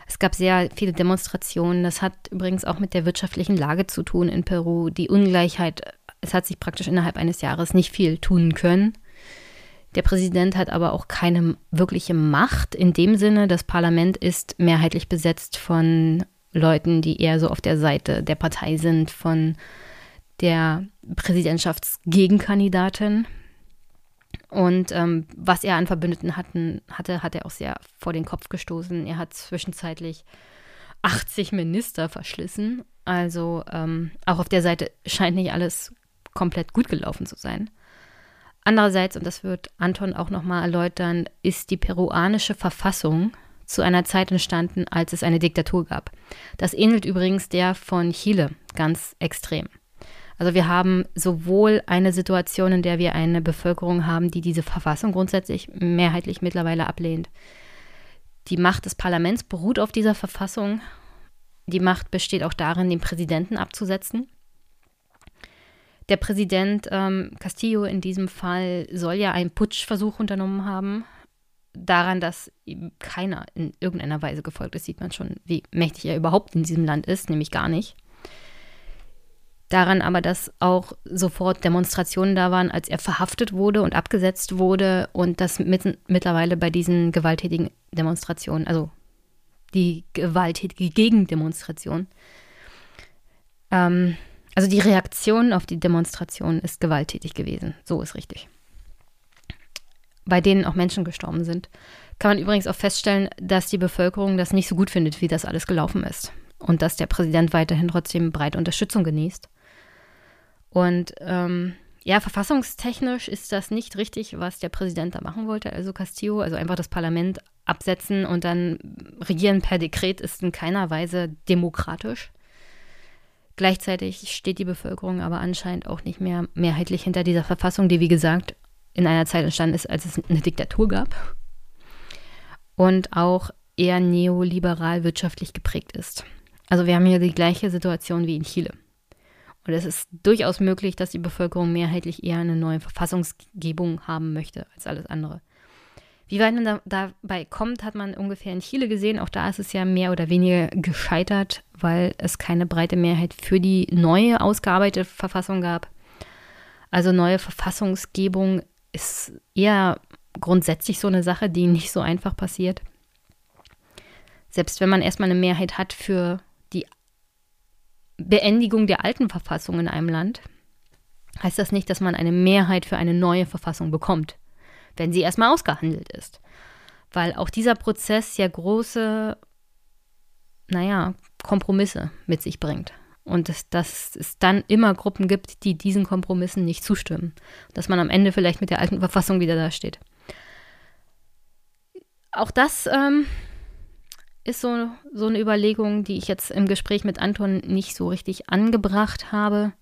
Es gab sehr viele Demonstrationen. Das hat übrigens auch mit der wirtschaftlichen Lage zu tun in Peru. Die Ungleichheit, es hat sich praktisch innerhalb eines Jahres nicht viel tun können. Der Präsident hat aber auch keine wirkliche Macht in dem Sinne. Das Parlament ist mehrheitlich besetzt von Leuten, die eher so auf der Seite der Partei sind, von der Präsidentschaftsgegenkandidatin. Und ähm, was er an Verbündeten hatten, hatte, hat er auch sehr vor den Kopf gestoßen. Er hat zwischenzeitlich 80 Minister verschlissen. Also ähm, auch auf der Seite scheint nicht alles komplett gut gelaufen zu sein. Andererseits, und das wird Anton auch nochmal erläutern, ist die peruanische Verfassung zu einer Zeit entstanden, als es eine Diktatur gab. Das ähnelt übrigens der von Chile ganz extrem. Also wir haben sowohl eine Situation, in der wir eine Bevölkerung haben, die diese Verfassung grundsätzlich mehrheitlich mittlerweile ablehnt. Die Macht des Parlaments beruht auf dieser Verfassung. Die Macht besteht auch darin, den Präsidenten abzusetzen. Der Präsident ähm, Castillo in diesem Fall soll ja einen Putschversuch unternommen haben. Daran, dass keiner in irgendeiner Weise gefolgt ist, sieht man schon, wie mächtig er überhaupt in diesem Land ist, nämlich gar nicht. Daran aber, dass auch sofort Demonstrationen da waren, als er verhaftet wurde und abgesetzt wurde und dass mit, mittlerweile bei diesen gewalttätigen Demonstrationen, also die gewalttätige Gegendemonstration, ähm, also die Reaktion auf die Demonstration ist gewalttätig gewesen. So ist richtig. Bei denen auch Menschen gestorben sind. Kann man übrigens auch feststellen, dass die Bevölkerung das nicht so gut findet, wie das alles gelaufen ist. Und dass der Präsident weiterhin trotzdem breite Unterstützung genießt. Und ähm, ja, verfassungstechnisch ist das nicht richtig, was der Präsident da machen wollte, also Castillo, also einfach das Parlament absetzen und dann regieren per Dekret ist in keiner Weise demokratisch. Gleichzeitig steht die Bevölkerung aber anscheinend auch nicht mehr mehrheitlich hinter dieser Verfassung, die, wie gesagt, in einer Zeit entstanden ist, als es eine Diktatur gab und auch eher neoliberal wirtschaftlich geprägt ist. Also wir haben hier die gleiche Situation wie in Chile. Und es ist durchaus möglich, dass die Bevölkerung mehrheitlich eher eine neue Verfassungsgebung haben möchte als alles andere. Wie weit man da, dabei kommt, hat man ungefähr in Chile gesehen. Auch da ist es ja mehr oder weniger gescheitert, weil es keine breite Mehrheit für die neue ausgearbeitete Verfassung gab. Also neue Verfassungsgebung ist eher grundsätzlich so eine Sache, die nicht so einfach passiert. Selbst wenn man erstmal eine Mehrheit hat für die Beendigung der alten Verfassung in einem Land, heißt das nicht, dass man eine Mehrheit für eine neue Verfassung bekommt wenn sie erstmal ausgehandelt ist. Weil auch dieser Prozess ja große, naja, Kompromisse mit sich bringt. Und dass, dass es dann immer Gruppen gibt, die diesen Kompromissen nicht zustimmen. Dass man am Ende vielleicht mit der alten Verfassung wieder dasteht. Auch das ähm, ist so, so eine Überlegung, die ich jetzt im Gespräch mit Anton nicht so richtig angebracht habe,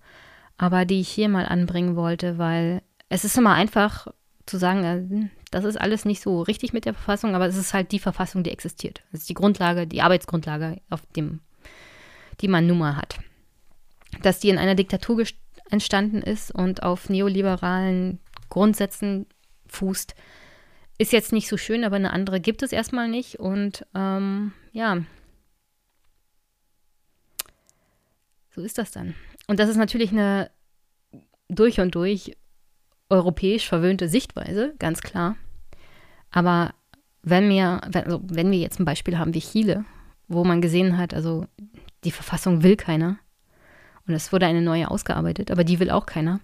aber die ich hier mal anbringen wollte, weil es ist immer einfach, zu sagen, äh, das ist alles nicht so richtig mit der Verfassung, aber es ist halt die Verfassung, die existiert. Das ist die Grundlage, die Arbeitsgrundlage, auf dem, die man nun mal hat. Dass die in einer Diktatur entstanden ist und auf neoliberalen Grundsätzen fußt, ist jetzt nicht so schön, aber eine andere gibt es erstmal nicht. Und ähm, ja, So ist das dann. Und das ist natürlich eine durch und durch europäisch verwöhnte Sichtweise, ganz klar. Aber wenn wir, also wenn wir jetzt ein Beispiel haben wie Chile, wo man gesehen hat, also die Verfassung will keiner und es wurde eine neue ausgearbeitet, aber die will auch keiner,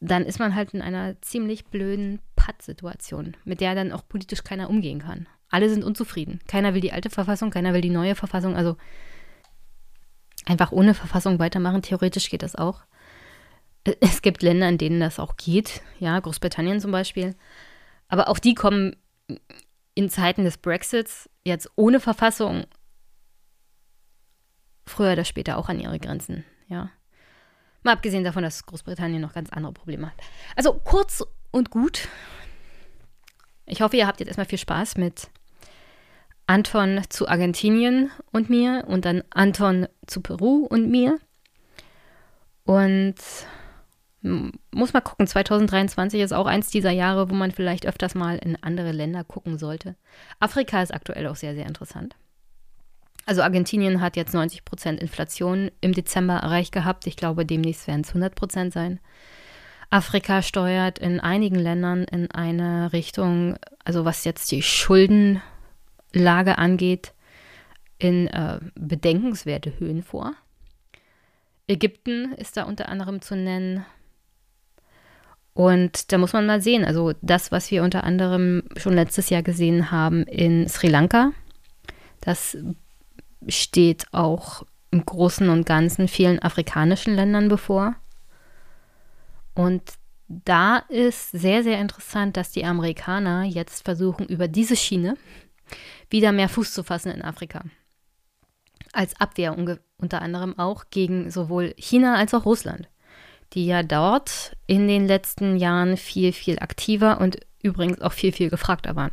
dann ist man halt in einer ziemlich blöden Pattsituation, mit der dann auch politisch keiner umgehen kann. Alle sind unzufrieden. Keiner will die alte Verfassung, keiner will die neue Verfassung. Also einfach ohne Verfassung weitermachen. Theoretisch geht das auch. Es gibt Länder, in denen das auch geht. Ja, Großbritannien zum Beispiel. Aber auch die kommen in Zeiten des Brexits jetzt ohne Verfassung früher oder später auch an ihre Grenzen. Ja. Mal abgesehen davon, dass Großbritannien noch ganz andere Probleme hat. Also kurz und gut. Ich hoffe, ihr habt jetzt erstmal viel Spaß mit Anton zu Argentinien und mir und dann Anton zu Peru und mir. Und muss mal gucken, 2023 ist auch eins dieser Jahre, wo man vielleicht öfters mal in andere Länder gucken sollte. Afrika ist aktuell auch sehr, sehr interessant. Also Argentinien hat jetzt 90 Prozent Inflation im Dezember erreicht gehabt. Ich glaube, demnächst werden es 100 Prozent sein. Afrika steuert in einigen Ländern in eine Richtung, also was jetzt die Schuldenlage angeht, in äh, bedenkenswerte Höhen vor. Ägypten ist da unter anderem zu nennen. Und da muss man mal sehen, also das, was wir unter anderem schon letztes Jahr gesehen haben in Sri Lanka, das steht auch im Großen und Ganzen vielen afrikanischen Ländern bevor. Und da ist sehr, sehr interessant, dass die Amerikaner jetzt versuchen, über diese Schiene wieder mehr Fuß zu fassen in Afrika. Als Abwehr unter anderem auch gegen sowohl China als auch Russland, die ja dort in den letzten Jahren viel, viel aktiver und übrigens auch viel, viel gefragter waren.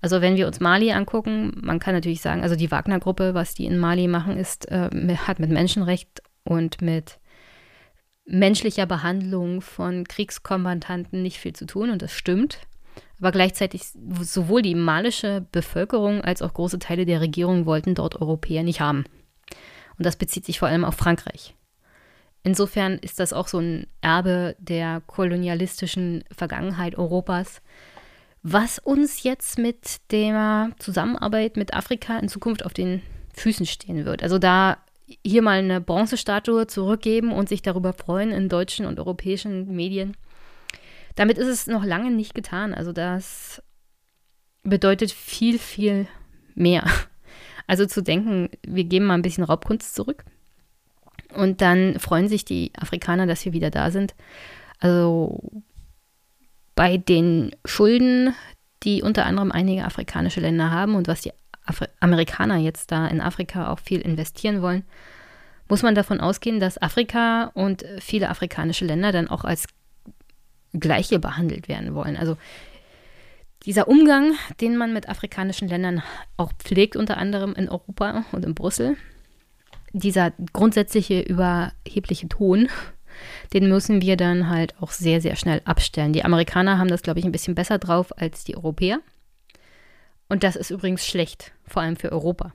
Also wenn wir uns Mali angucken, man kann natürlich sagen, also die Wagner-Gruppe, was die in Mali machen, ist, äh, hat mit Menschenrecht und mit menschlicher Behandlung von Kriegskommandanten nicht viel zu tun und das stimmt. Aber gleichzeitig sowohl die malische Bevölkerung als auch große Teile der Regierung wollten dort Europäer nicht haben. Und das bezieht sich vor allem auf Frankreich. Insofern ist das auch so ein Erbe der kolonialistischen Vergangenheit Europas, was uns jetzt mit der Zusammenarbeit mit Afrika in Zukunft auf den Füßen stehen wird. Also da hier mal eine Bronzestatue zurückgeben und sich darüber freuen in deutschen und europäischen Medien. Damit ist es noch lange nicht getan. Also das bedeutet viel, viel mehr. Also zu denken, wir geben mal ein bisschen Raubkunst zurück und dann freuen sich die Afrikaner, dass wir wieder da sind. Also bei den Schulden, die unter anderem einige afrikanische Länder haben und was die Afri Amerikaner jetzt da in Afrika auch viel investieren wollen, muss man davon ausgehen, dass Afrika und viele afrikanische Länder dann auch als Gleiche behandelt werden wollen. Also dieser Umgang, den man mit afrikanischen Ländern auch pflegt, unter anderem in Europa und in Brüssel, dieser grundsätzliche überhebliche Ton, den müssen wir dann halt auch sehr, sehr schnell abstellen. Die Amerikaner haben das, glaube ich, ein bisschen besser drauf als die Europäer. Und das ist übrigens schlecht, vor allem für Europa.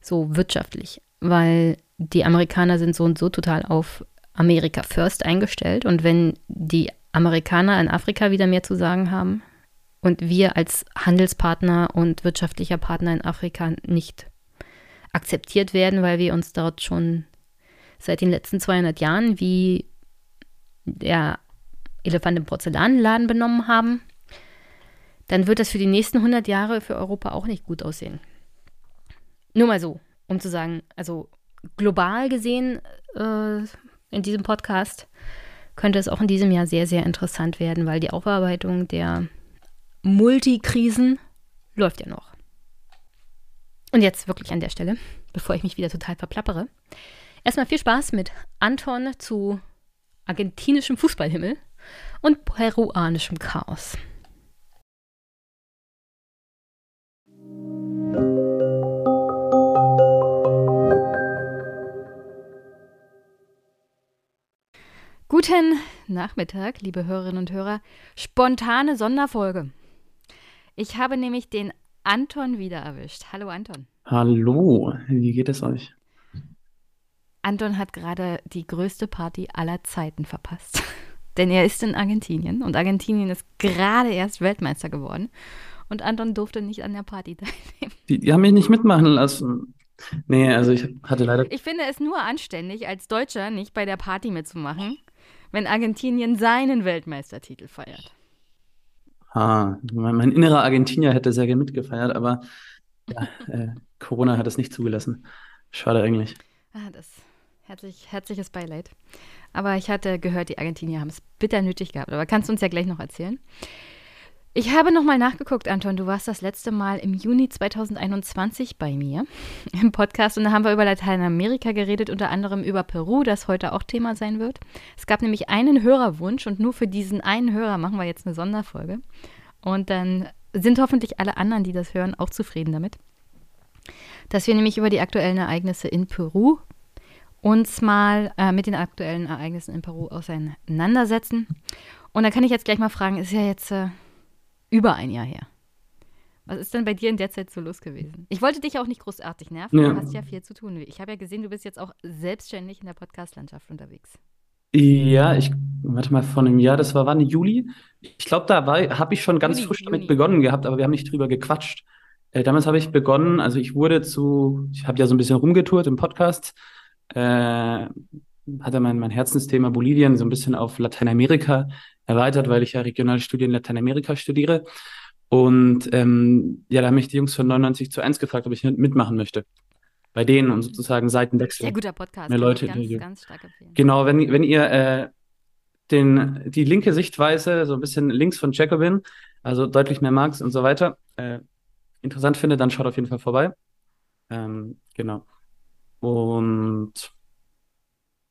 So wirtschaftlich, weil die Amerikaner sind so und so total auf Amerika First eingestellt. Und wenn die Amerikaner in Afrika wieder mehr zu sagen haben und wir als Handelspartner und wirtschaftlicher Partner in Afrika nicht akzeptiert werden, weil wir uns dort schon seit den letzten 200 Jahren wie der Elefant im Porzellanladen benommen haben, dann wird das für die nächsten 100 Jahre für Europa auch nicht gut aussehen. Nur mal so, um zu sagen, also global gesehen äh, in diesem Podcast könnte es auch in diesem Jahr sehr, sehr interessant werden, weil die Aufarbeitung der Multikrisen läuft ja noch. Und jetzt wirklich an der Stelle, bevor ich mich wieder total verplappere, Erstmal viel Spaß mit Anton zu argentinischem Fußballhimmel und peruanischem Chaos. Guten Nachmittag, liebe Hörerinnen und Hörer. Spontane Sonderfolge. Ich habe nämlich den Anton wieder erwischt. Hallo Anton. Hallo, wie geht es euch? Anton hat gerade die größte Party aller Zeiten verpasst. Denn er ist in Argentinien und Argentinien ist gerade erst Weltmeister geworden. Und Anton durfte nicht an der Party teilnehmen. Die, die haben mich nicht mitmachen lassen. Nee, also ich hatte leider. Ich finde es nur anständig, als Deutscher nicht bei der Party mitzumachen, wenn Argentinien seinen Weltmeistertitel feiert. Ah, mein, mein innerer Argentinier hätte sehr gerne mitgefeiert, aber ja, äh, Corona hat es nicht zugelassen. Schade eigentlich. Ah, das herzlich, herzliches Beileid. Aber ich hatte gehört, die Argentinier haben es bitter nötig gehabt. Aber kannst du uns ja gleich noch erzählen. Ich habe nochmal nachgeguckt, Anton. Du warst das letzte Mal im Juni 2021 bei mir im Podcast und da haben wir über Lateinamerika geredet, unter anderem über Peru, das heute auch Thema sein wird. Es gab nämlich einen Hörerwunsch und nur für diesen einen Hörer machen wir jetzt eine Sonderfolge. Und dann sind hoffentlich alle anderen, die das hören, auch zufrieden damit. Dass wir nämlich über die aktuellen Ereignisse in Peru uns mal äh, mit den aktuellen Ereignissen in Peru auseinandersetzen. Und da kann ich jetzt gleich mal fragen, ist ja jetzt äh, über ein Jahr her. Was ist denn bei dir in der Zeit so los gewesen? Ich wollte dich auch nicht großartig nerven, ja. du hast ja viel zu tun. Ich habe ja gesehen, du bist jetzt auch selbstständig in der Podcast-Landschaft unterwegs. Ja, ich, warte mal, vor einem Jahr, das war wann, Juli? Ich glaube, da habe ich schon ganz Juni, frisch Juni. damit begonnen gehabt, aber wir haben nicht drüber gequatscht. Äh, damals habe ich begonnen, also ich wurde zu, ich habe ja so ein bisschen rumgetourt im Podcast, äh, hatte mein, mein Herzensthema Bolivien so ein bisschen auf Lateinamerika erweitert, weil ich ja Regionalstudien in Lateinamerika studiere. Und ähm, ja, da haben mich die Jungs von 99 zu 1 gefragt, ob ich mitmachen möchte. Bei denen und sozusagen Seitenwechsel. Sehr guter Podcast. Mehr Leute, ganz, ganz stark empfehlen. Genau, wenn, wenn ihr äh, den, die linke Sichtweise, so ein bisschen links von Jacobin, also deutlich mehr Marx und so weiter, äh, interessant findet, dann schaut auf jeden Fall vorbei. Ähm, genau. Und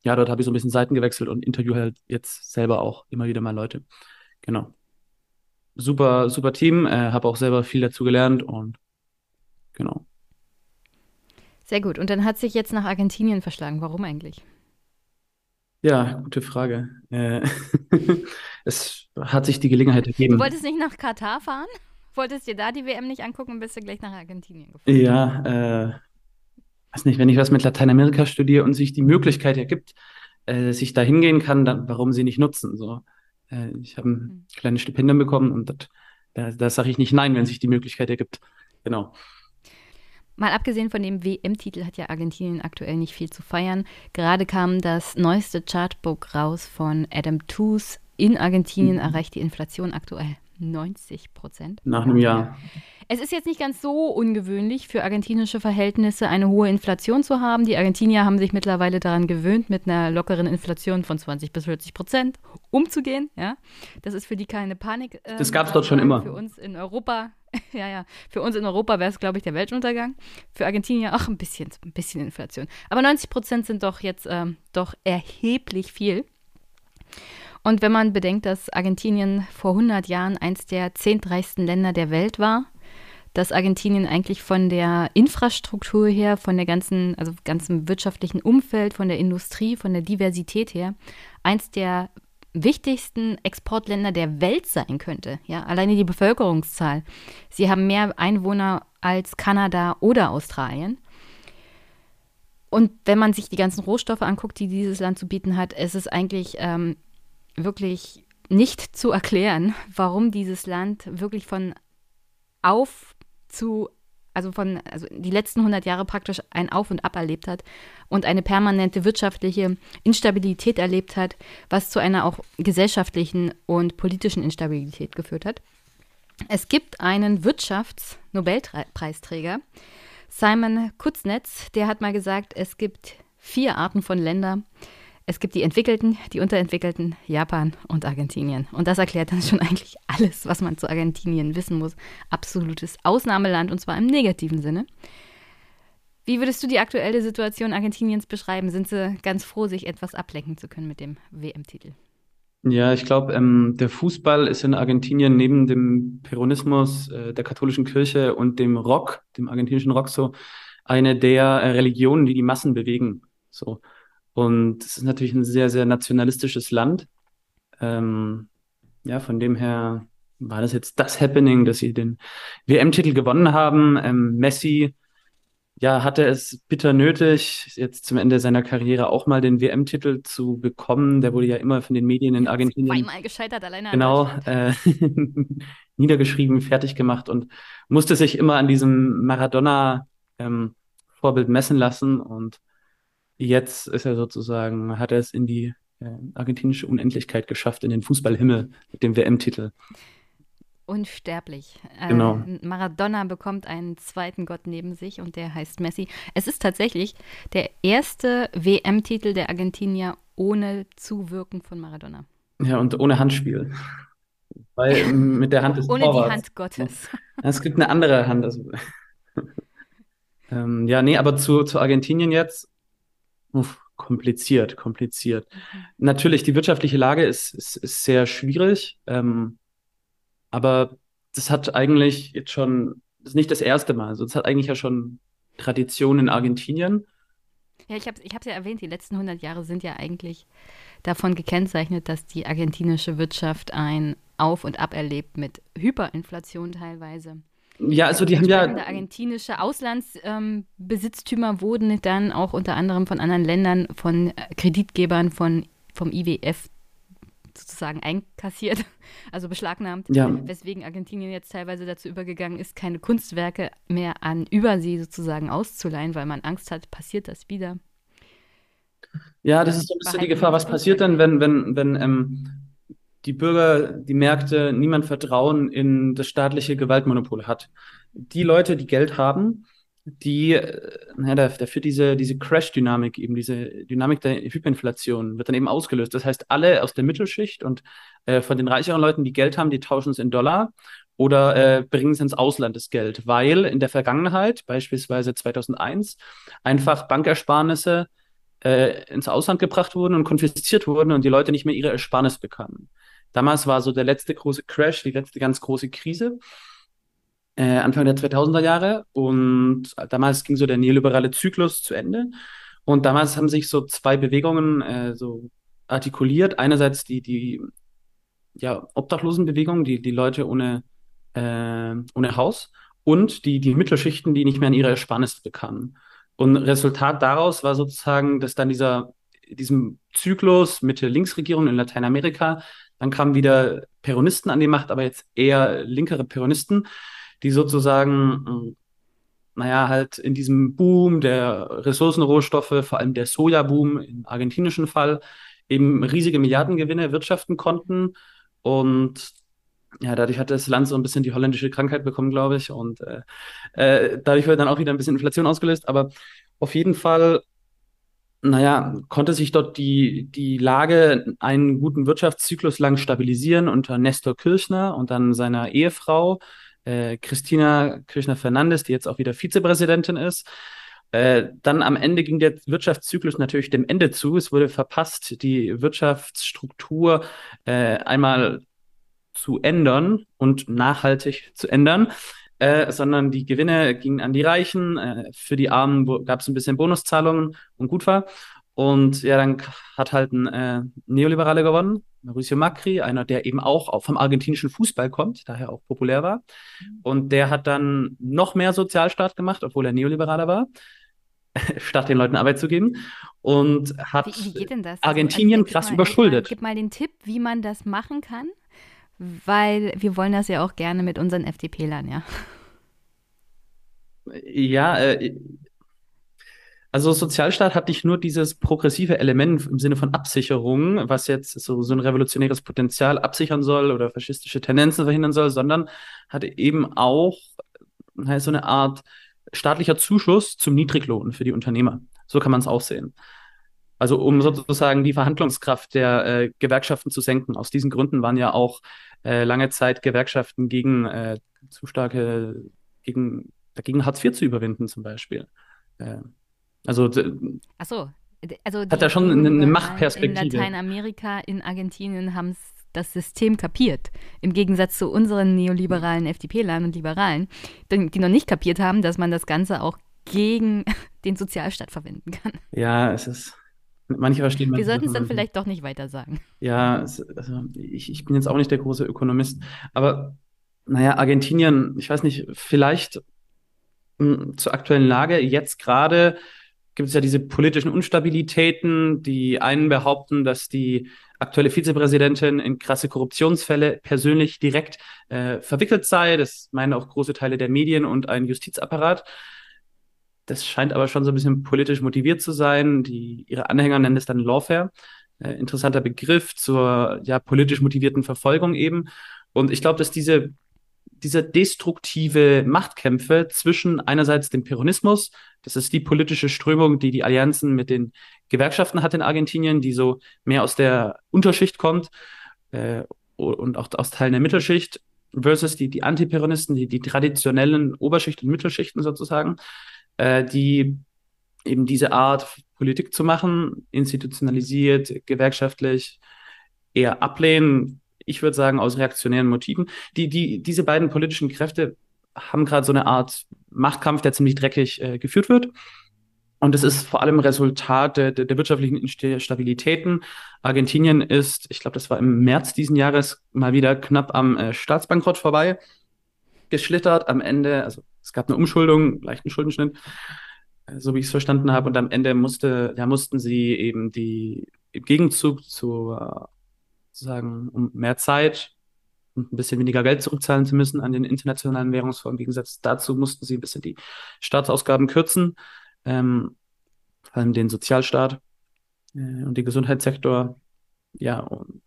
ja, dort habe ich so ein bisschen Seiten gewechselt und interview halt jetzt selber auch immer wieder mal Leute. Genau. Super, super Team, äh, habe auch selber viel dazu gelernt und genau. Sehr gut. Und dann hat sich jetzt nach Argentinien verschlagen. Warum eigentlich? Ja, gute Frage. Äh, es hat sich die Gelegenheit ergeben. Du wolltest nicht nach Katar fahren? Wolltest dir da die WM nicht angucken und bist du gleich nach Argentinien gefahren? Ja, äh, weiß nicht, wenn ich was mit Lateinamerika studiere und sich die Möglichkeit ergibt, äh, dass ich da hingehen kann, dann warum sie nicht nutzen? So, äh, ich habe ein mhm. kleines Stipendium bekommen und das, da, da sage ich nicht nein, wenn sich die Möglichkeit ergibt. Genau. Mal abgesehen von dem WM-Titel hat ja Argentinien aktuell nicht viel zu feiern. Gerade kam das neueste Chartbook raus von Adam Tooze. In Argentinien mhm. erreicht die Inflation aktuell 90 Prozent. Nach einem Jahr. Es ist jetzt nicht ganz so ungewöhnlich für argentinische Verhältnisse eine hohe Inflation zu haben. Die Argentinier haben sich mittlerweile daran gewöhnt, mit einer lockeren Inflation von 20 bis 40 Prozent umzugehen. Ja, das ist für die keine Panik. Äh, das gab es dort schon immer. Für uns in Europa, ja, ja, für uns in Europa wäre es, glaube ich, der Weltuntergang. Für Argentinier auch ein bisschen, ein bisschen Inflation. Aber 90 Prozent sind doch jetzt ähm, doch erheblich viel. Und wenn man bedenkt, dass Argentinien vor 100 Jahren eins der zehntreichsten Länder der Welt war, dass Argentinien eigentlich von der Infrastruktur her, von der ganzen, also ganzen wirtschaftlichen Umfeld, von der Industrie, von der Diversität her, eins der wichtigsten Exportländer der Welt sein könnte. Ja, alleine die Bevölkerungszahl. Sie haben mehr Einwohner als Kanada oder Australien. Und wenn man sich die ganzen Rohstoffe anguckt, die dieses Land zu bieten hat, ist es eigentlich ähm, wirklich nicht zu erklären, warum dieses Land wirklich von auf zu, also von, also die letzten 100 Jahre praktisch ein Auf und Ab erlebt hat und eine permanente wirtschaftliche Instabilität erlebt hat, was zu einer auch gesellschaftlichen und politischen Instabilität geführt hat. Es gibt einen Wirtschaftsnobelpreisträger, Simon Kutznetz, der hat mal gesagt, es gibt vier Arten von Ländern, es gibt die entwickelten, die unterentwickelten, Japan und Argentinien. Und das erklärt dann schon eigentlich alles, was man zu Argentinien wissen muss. Absolutes Ausnahmeland und zwar im negativen Sinne. Wie würdest du die aktuelle Situation Argentiniens beschreiben? Sind sie ganz froh, sich etwas ablenken zu können mit dem WM-Titel? Ja, ich glaube, ähm, der Fußball ist in Argentinien neben dem Peronismus, äh, der katholischen Kirche und dem Rock, dem argentinischen Rock, so eine der äh, Religionen, die die Massen bewegen. So. Und es ist natürlich ein sehr, sehr nationalistisches Land. Ähm, ja, von dem her war das jetzt das Happening, dass sie den WM-Titel gewonnen haben. Ähm, Messi, ja, hatte es bitter nötig, jetzt zum Ende seiner Karriere auch mal den WM-Titel zu bekommen. Der wurde ja immer von den Medien in Argentinien. Zweimal gescheitert alleine. Genau, äh, niedergeschrieben, fertig gemacht und musste sich immer an diesem Maradona-Vorbild ähm, messen lassen. Und jetzt ist er sozusagen, hat er es in die äh, argentinische Unendlichkeit geschafft, in den Fußballhimmel mit dem WM-Titel. Unsterblich. Äh, genau. Äh, Maradona bekommt einen zweiten Gott neben sich und der heißt Messi. Es ist tatsächlich der erste WM-Titel der Argentinier ohne Zuwirken von Maradona. Ja, und ohne Handspiel. Weil mit der Hand des Ohne Torwarts. die Hand Gottes. Es gibt eine andere Hand. Also, ähm, ja, nee, aber zu, zu Argentinien jetzt. Uff, kompliziert, kompliziert. Mhm. Natürlich, die wirtschaftliche Lage ist, ist, ist sehr schwierig. Ähm, aber das hat eigentlich jetzt schon, das ist nicht das erste Mal. Also das hat eigentlich ja schon Tradition in Argentinien. Ja, ich habe es ja erwähnt, die letzten 100 Jahre sind ja eigentlich davon gekennzeichnet, dass die argentinische Wirtschaft ein Auf und Ab erlebt mit Hyperinflation teilweise. Ja, also die haben ja. Argentinische Auslandsbesitztümer ähm, wurden dann auch unter anderem von anderen Ländern, von äh, Kreditgebern von, vom IWF sozusagen einkassiert, also beschlagnahmt, ja. weswegen Argentinien jetzt teilweise dazu übergegangen ist, keine Kunstwerke mehr an Übersee sozusagen auszuleihen, weil man Angst hat, passiert das wieder. Ja, das ist so ein bisschen die Gefahr. Was passiert denn, wenn, wenn, wenn ähm, die Bürger, die Märkte niemand Vertrauen in das staatliche Gewaltmonopol hat? Die Leute, die Geld haben, die, äh, naja, da, da führt diese, diese Crash-Dynamik eben, diese Dynamik der Hyperinflation wird dann eben ausgelöst. Das heißt, alle aus der Mittelschicht und äh, von den reicheren Leuten, die Geld haben, die tauschen es in Dollar oder äh, bringen es ins Ausland, das Geld, weil in der Vergangenheit, beispielsweise 2001, einfach Bankersparnisse äh, ins Ausland gebracht wurden und konfisziert wurden und die Leute nicht mehr ihre Ersparnis bekamen. Damals war so der letzte große Crash, die letzte ganz große Krise äh, Anfang der 2000er Jahre und damals ging so der neoliberale Zyklus zu Ende und damals haben sich so zwei Bewegungen äh, so artikuliert. Einerseits die, die ja, Obdachlosenbewegung, die, die Leute ohne, äh, ohne Haus und die, die Mittelschichten, die nicht mehr an ihre Ersparnis bekamen. Und Resultat daraus war sozusagen, dass dann dieser, diesem Zyklus Mitte-Links-Regierung in Lateinamerika, dann kamen wieder Peronisten an die Macht, aber jetzt eher linkere Peronisten, die sozusagen, hm, naja, halt in diesem Boom der Ressourcenrohstoffe, vor allem der Sojaboom im argentinischen Fall, eben riesige Milliardengewinne wirtschaften konnten. Und ja, dadurch hat das Land so ein bisschen die holländische Krankheit bekommen, glaube ich. Und äh, äh, dadurch wird dann auch wieder ein bisschen Inflation ausgelöst. Aber auf jeden Fall, naja, konnte sich dort die, die Lage einen guten Wirtschaftszyklus lang stabilisieren unter Nestor Kirchner und dann seiner Ehefrau äh, Christina Kirchner-Fernandes, die jetzt auch wieder Vizepräsidentin ist. Äh, dann am Ende ging der Wirtschaftszyklus natürlich dem Ende zu. Es wurde verpasst, die Wirtschaftsstruktur äh, einmal zu ändern und nachhaltig zu ändern. Äh, sondern die Gewinne gingen an die Reichen. Äh, für die Armen gab es ein bisschen Bonuszahlungen und gut war. Und ja, dann hat halt ein äh, Neoliberale gewonnen, Mauricio Macri, einer, der eben auch vom argentinischen Fußball kommt, daher auch populär war. Mhm. Und der hat dann noch mehr Sozialstaat gemacht, obwohl er Neoliberaler war, statt den Leuten Arbeit zu geben. Und hat wie, wie also, Argentinien also, krass mal, überschuldet. Gib mal den Tipp, wie man das machen kann, weil wir wollen das ja auch gerne mit unseren FDP-Lern, ja. Ja, äh, also Sozialstaat hat nicht nur dieses progressive Element im Sinne von Absicherung, was jetzt so, so ein revolutionäres Potenzial absichern soll oder faschistische Tendenzen verhindern soll, sondern hat eben auch so eine Art staatlicher Zuschuss zum Niedriglohn für die Unternehmer. So kann man es auch sehen. Also um sozusagen die Verhandlungskraft der äh, Gewerkschaften zu senken. Aus diesen Gründen waren ja auch äh, lange Zeit Gewerkschaften gegen äh, zu starke, gegen, dagegen Hartz IV zu überwinden zum Beispiel. Äh, also, Ach so. Also hat er schon eine, eine Machtperspektive. In Lateinamerika, in Argentinien haben das System kapiert. Im Gegensatz zu unseren neoliberalen FDP-Lern und Liberalen, die noch nicht kapiert haben, dass man das Ganze auch gegen den Sozialstaat verwenden kann. Ja, es ist. Manche verstehen Wir sollten es dann vielleicht doch nicht weiter sagen. Ja, es, also ich, ich bin jetzt auch nicht der große Ökonomist, aber naja, Argentinien, ich weiß nicht, vielleicht hm, zur aktuellen Lage. Jetzt gerade gibt es ja diese politischen Unstabilitäten. Die einen behaupten, dass die aktuelle Vizepräsidentin in krasse Korruptionsfälle persönlich direkt äh, verwickelt sei. Das meinen auch große Teile der Medien und ein Justizapparat. Das scheint aber schon so ein bisschen politisch motiviert zu sein. Die, ihre Anhänger nennen es dann Lawfare. Äh, interessanter Begriff zur ja, politisch motivierten Verfolgung eben. Und ich glaube, dass diese diese destruktive Machtkämpfe zwischen einerseits dem Peronismus, das ist die politische Strömung, die die Allianzen mit den Gewerkschaften hat in Argentinien, die so mehr aus der Unterschicht kommt äh, und auch aus Teilen der Mittelschicht, versus die, die Antiperonisten, die, die traditionellen Oberschicht und Mittelschichten sozusagen, äh, die eben diese Art Politik zu machen, institutionalisiert, gewerkschaftlich, eher ablehnen, ich würde sagen, aus reaktionären Motiven. Die, die, diese beiden politischen Kräfte haben gerade so eine Art Machtkampf, der ziemlich dreckig äh, geführt wird. Und es ist vor allem Resultat der, der, der wirtschaftlichen Instabilitäten. Argentinien ist, ich glaube, das war im März diesen Jahres, mal wieder knapp am äh, Staatsbankrott vorbei geschlittert. Am Ende, also es gab eine Umschuldung, leichten Schuldenschnitt, äh, so wie ich es verstanden habe. Und am Ende musste, ja, mussten sie eben die im Gegenzug zu äh, sozusagen um mehr Zeit und ein bisschen weniger Geld zurückzahlen zu müssen an den internationalen Währungsfonds. Im Gegensatz dazu mussten sie ein bisschen die Staatsausgaben kürzen, ähm, vor allem den Sozialstaat äh, und den Gesundheitssektor. Ja, und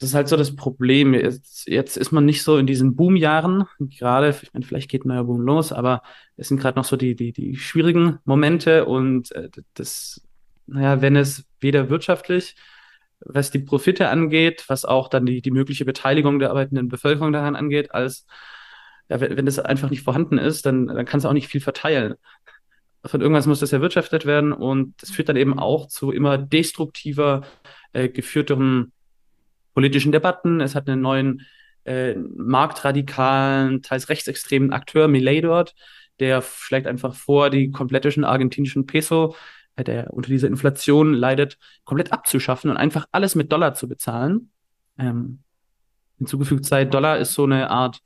das ist halt so das Problem. Jetzt, jetzt ist man nicht so in diesen Boomjahren, gerade, ich meine, vielleicht geht ein neuer Boom los, aber es sind gerade noch so die, die, die schwierigen Momente und äh, das, naja, wenn es weder wirtschaftlich was die Profite angeht, was auch dann die, die mögliche Beteiligung der arbeitenden Bevölkerung daran angeht, als ja, wenn, wenn das einfach nicht vorhanden ist, dann, dann kannst du auch nicht viel verteilen. Von irgendwas muss das erwirtschaftet werden und das führt dann eben auch zu immer destruktiver äh, geführteren politischen Debatten. Es hat einen neuen äh, marktradikalen, teils rechtsextremen Akteur, Millet dort, der schlägt einfach vor, die komplettischen argentinischen Peso der unter dieser Inflation leidet, komplett abzuschaffen und einfach alles mit Dollar zu bezahlen. Ähm, hinzugefügt sei, Dollar ist so eine Art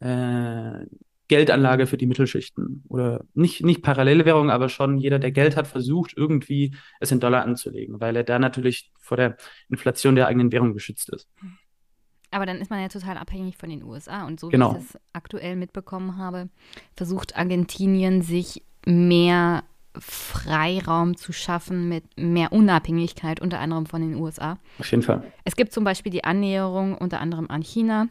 äh, Geldanlage für die Mittelschichten. Oder nicht, nicht parallele Währung, aber schon jeder, der Geld hat, versucht irgendwie es in Dollar anzulegen, weil er da natürlich vor der Inflation der eigenen Währung geschützt ist. Aber dann ist man ja total abhängig von den USA. Und so genau. wie ich das aktuell mitbekommen habe, versucht Argentinien sich mehr Freiraum zu schaffen mit mehr Unabhängigkeit, unter anderem von den USA. Auf jeden Fall. Es gibt zum Beispiel die Annäherung unter anderem an China.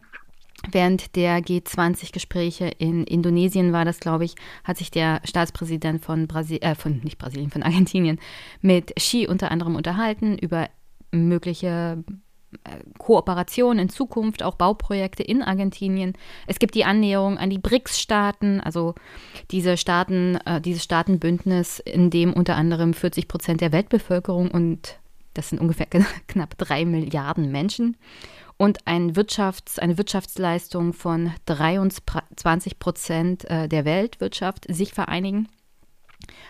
Während der G20-Gespräche in Indonesien war das, glaube ich, hat sich der Staatspräsident von Brasilien, äh, von nicht Brasilien, von Argentinien mit Xi unter anderem unterhalten über mögliche Kooperation in Zukunft, auch Bauprojekte in Argentinien. Es gibt die Annäherung an die BRICS-Staaten, also diese Staaten, äh, dieses Staatenbündnis, in dem unter anderem 40 Prozent der Weltbevölkerung und das sind ungefähr knapp drei Milliarden Menschen und ein Wirtschafts-, eine Wirtschaftsleistung von 23 Prozent äh, der Weltwirtschaft sich vereinigen.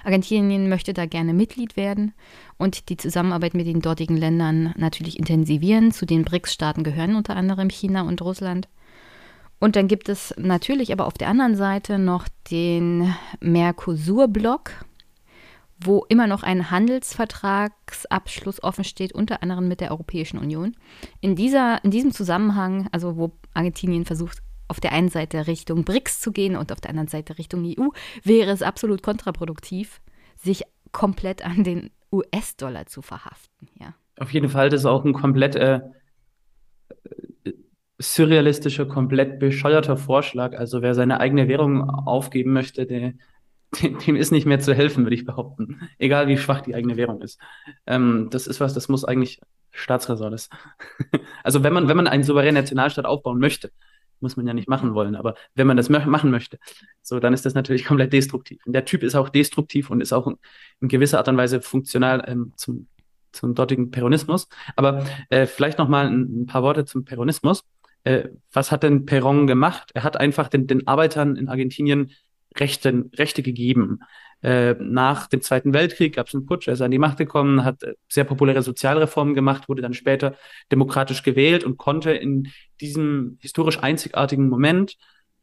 Argentinien möchte da gerne Mitglied werden und die Zusammenarbeit mit den dortigen Ländern natürlich intensivieren. Zu den BRICS-Staaten gehören unter anderem China und Russland. Und dann gibt es natürlich aber auf der anderen Seite noch den Mercosur-Block, wo immer noch ein Handelsvertragsabschluss offen steht, unter anderem mit der Europäischen Union. In, dieser, in diesem Zusammenhang, also wo Argentinien versucht, auf der einen Seite Richtung BRICS zu gehen und auf der anderen Seite Richtung EU, wäre es absolut kontraproduktiv, sich komplett an den US-Dollar zu verhaften. Ja. Auf jeden Fall, das ist auch ein komplett äh, surrealistischer, komplett bescheuerter Vorschlag. Also wer seine eigene Währung aufgeben möchte, der, dem ist nicht mehr zu helfen, würde ich behaupten. Egal wie schwach die eigene Währung ist. Ähm, das ist was, das muss eigentlich Staatsräson also wenn man, wenn man einen souveränen Nationalstaat aufbauen möchte, muss man ja nicht machen wollen. Aber wenn man das machen möchte, so, dann ist das natürlich komplett destruktiv. Und der Typ ist auch destruktiv und ist auch in, gewisser Art und Weise funktional ähm, zum, zum dortigen Peronismus. Aber äh, vielleicht noch mal ein, ein, paar Worte zum Peronismus. Äh, was hat denn Peron gemacht? Er hat einfach den, den Arbeitern in Argentinien Rechte, Rechte gegeben. Äh, nach dem Zweiten Weltkrieg gab es einen Putsch, er ist an die Macht gekommen, hat äh, sehr populäre Sozialreformen gemacht, wurde dann später demokratisch gewählt und konnte in diesem historisch einzigartigen Moment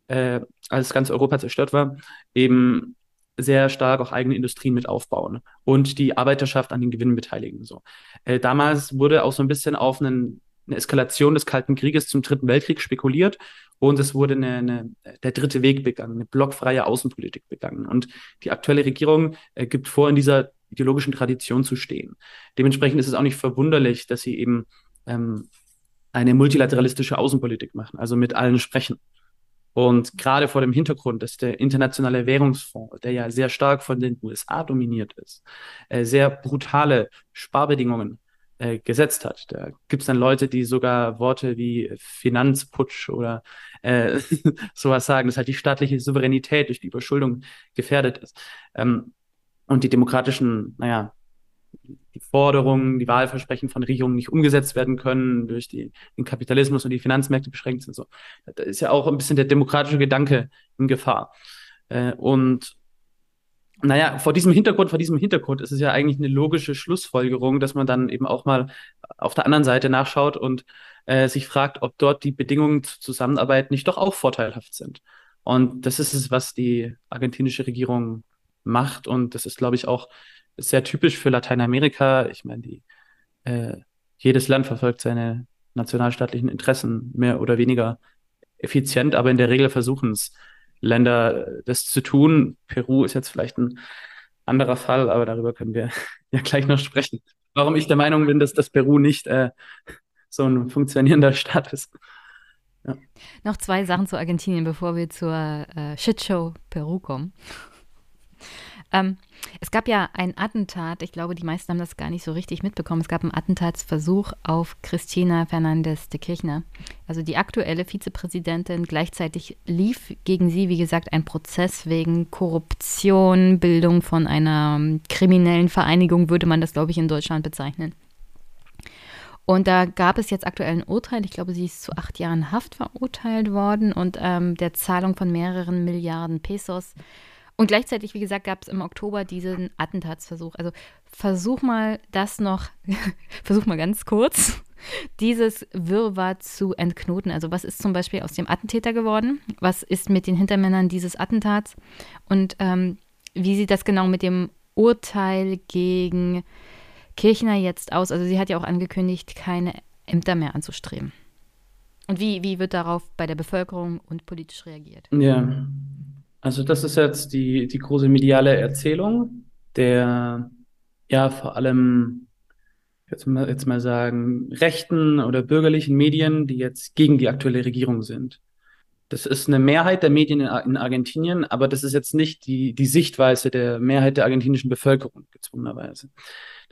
äh, als ganz Europa zerstört war, eben sehr stark auch eigene Industrien mit aufbauen und die Arbeiterschaft an den Gewinnen beteiligen. So. Äh, damals wurde auch so ein bisschen auf einen, eine Eskalation des Kalten Krieges zum Dritten Weltkrieg spekuliert und es wurde eine, eine, der dritte Weg begangen, eine blockfreie Außenpolitik begangen. Und die aktuelle Regierung äh, gibt vor, in dieser ideologischen Tradition zu stehen. Dementsprechend ist es auch nicht verwunderlich, dass sie eben ähm, eine multilateralistische Außenpolitik machen, also mit allen sprechen. Und gerade vor dem Hintergrund, dass der internationale Währungsfonds, der ja sehr stark von den USA dominiert ist, äh, sehr brutale Sparbedingungen äh, gesetzt hat. Da gibt es dann Leute, die sogar Worte wie Finanzputsch oder äh, sowas sagen, dass halt die staatliche Souveränität durch die Überschuldung gefährdet ist. Ähm, und die demokratischen, naja, die Forderungen, die Wahlversprechen von Regierungen nicht umgesetzt werden können, durch die, den Kapitalismus und die Finanzmärkte beschränkt sind. So. Da ist ja auch ein bisschen der demokratische Gedanke in Gefahr. Äh, und naja, vor diesem Hintergrund, vor diesem Hintergrund ist es ja eigentlich eine logische Schlussfolgerung, dass man dann eben auch mal auf der anderen Seite nachschaut und äh, sich fragt, ob dort die Bedingungen zur Zusammenarbeit nicht doch auch vorteilhaft sind. Und das ist es, was die argentinische Regierung macht. Und das ist, glaube ich, auch sehr typisch für Lateinamerika. Ich meine, die, äh, jedes Land verfolgt seine nationalstaatlichen Interessen mehr oder weniger effizient, aber in der Regel versuchen es Länder das zu tun. Peru ist jetzt vielleicht ein anderer Fall, aber darüber können wir ja gleich noch sprechen. Warum ich der Meinung bin, dass das Peru nicht äh, so ein funktionierender Staat ist. Ja. Noch zwei Sachen zu Argentinien, bevor wir zur äh, Shitshow Peru kommen. Ähm, es gab ja ein Attentat, ich glaube, die meisten haben das gar nicht so richtig mitbekommen. Es gab einen Attentatsversuch auf Cristina Fernandez de Kirchner, also die aktuelle Vizepräsidentin. Gleichzeitig lief gegen sie, wie gesagt, ein Prozess wegen Korruption, Bildung von einer ähm, kriminellen Vereinigung, würde man das, glaube ich, in Deutschland bezeichnen. Und da gab es jetzt aktuell ein Urteil. Ich glaube, sie ist zu acht Jahren Haft verurteilt worden und ähm, der Zahlung von mehreren Milliarden Pesos. Und gleichzeitig, wie gesagt, gab es im Oktober diesen Attentatsversuch. Also versuch mal das noch, versuch mal ganz kurz, dieses Wirrwarr zu entknoten. Also was ist zum Beispiel aus dem Attentäter geworden? Was ist mit den Hintermännern dieses Attentats? Und ähm, wie sieht das genau mit dem Urteil gegen Kirchner jetzt aus? Also sie hat ja auch angekündigt, keine Ämter mehr anzustreben. Und wie, wie wird darauf bei der Bevölkerung und politisch reagiert? Ja, also das ist jetzt die, die große mediale Erzählung der, ja, vor allem, jetzt mal, jetzt mal sagen, rechten oder bürgerlichen Medien, die jetzt gegen die aktuelle Regierung sind. Das ist eine Mehrheit der Medien in, in Argentinien, aber das ist jetzt nicht die, die Sichtweise der Mehrheit der argentinischen Bevölkerung, gezwungenerweise.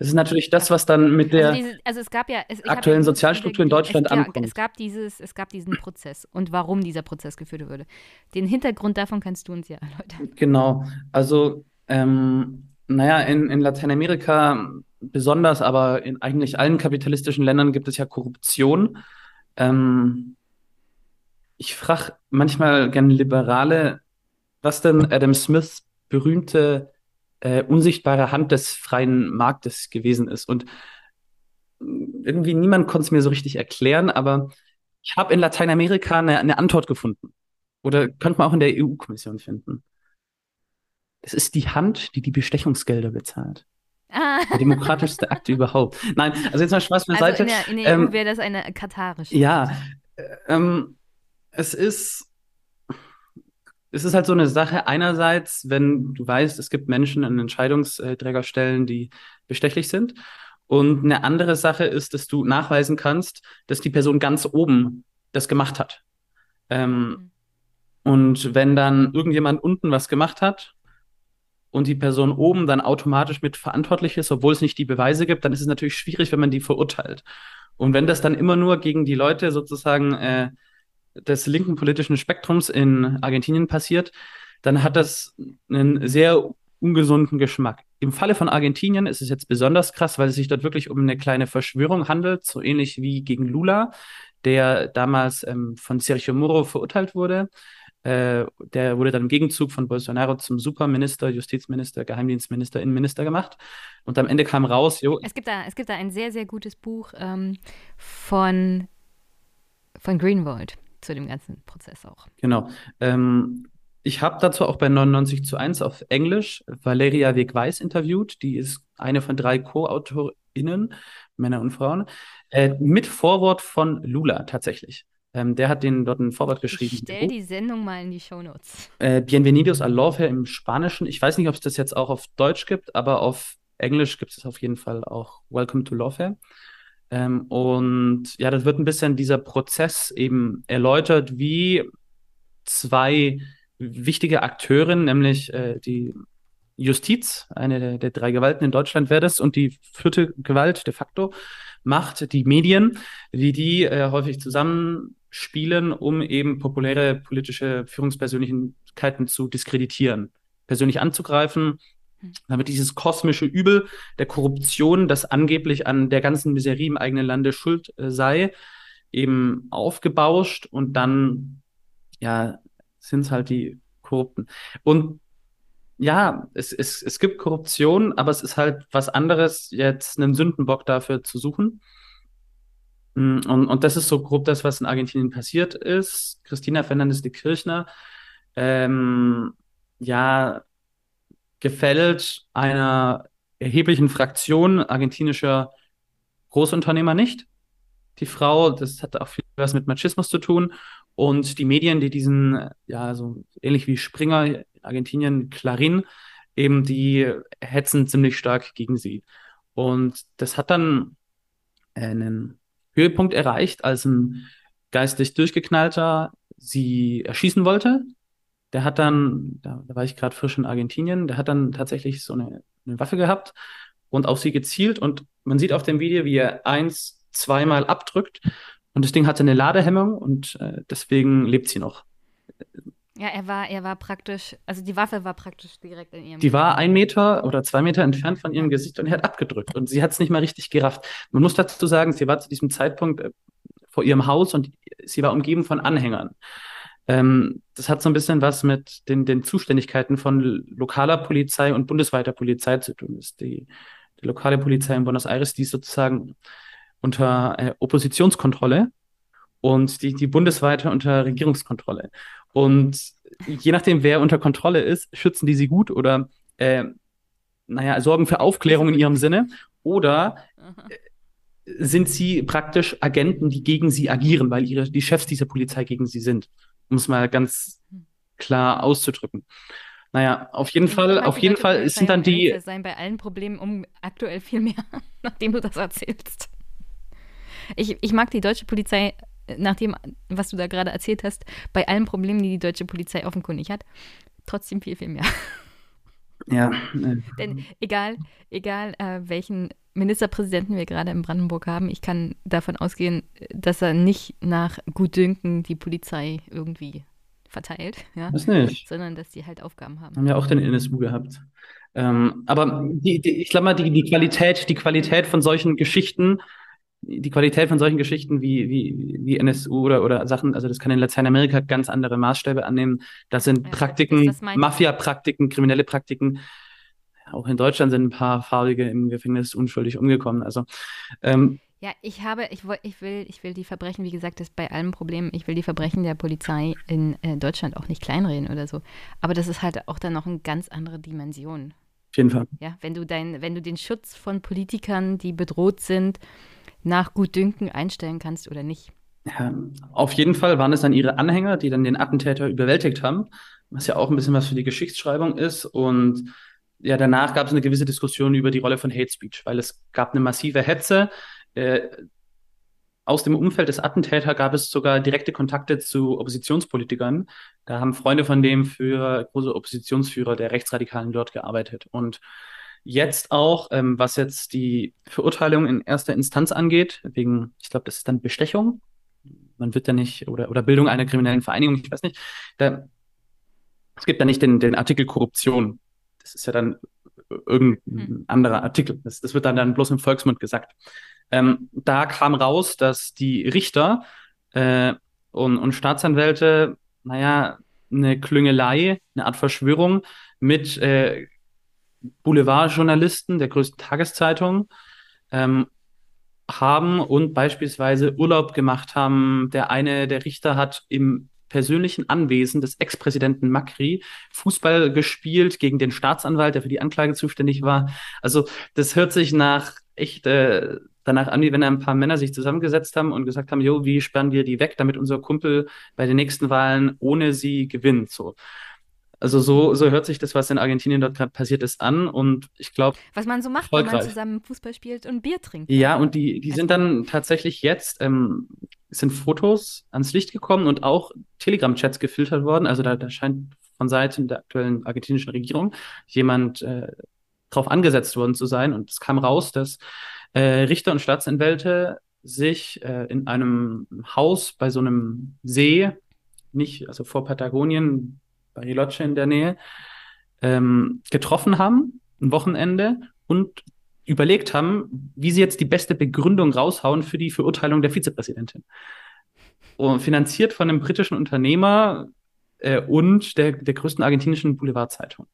Das ist natürlich das, was dann mit der also, diese, also ja, es, aktuellen Sozialstruktur in Deutschland es, ankommt. Es gab, dieses, es gab diesen Prozess und warum dieser Prozess geführt wurde. Den Hintergrund davon kannst du uns ja erläutern. Genau. Also, ähm, naja, in, in Lateinamerika besonders, aber in eigentlich allen kapitalistischen Ländern gibt es ja Korruption. Ähm, ich frage manchmal gerne Liberale, was denn Adam Smiths berühmte äh, unsichtbare Hand des freien Marktes gewesen ist. Und irgendwie niemand konnte es mir so richtig erklären, aber ich habe in Lateinamerika eine, eine Antwort gefunden. Oder könnte man auch in der EU-Kommission finden. Das ist die Hand, die die Bestechungsgelder bezahlt. Ah. Der demokratischste Akt überhaupt. Nein, also jetzt mal Spaß beiseite. Also in der, in der EU ähm, wäre das eine katarische. Ja, äh, ähm, es ist es ist halt so eine Sache. Einerseits, wenn du weißt, es gibt Menschen an Entscheidungsträgerstellen, die bestechlich sind. Und eine andere Sache ist, dass du nachweisen kannst, dass die Person ganz oben das gemacht hat. Ähm, mhm. Und wenn dann irgendjemand unten was gemacht hat und die Person oben dann automatisch mit verantwortlich ist, obwohl es nicht die Beweise gibt, dann ist es natürlich schwierig, wenn man die verurteilt. Und wenn das dann immer nur gegen die Leute sozusagen äh, des linken politischen Spektrums in Argentinien passiert, dann hat das einen sehr ungesunden Geschmack. Im Falle von Argentinien ist es jetzt besonders krass, weil es sich dort wirklich um eine kleine Verschwörung handelt, so ähnlich wie gegen Lula, der damals ähm, von Sergio Moro verurteilt wurde. Äh, der wurde dann im Gegenzug von Bolsonaro zum Superminister, Justizminister, Geheimdienstminister, Innenminister gemacht. Und am Ende kam raus, jo. Es gibt da, es gibt da ein sehr, sehr gutes Buch ähm, von, von Greenwald zu dem ganzen Prozess auch. Genau. Ähm, ich habe dazu auch bei 99 zu 1 auf Englisch Valeria Weg-Weiß interviewt. Die ist eine von drei Co-AutorInnen, Männer und Frauen, äh, mit Vorwort von Lula tatsächlich. Ähm, der hat den dort ein Vorwort geschrieben. Ich stell die Sendung mal in die Shownotes. Äh, Bienvenidos a Lawfare im Spanischen. Ich weiß nicht, ob es das jetzt auch auf Deutsch gibt, aber auf Englisch gibt es auf jeden Fall auch Welcome to Lawfare. Ähm, und ja, das wird ein bisschen dieser Prozess eben erläutert, wie zwei wichtige Akteure, nämlich äh, die Justiz, eine der, der, drei Gewalten in Deutschland wäre das, und die vierte Gewalt de facto, Macht, die Medien, wie die äh, häufig zusammenspielen, um eben populäre politische Führungspersönlichkeiten zu diskreditieren, persönlich anzugreifen. Damit dieses kosmische Übel der Korruption, das angeblich an der ganzen Miserie im eigenen Lande schuld äh, sei, eben aufgebauscht und dann ja sind es halt die Korrupten. Und ja, es, es, es gibt Korruption, aber es ist halt was anderes, jetzt einen Sündenbock dafür zu suchen. Mm, und, und das ist so grob das, was in Argentinien passiert ist. Christina Fernandez de Kirchner, ähm, ja, gefällt einer erheblichen Fraktion argentinischer Großunternehmer nicht. Die Frau, das hat auch viel was mit Machismus zu tun. Und die Medien, die diesen, ja, so ähnlich wie Springer, Argentinien, Clarin, eben die hetzen ziemlich stark gegen sie. Und das hat dann einen Höhepunkt erreicht, als ein geistig durchgeknallter sie erschießen wollte. Der hat dann, da, da war ich gerade frisch in Argentinien, der hat dann tatsächlich so eine, eine Waffe gehabt und auf sie gezielt. Und man sieht auf dem Video, wie er eins, zweimal abdrückt und das Ding hatte eine Ladehemmung und äh, deswegen lebt sie noch. Ja, er war, er war praktisch, also die Waffe war praktisch direkt in ihrem. Die war ein Meter oder zwei Meter entfernt von ihrem Gesicht und er hat abgedrückt und sie hat es nicht mal richtig gerafft. Man muss dazu sagen, sie war zu diesem Zeitpunkt äh, vor ihrem Haus und sie war umgeben von Anhängern. Ähm, das hat so ein bisschen was mit den, den Zuständigkeiten von lokaler Polizei und bundesweiter Polizei zu tun. Ist die, die lokale Polizei in Buenos Aires, die ist sozusagen unter äh, Oppositionskontrolle und die, die bundesweite unter Regierungskontrolle. Und je nachdem, wer unter Kontrolle ist, schützen die sie gut oder, äh, naja, sorgen für Aufklärung in ihrem Sinne oder äh, sind sie praktisch Agenten, die gegen sie agieren, weil ihre, die Chefs dieser Polizei gegen sie sind, um es mal ganz klar auszudrücken. Naja, auf jeden ich Fall, auf jeden Fall sind dann die. Sein bei allen Problemen um aktuell viel mehr, nachdem du das erzählst. Ich, ich mag die deutsche Polizei, nach dem, was du da gerade erzählt hast, bei allen Problemen, die die deutsche Polizei offenkundig hat, trotzdem viel, viel mehr. Ja. Äh. Denn egal, egal äh, welchen Ministerpräsidenten wir gerade in Brandenburg haben, ich kann davon ausgehen, dass er nicht nach Gutdünken die Polizei irgendwie verteilt, ja? Das nicht. sondern dass die halt Aufgaben haben. Haben ja auch den NSU gehabt. Ähm, aber die, die, ich glaube mal, die, die Qualität, die Qualität von solchen Geschichten die Qualität von solchen Geschichten wie, wie, wie NSU oder, oder Sachen, also das kann in Lateinamerika ganz andere Maßstäbe annehmen. Das sind ja, Praktiken, Mafia-Praktiken, kriminelle Praktiken. Auch in Deutschland sind ein paar Farbige im Gefängnis unschuldig umgekommen. Also ähm, ja, ich habe, ich, ich will, ich will die Verbrechen, wie gesagt, das ist bei allen Problemen, ich will die Verbrechen der Polizei in äh, Deutschland auch nicht kleinreden oder so. Aber das ist halt auch dann noch eine ganz andere Dimension. Auf jeden Fall. Ja, wenn du dein, wenn du den Schutz von Politikern, die bedroht sind, nach Gutdünken einstellen kannst oder nicht. Ja, auf jeden Fall waren es dann ihre Anhänger, die dann den Attentäter überwältigt haben, was ja auch ein bisschen was für die Geschichtsschreibung ist. Und ja, danach gab es eine gewisse Diskussion über die Rolle von Hate Speech, weil es gab eine massive Hetze. Äh, aus dem Umfeld des Attentäters gab es sogar direkte Kontakte zu Oppositionspolitikern. Da haben Freunde von dem für große Oppositionsführer der Rechtsradikalen dort gearbeitet. Und Jetzt auch, ähm, was jetzt die Verurteilung in erster Instanz angeht, wegen, ich glaube, das ist dann Bestechung. Man wird ja nicht, oder, oder Bildung einer kriminellen Vereinigung, ich weiß nicht. Da, es gibt da nicht den, den Artikel Korruption. Das ist ja dann irgendein hm. anderer Artikel. Das, das wird dann, dann bloß im Volksmund gesagt. Ähm, da kam raus, dass die Richter äh, und, und Staatsanwälte, naja, eine Klüngelei, eine Art Verschwörung mit äh, Boulevardjournalisten der größten Tageszeitungen ähm, haben und beispielsweise Urlaub gemacht haben. Der eine, der Richter hat im persönlichen Anwesen des Ex-Präsidenten Macri Fußball gespielt gegen den Staatsanwalt, der für die Anklage zuständig war. Also das hört sich nach echt äh, danach an, wie wenn ein paar Männer sich zusammengesetzt haben und gesagt haben, jo, wie sperren wir die weg, damit unser Kumpel bei den nächsten Wahlen ohne sie gewinnt. So. Also so, so hört sich das, was in Argentinien dort gerade passiert ist, an. Und ich glaube. Was man so macht, wenn man zusammen Fußball spielt und Bier trinkt. Ja, und die, die sind dann tatsächlich jetzt, ähm, sind Fotos ans Licht gekommen und auch Telegram-Chats gefiltert worden. Also da, da scheint von Seiten der aktuellen argentinischen Regierung jemand äh, drauf angesetzt worden zu sein. Und es kam raus, dass äh, Richter und Staatsanwälte sich äh, in einem Haus bei so einem See, nicht, also vor Patagonien, Bariloche in der Nähe, ähm, getroffen haben, ein Wochenende, und überlegt haben, wie sie jetzt die beste Begründung raushauen für die Verurteilung der Vizepräsidentin. Und finanziert von einem britischen Unternehmer äh, und der, der größten argentinischen Boulevardzeitung.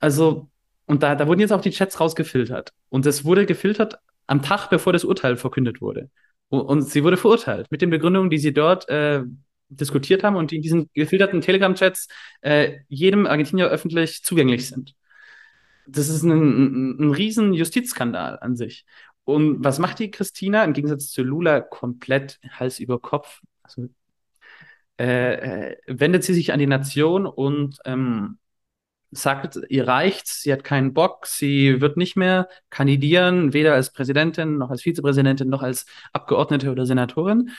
Also, und da, da wurden jetzt auch die Chats rausgefiltert. Und es wurde gefiltert am Tag, bevor das Urteil verkündet wurde. Und, sie wurde verurteilt mit den Begründungen, die sie dort äh, diskutiert haben und die in diesen gefilterten Telegram-Chats äh, jedem Argentinier öffentlich zugänglich sind. Das ist ein, ein, ein riesen Justizskandal an sich. Und was macht die Christina im Gegensatz zu Lula komplett Hals über Kopf? Also, äh, äh, wendet sie sich an die Nation und ähm, sagt, ihr reicht's, sie hat keinen Bock, sie wird nicht mehr kandidieren, weder als Präsidentin noch als Vizepräsidentin noch als Abgeordnete oder Senatorin.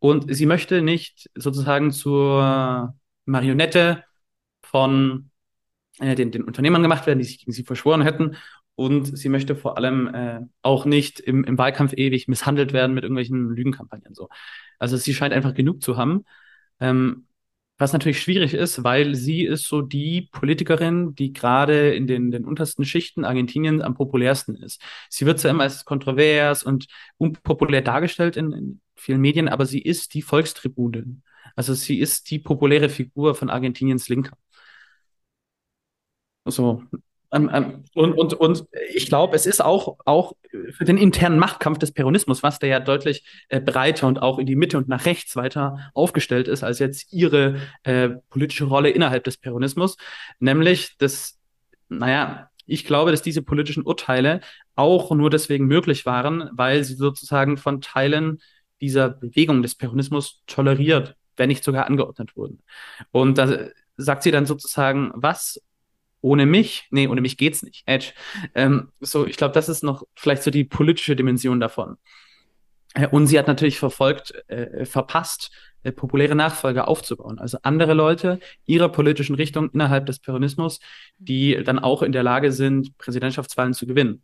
Und sie möchte nicht sozusagen zur Marionette von äh, den, den Unternehmern gemacht werden, die sich gegen sie verschworen hätten. Und sie möchte vor allem äh, auch nicht im, im Wahlkampf ewig misshandelt werden mit irgendwelchen Lügenkampagnen. So. Also sie scheint einfach genug zu haben. Ähm, was natürlich schwierig ist, weil sie ist so die Politikerin, die gerade in den, den untersten Schichten Argentiniens am populärsten ist. Sie wird zwar immer als kontrovers und unpopulär dargestellt in, in vielen Medien, aber sie ist die Volkstribunin. Also sie ist die populäre Figur von Argentiniens Linker. So, ähm, und, und, und ich glaube, es ist auch, auch für den internen Machtkampf des Peronismus, was der ja deutlich äh, breiter und auch in die Mitte und nach rechts weiter aufgestellt ist, als jetzt ihre äh, politische Rolle innerhalb des Peronismus, nämlich das, naja, ich glaube, dass diese politischen Urteile auch nur deswegen möglich waren, weil sie sozusagen von Teilen dieser Bewegung des Peronismus toleriert, wenn nicht sogar angeordnet wurden. Und da sagt sie dann sozusagen, was ohne mich, nee, ohne mich geht's nicht. Edge. Ähm, so, ich glaube, das ist noch vielleicht so die politische Dimension davon. Äh, und sie hat natürlich verfolgt, äh, verpasst, äh, populäre Nachfolger aufzubauen. Also andere Leute ihrer politischen Richtung innerhalb des Peronismus, die dann auch in der Lage sind, Präsidentschaftswahlen zu gewinnen.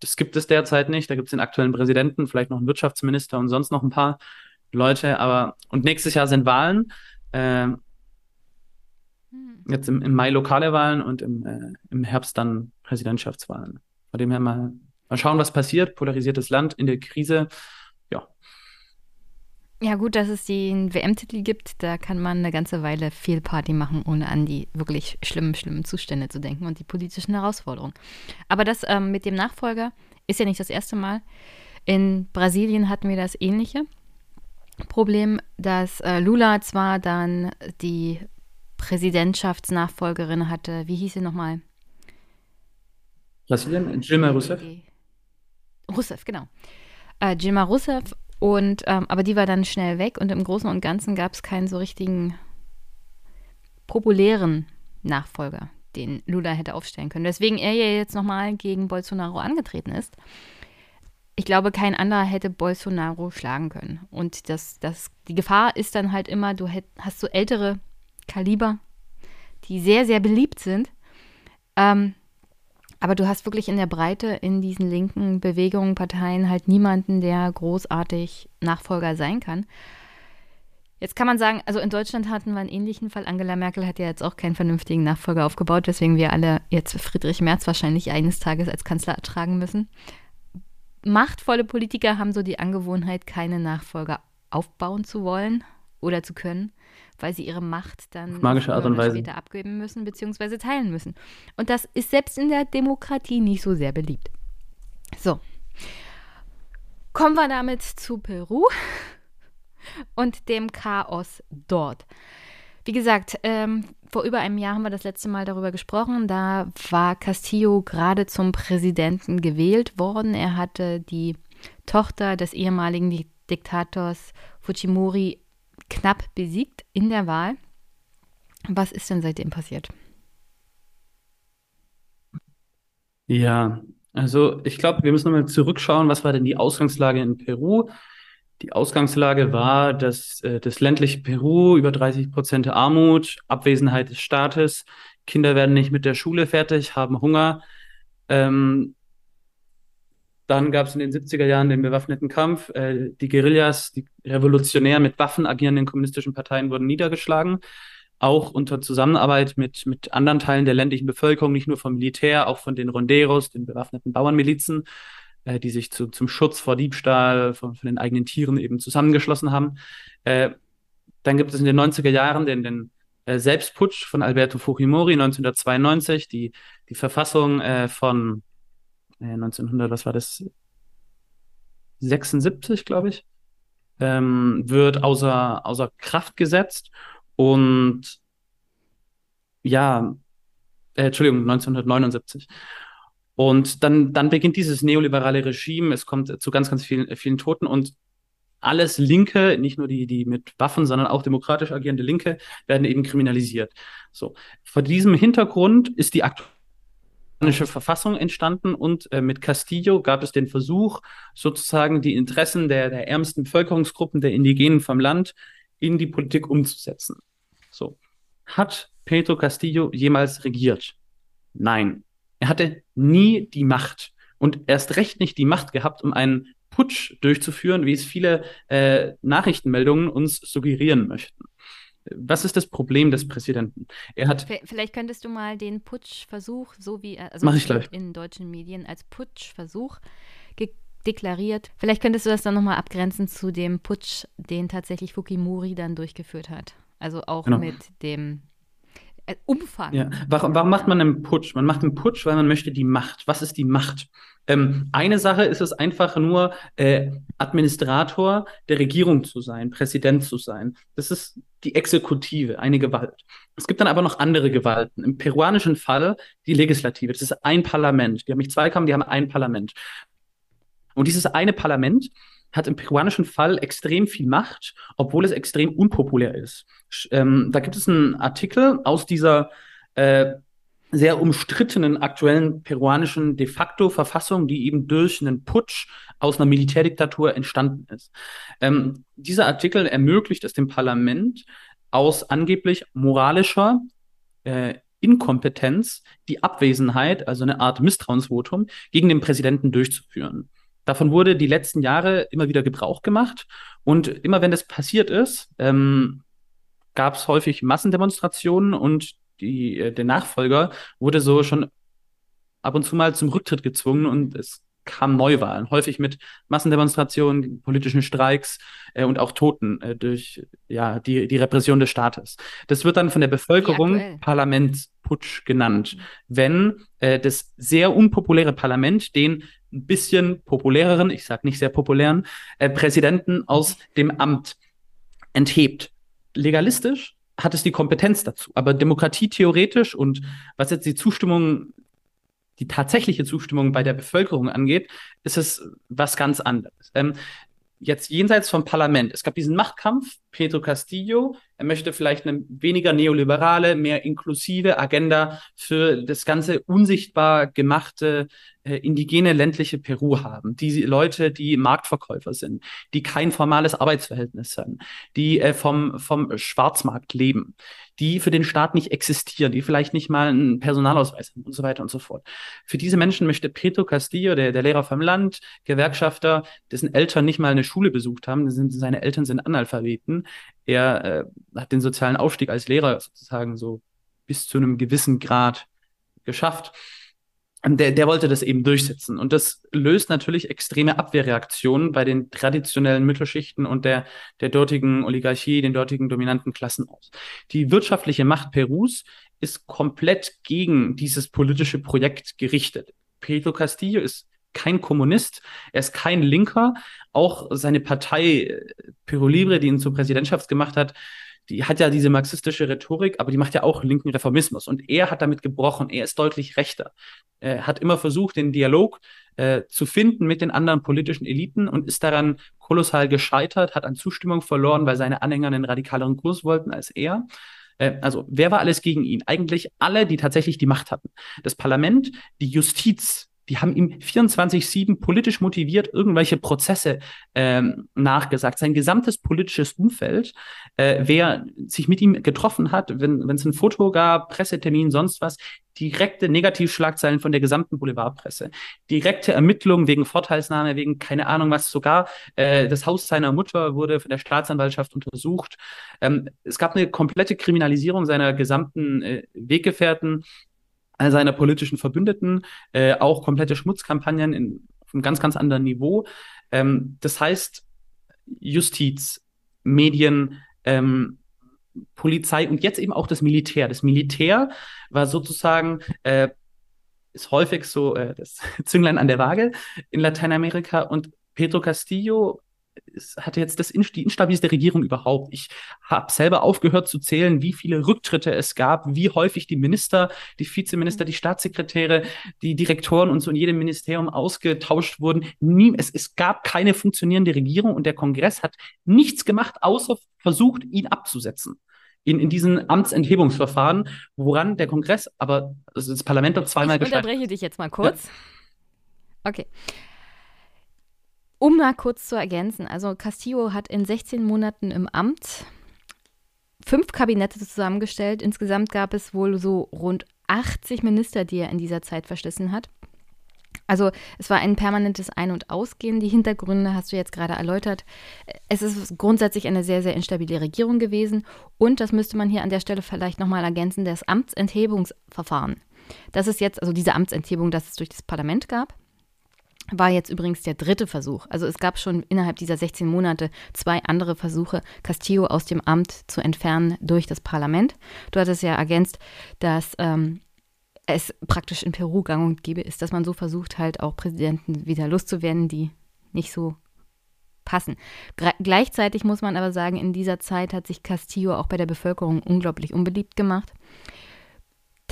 Das gibt es derzeit nicht. Da gibt es den aktuellen Präsidenten, vielleicht noch einen Wirtschaftsminister und sonst noch ein paar Leute. Aber und nächstes Jahr sind Wahlen. Äh, Jetzt im, im Mai lokale Wahlen und im, äh, im Herbst dann Präsidentschaftswahlen. Von dem her mal, mal schauen, was passiert. Polarisiertes Land in der Krise. Ja. Gut, dass es den WM-Titel gibt. Da kann man eine ganze Weile viel Party machen, ohne an die wirklich schlimmen, schlimmen Zustände zu denken und die politischen Herausforderungen. Aber das ähm, mit dem Nachfolger ist ja nicht das erste Mal. In Brasilien hatten wir das ähnliche Problem, dass äh, Lula zwar dann die Präsidentschaftsnachfolgerin hatte. Wie hieß sie nochmal? Brasilien? Dilma Rousseff? Rousseff, genau. Äh, Dilma Rousseff. Und, ähm, aber die war dann schnell weg und im Großen und Ganzen gab es keinen so richtigen populären Nachfolger, den Lula hätte aufstellen können. Deswegen er ja jetzt nochmal gegen Bolsonaro angetreten ist. Ich glaube, kein anderer hätte Bolsonaro schlagen können. Und das, das, die Gefahr ist dann halt immer, du hätt, hast so ältere Kaliber, die sehr, sehr beliebt sind. Ähm, aber du hast wirklich in der Breite in diesen linken Bewegungen, Parteien halt niemanden, der großartig Nachfolger sein kann. Jetzt kann man sagen, also in Deutschland hatten wir einen ähnlichen Fall. Angela Merkel hat ja jetzt auch keinen vernünftigen Nachfolger aufgebaut, weswegen wir alle jetzt Friedrich Merz wahrscheinlich eines Tages als Kanzler ertragen müssen. Machtvolle Politiker haben so die Angewohnheit, keine Nachfolger aufbauen zu wollen oder zu können weil sie ihre Macht dann magische Art und Weise später abgeben müssen bzw. teilen müssen. Und das ist selbst in der Demokratie nicht so sehr beliebt. So. Kommen wir damit zu Peru. und dem Chaos dort. Wie gesagt, ähm, vor über einem Jahr haben wir das letzte Mal darüber gesprochen. Da war Castillo gerade zum Präsidenten gewählt worden. Er hatte die Tochter des ehemaligen Diktators Fujimori knapp besiegt in der Wahl. Was ist denn seitdem passiert? Ja, also ich glaube, wir müssen nochmal zurückschauen, was war denn die Ausgangslage in Peru? Die Ausgangslage war, dass äh, das ländliche Peru über 30 Prozent Armut, Abwesenheit des Staates, Kinder werden nicht mit der Schule fertig, haben Hunger. Ähm, dann gab es in den 70er Jahren den bewaffneten Kampf. Äh, die Guerillas, die revolutionär mit Waffen agierenden kommunistischen Parteien wurden niedergeschlagen. Auch unter Zusammenarbeit mit, mit anderen Teilen der ländlichen Bevölkerung, nicht nur vom Militär, auch von den Ronderos, den bewaffneten Bauernmilizen äh, die sich zu, zum Schutz vor Diebstahl von, von, den eigenen Tieren eben zusammengeschlossen haben. Äh, dann gibt es in den 90er Jahren den, den äh, Selbstputsch von Alberto Fujimori 1992, die, die Verfassung äh, von 1900, äh, was war das? 76, glaube ich, ähm, wird außer, außer Kraft gesetzt und ja, äh, Entschuldigung, 1979. Und dann, dann beginnt dieses neoliberale Regime, es kommt zu ganz, ganz vielen, vielen Toten und alles Linke, nicht nur die, die mit Waffen, sondern auch demokratisch agierende Linke, werden eben kriminalisiert. So. Vor diesem Hintergrund ist die aktuelle Verfassung entstanden und äh, mit Castillo gab es den Versuch, sozusagen die Interessen der, der ärmsten Bevölkerungsgruppen, der Indigenen vom Land in die Politik umzusetzen. So. Hat Pedro Castillo jemals regiert? Nein. Er hatte nie die Macht und erst recht nicht die Macht gehabt, um einen Putsch durchzuführen, wie es viele äh, Nachrichtenmeldungen uns suggerieren möchten. Was ist das Problem des Präsidenten? Er hat. Vielleicht könntest du mal den Putschversuch, so wie er also in deutschen Medien als Putschversuch deklariert. Vielleicht könntest du das dann nochmal abgrenzen zu dem Putsch, den tatsächlich Fukimori dann durchgeführt hat. Also auch genau. mit dem äh, Umfang. Ja. Warum, warum macht man einen Putsch? Man macht einen Putsch, weil man möchte die Macht. Was ist die Macht? Ähm, eine Sache ist es einfach nur, äh, Administrator der Regierung zu sein, Präsident zu sein. Das ist die Exekutive, eine Gewalt. Es gibt dann aber noch andere Gewalten. Im peruanischen Fall die Legislative. Das ist ein Parlament. Die haben nicht zwei Kammern, die haben ein Parlament. Und dieses eine Parlament hat im peruanischen Fall extrem viel Macht, obwohl es extrem unpopulär ist. Ähm, da gibt es einen Artikel aus dieser äh, sehr umstrittenen aktuellen peruanischen de facto Verfassung, die eben durch einen Putsch aus einer Militärdiktatur entstanden ist. Ähm, dieser Artikel ermöglicht es dem Parlament aus angeblich moralischer äh, Inkompetenz die Abwesenheit, also eine Art Misstrauensvotum, gegen den Präsidenten durchzuführen. Davon wurde die letzten Jahre immer wieder Gebrauch gemacht. Und immer wenn das passiert ist, ähm, gab es häufig Massendemonstrationen und die, äh, der Nachfolger wurde so schon ab und zu mal zum Rücktritt gezwungen und es kamen Neuwahlen, häufig mit Massendemonstrationen, politischen Streiks äh, und auch Toten äh, durch ja, die, die Repression des Staates. Das wird dann von der Bevölkerung Parlamentsputsch genannt, mhm. wenn äh, das sehr unpopuläre Parlament den ein bisschen populäreren, ich sage nicht sehr populären, äh, Präsidenten aus dem Amt enthebt. Legalistisch hat es die Kompetenz dazu, aber demokratietheoretisch und was jetzt die Zustimmung die tatsächliche Zustimmung bei der Bevölkerung angeht, ist es was ganz anderes. Ähm, jetzt jenseits vom Parlament. Es gab diesen Machtkampf, Pedro Castillo, er möchte vielleicht eine weniger neoliberale, mehr inklusive Agenda für das ganze unsichtbar gemachte äh, indigene ländliche Peru haben. Die Leute, die Marktverkäufer sind, die kein formales Arbeitsverhältnis haben, die äh, vom, vom Schwarzmarkt leben, die für den Staat nicht existieren, die vielleicht nicht mal einen Personalausweis haben und so weiter und so fort. Für diese Menschen möchte Pedro Castillo, der, der Lehrer vom Land, Gewerkschafter, dessen Eltern nicht mal eine Schule besucht haben, sind, seine Eltern sind Analphabeten. Er äh, hat den sozialen Aufstieg als Lehrer sozusagen so bis zu einem gewissen Grad geschafft der, der wollte das eben durchsetzen. Und das löst natürlich extreme Abwehrreaktionen bei den traditionellen Mittelschichten und der, der dortigen Oligarchie, den dortigen dominanten Klassen aus. Die wirtschaftliche Macht Perus ist komplett gegen dieses politische Projekt gerichtet. Pedro Castillo ist kein Kommunist, er ist kein Linker. Auch seine Partei äh, Peru Libre, die ihn zur Präsidentschaft gemacht hat, die hat ja diese marxistische Rhetorik, aber die macht ja auch linken Reformismus. Und er hat damit gebrochen. Er ist deutlich rechter. Er hat immer versucht, den Dialog äh, zu finden mit den anderen politischen Eliten und ist daran kolossal gescheitert, hat an Zustimmung verloren, weil seine Anhänger einen radikaleren Kurs wollten als er. Äh, also, wer war alles gegen ihn? Eigentlich alle, die tatsächlich die Macht hatten. Das Parlament, die Justiz, die haben ihm 24-7 politisch motiviert irgendwelche Prozesse ähm, nachgesagt. Sein gesamtes politisches Umfeld, äh, wer sich mit ihm getroffen hat, wenn es ein Foto gab, Pressetermin, sonst was, direkte Negativschlagzeilen von der gesamten Boulevardpresse, direkte Ermittlungen wegen Vorteilsnahme, wegen keine Ahnung was, sogar äh, das Haus seiner Mutter wurde von der Staatsanwaltschaft untersucht. Ähm, es gab eine komplette Kriminalisierung seiner gesamten äh, Weggefährten seiner politischen Verbündeten, äh, auch komplette Schmutzkampagnen in, auf einem ganz, ganz anderen Niveau. Ähm, das heißt, Justiz, Medien, ähm, Polizei und jetzt eben auch das Militär. Das Militär war sozusagen, äh, ist häufig so äh, das Zünglein an der Waage in Lateinamerika und Pedro Castillo es hatte jetzt das, die instabilste Regierung überhaupt. Ich habe selber aufgehört zu zählen, wie viele Rücktritte es gab, wie häufig die Minister, die Vizeminister, die Staatssekretäre, die Direktoren und so in jedem Ministerium ausgetauscht wurden. Nie, es, es gab keine funktionierende Regierung und der Kongress hat nichts gemacht, außer versucht, ihn abzusetzen. In, in diesen Amtsenthebungsverfahren, woran der Kongress, aber also das Parlament hat zweimal. Ich unterbreche dich jetzt mal kurz. Ja. Okay. Um mal kurz zu ergänzen, also Castillo hat in 16 Monaten im Amt fünf Kabinette zusammengestellt. Insgesamt gab es wohl so rund 80 Minister, die er in dieser Zeit verschlissen hat. Also es war ein permanentes Ein- und Ausgehen. Die Hintergründe hast du jetzt gerade erläutert. Es ist grundsätzlich eine sehr, sehr instabile Regierung gewesen. Und das müsste man hier an der Stelle vielleicht nochmal ergänzen, das Amtsenthebungsverfahren. Das ist jetzt, also diese Amtsenthebung, das es durch das Parlament gab, war jetzt übrigens der dritte Versuch. Also es gab schon innerhalb dieser 16 Monate zwei andere Versuche, Castillo aus dem Amt zu entfernen durch das Parlament. Du hattest ja ergänzt, dass ähm, es praktisch in Peru gang und gäbe ist, dass man so versucht, halt auch Präsidenten wieder loszuwerden, die nicht so passen. Gra gleichzeitig muss man aber sagen, in dieser Zeit hat sich Castillo auch bei der Bevölkerung unglaublich unbeliebt gemacht.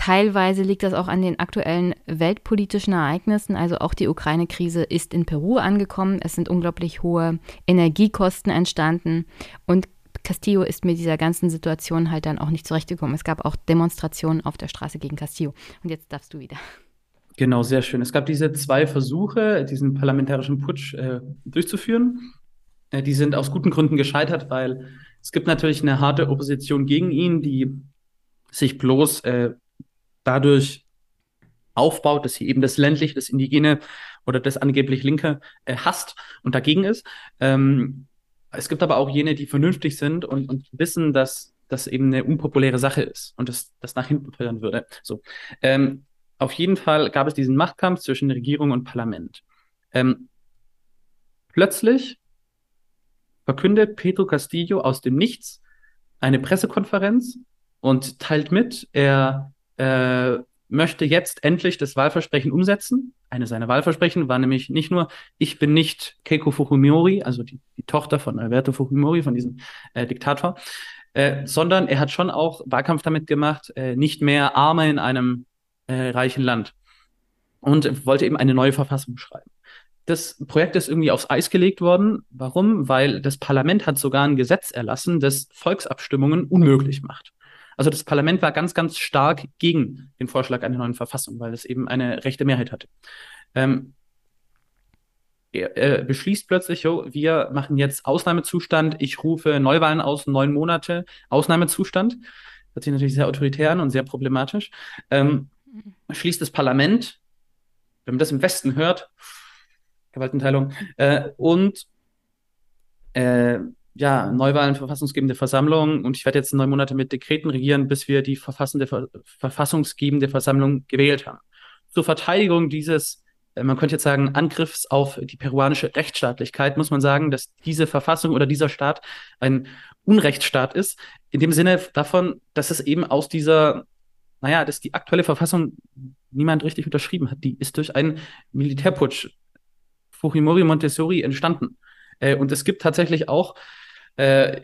Teilweise liegt das auch an den aktuellen weltpolitischen Ereignissen. Also auch die Ukraine-Krise ist in Peru angekommen. Es sind unglaublich hohe Energiekosten entstanden. Und Castillo ist mit dieser ganzen Situation halt dann auch nicht zurechtgekommen. Es gab auch Demonstrationen auf der Straße gegen Castillo. Und jetzt darfst du wieder. Genau, sehr schön. Es gab diese zwei Versuche, diesen parlamentarischen Putsch äh, durchzuführen. Äh, die sind aus guten Gründen gescheitert, weil es gibt natürlich eine harte Opposition gegen ihn, die sich bloß äh, dadurch aufbaut, dass sie eben das ländliche, das indigene oder das angeblich linke äh, hasst und dagegen ist. Ähm, es gibt aber auch jene, die vernünftig sind und, und wissen, dass das eben eine unpopuläre Sache ist und das, das nach hinten fördern würde. So. Ähm, auf jeden Fall gab es diesen Machtkampf zwischen Regierung und Parlament. Ähm, plötzlich verkündet Pedro Castillo aus dem Nichts eine Pressekonferenz und teilt mit, er äh, möchte jetzt endlich das Wahlversprechen umsetzen. Eine seiner Wahlversprechen war nämlich nicht nur, ich bin nicht Keiko Fujimori, also die, die Tochter von Alberto Fujimori, von diesem äh, Diktator, äh, sondern er hat schon auch Wahlkampf damit gemacht, äh, nicht mehr Arme in einem äh, reichen Land. Und wollte eben eine neue Verfassung schreiben. Das Projekt ist irgendwie aufs Eis gelegt worden. Warum? Weil das Parlament hat sogar ein Gesetz erlassen, das Volksabstimmungen unmöglich macht. Also das Parlament war ganz, ganz stark gegen den Vorschlag einer neuen Verfassung, weil es eben eine rechte Mehrheit hatte. Ähm, er, er, beschließt plötzlich, jo, wir machen jetzt Ausnahmezustand, ich rufe Neuwahlen aus, neun Monate Ausnahmezustand. Das ist natürlich sehr autoritär und sehr problematisch. Ähm, schließt das Parlament, wenn man das im Westen hört, Gewaltenteilung, äh, und äh, ja, Neuwahlen, verfassungsgebende Versammlung und ich werde jetzt neun Monate mit Dekreten regieren, bis wir die verfassende, verfassungsgebende Versammlung gewählt haben. Zur Verteidigung dieses, äh, man könnte jetzt sagen, Angriffs auf die peruanische Rechtsstaatlichkeit, muss man sagen, dass diese Verfassung oder dieser Staat ein Unrechtsstaat ist, in dem Sinne davon, dass es eben aus dieser, naja, dass die aktuelle Verfassung niemand richtig unterschrieben hat. Die ist durch einen Militärputsch Fujimori Montessori entstanden. Äh, und es gibt tatsächlich auch äh,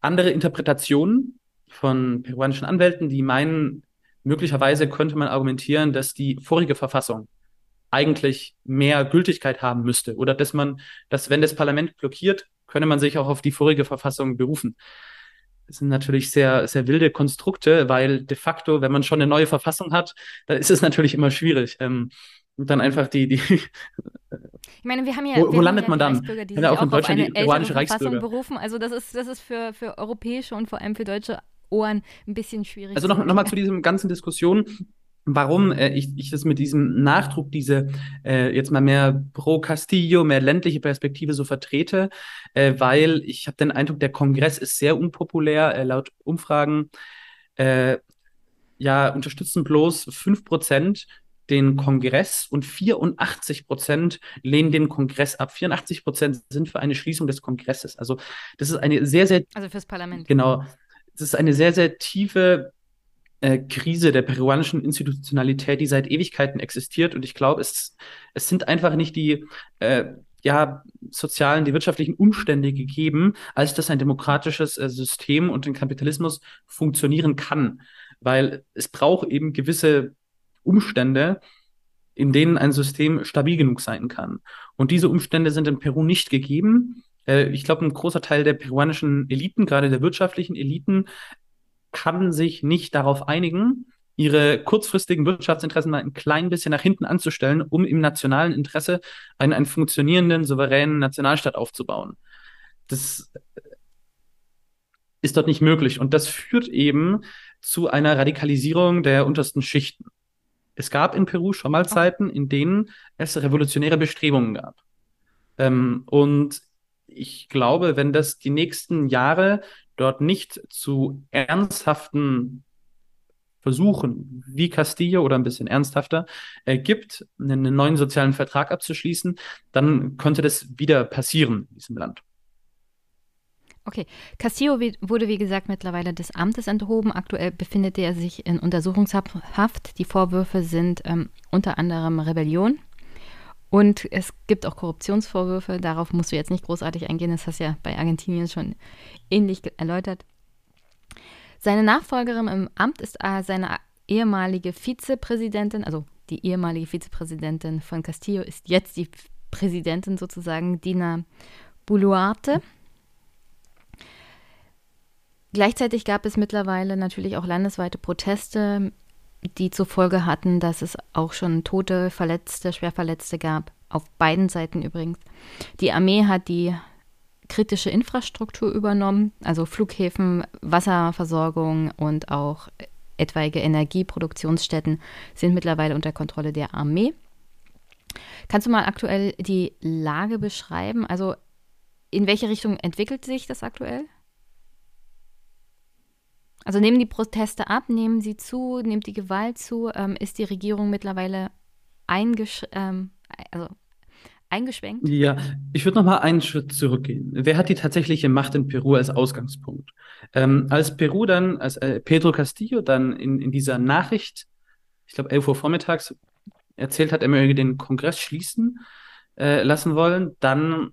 andere Interpretationen von peruanischen Anwälten, die meinen, möglicherweise könnte man argumentieren, dass die vorige Verfassung eigentlich mehr Gültigkeit haben müsste oder dass man, dass wenn das Parlament blockiert, könne man sich auch auf die vorige Verfassung berufen. Das sind natürlich sehr, sehr wilde Konstrukte, weil de facto, wenn man schon eine neue Verfassung hat, dann ist es natürlich immer schwierig. Ähm, und dann einfach die, die. Ich meine, wir haben ja. Wo, wo landet man dann? Die ja, auch in Deutschland die peruanische Reichsbürger. berufen. Also das ist, das ist für, für europäische und vor allem für deutsche Ohren ein bisschen schwierig. Also noch, noch mal zu diesem ganzen Diskussion warum äh, ich, ich das mit diesem Nachdruck, diese äh, jetzt mal mehr pro Castillo, mehr ländliche Perspektive so vertrete, äh, weil ich habe den Eindruck, der Kongress ist sehr unpopulär. Äh, laut Umfragen äh, ja, unterstützen bloß fünf Prozent den Kongress und 84 Prozent lehnen den Kongress ab. 84 Prozent sind für eine Schließung des Kongresses. Also das ist eine sehr, sehr... Also fürs Parlament. Genau. Das ist eine sehr, sehr tiefe äh, Krise der peruanischen Institutionalität, die seit Ewigkeiten existiert. Und ich glaube, es, es sind einfach nicht die äh, ja, sozialen, die wirtschaftlichen Umstände gegeben, als dass ein demokratisches äh, System und den Kapitalismus funktionieren kann. Weil es braucht eben gewisse Umstände, in denen ein System stabil genug sein kann. Und diese Umstände sind in Peru nicht gegeben. Äh, ich glaube, ein großer Teil der peruanischen Eliten, gerade der wirtschaftlichen Eliten, kann sich nicht darauf einigen, ihre kurzfristigen Wirtschaftsinteressen mal ein klein bisschen nach hinten anzustellen, um im nationalen Interesse einen, einen funktionierenden, souveränen Nationalstaat aufzubauen. Das ist dort nicht möglich. Und das führt eben zu einer Radikalisierung der untersten Schichten. Es gab in Peru schon mal Zeiten, in denen es revolutionäre Bestrebungen gab. Ähm, und ich glaube, wenn das die nächsten Jahre dort nicht zu ernsthaften Versuchen, wie Castillo oder ein bisschen ernsthafter, äh, gibt, einen neuen sozialen Vertrag abzuschließen, dann könnte das wieder passieren in diesem Land. Okay, Castillo wurde wie gesagt mittlerweile des Amtes enthoben. Aktuell befindet er sich in Untersuchungshaft. Die Vorwürfe sind ähm, unter anderem Rebellion, und es gibt auch Korruptionsvorwürfe, darauf musst du jetzt nicht großartig eingehen, das hast du ja bei Argentinien schon ähnlich erläutert. Seine Nachfolgerin im Amt ist äh, seine ehemalige Vizepräsidentin, also die ehemalige Vizepräsidentin von Castillo ist jetzt die Präsidentin sozusagen, Dina Boluarte. Gleichzeitig gab es mittlerweile natürlich auch landesweite Proteste die zur Folge hatten, dass es auch schon Tote, Verletzte, Schwerverletzte gab. Auf beiden Seiten übrigens. Die Armee hat die kritische Infrastruktur übernommen, also Flughäfen, Wasserversorgung und auch etwaige Energieproduktionsstätten sind mittlerweile unter Kontrolle der Armee. Kannst du mal aktuell die Lage beschreiben? Also in welche Richtung entwickelt sich das aktuell? Also nehmen die Proteste ab, nehmen sie zu, nimmt die Gewalt zu, ähm, ist die Regierung mittlerweile eingesch ähm, also eingeschwenkt? Ja, ich würde noch mal einen Schritt zurückgehen. Wer hat die tatsächliche Macht in Peru als Ausgangspunkt? Ähm, als Peru dann, als äh, Pedro Castillo dann in, in dieser Nachricht, ich glaube 11 Uhr vormittags, erzählt hat, er möge den Kongress schließen äh, lassen wollen, dann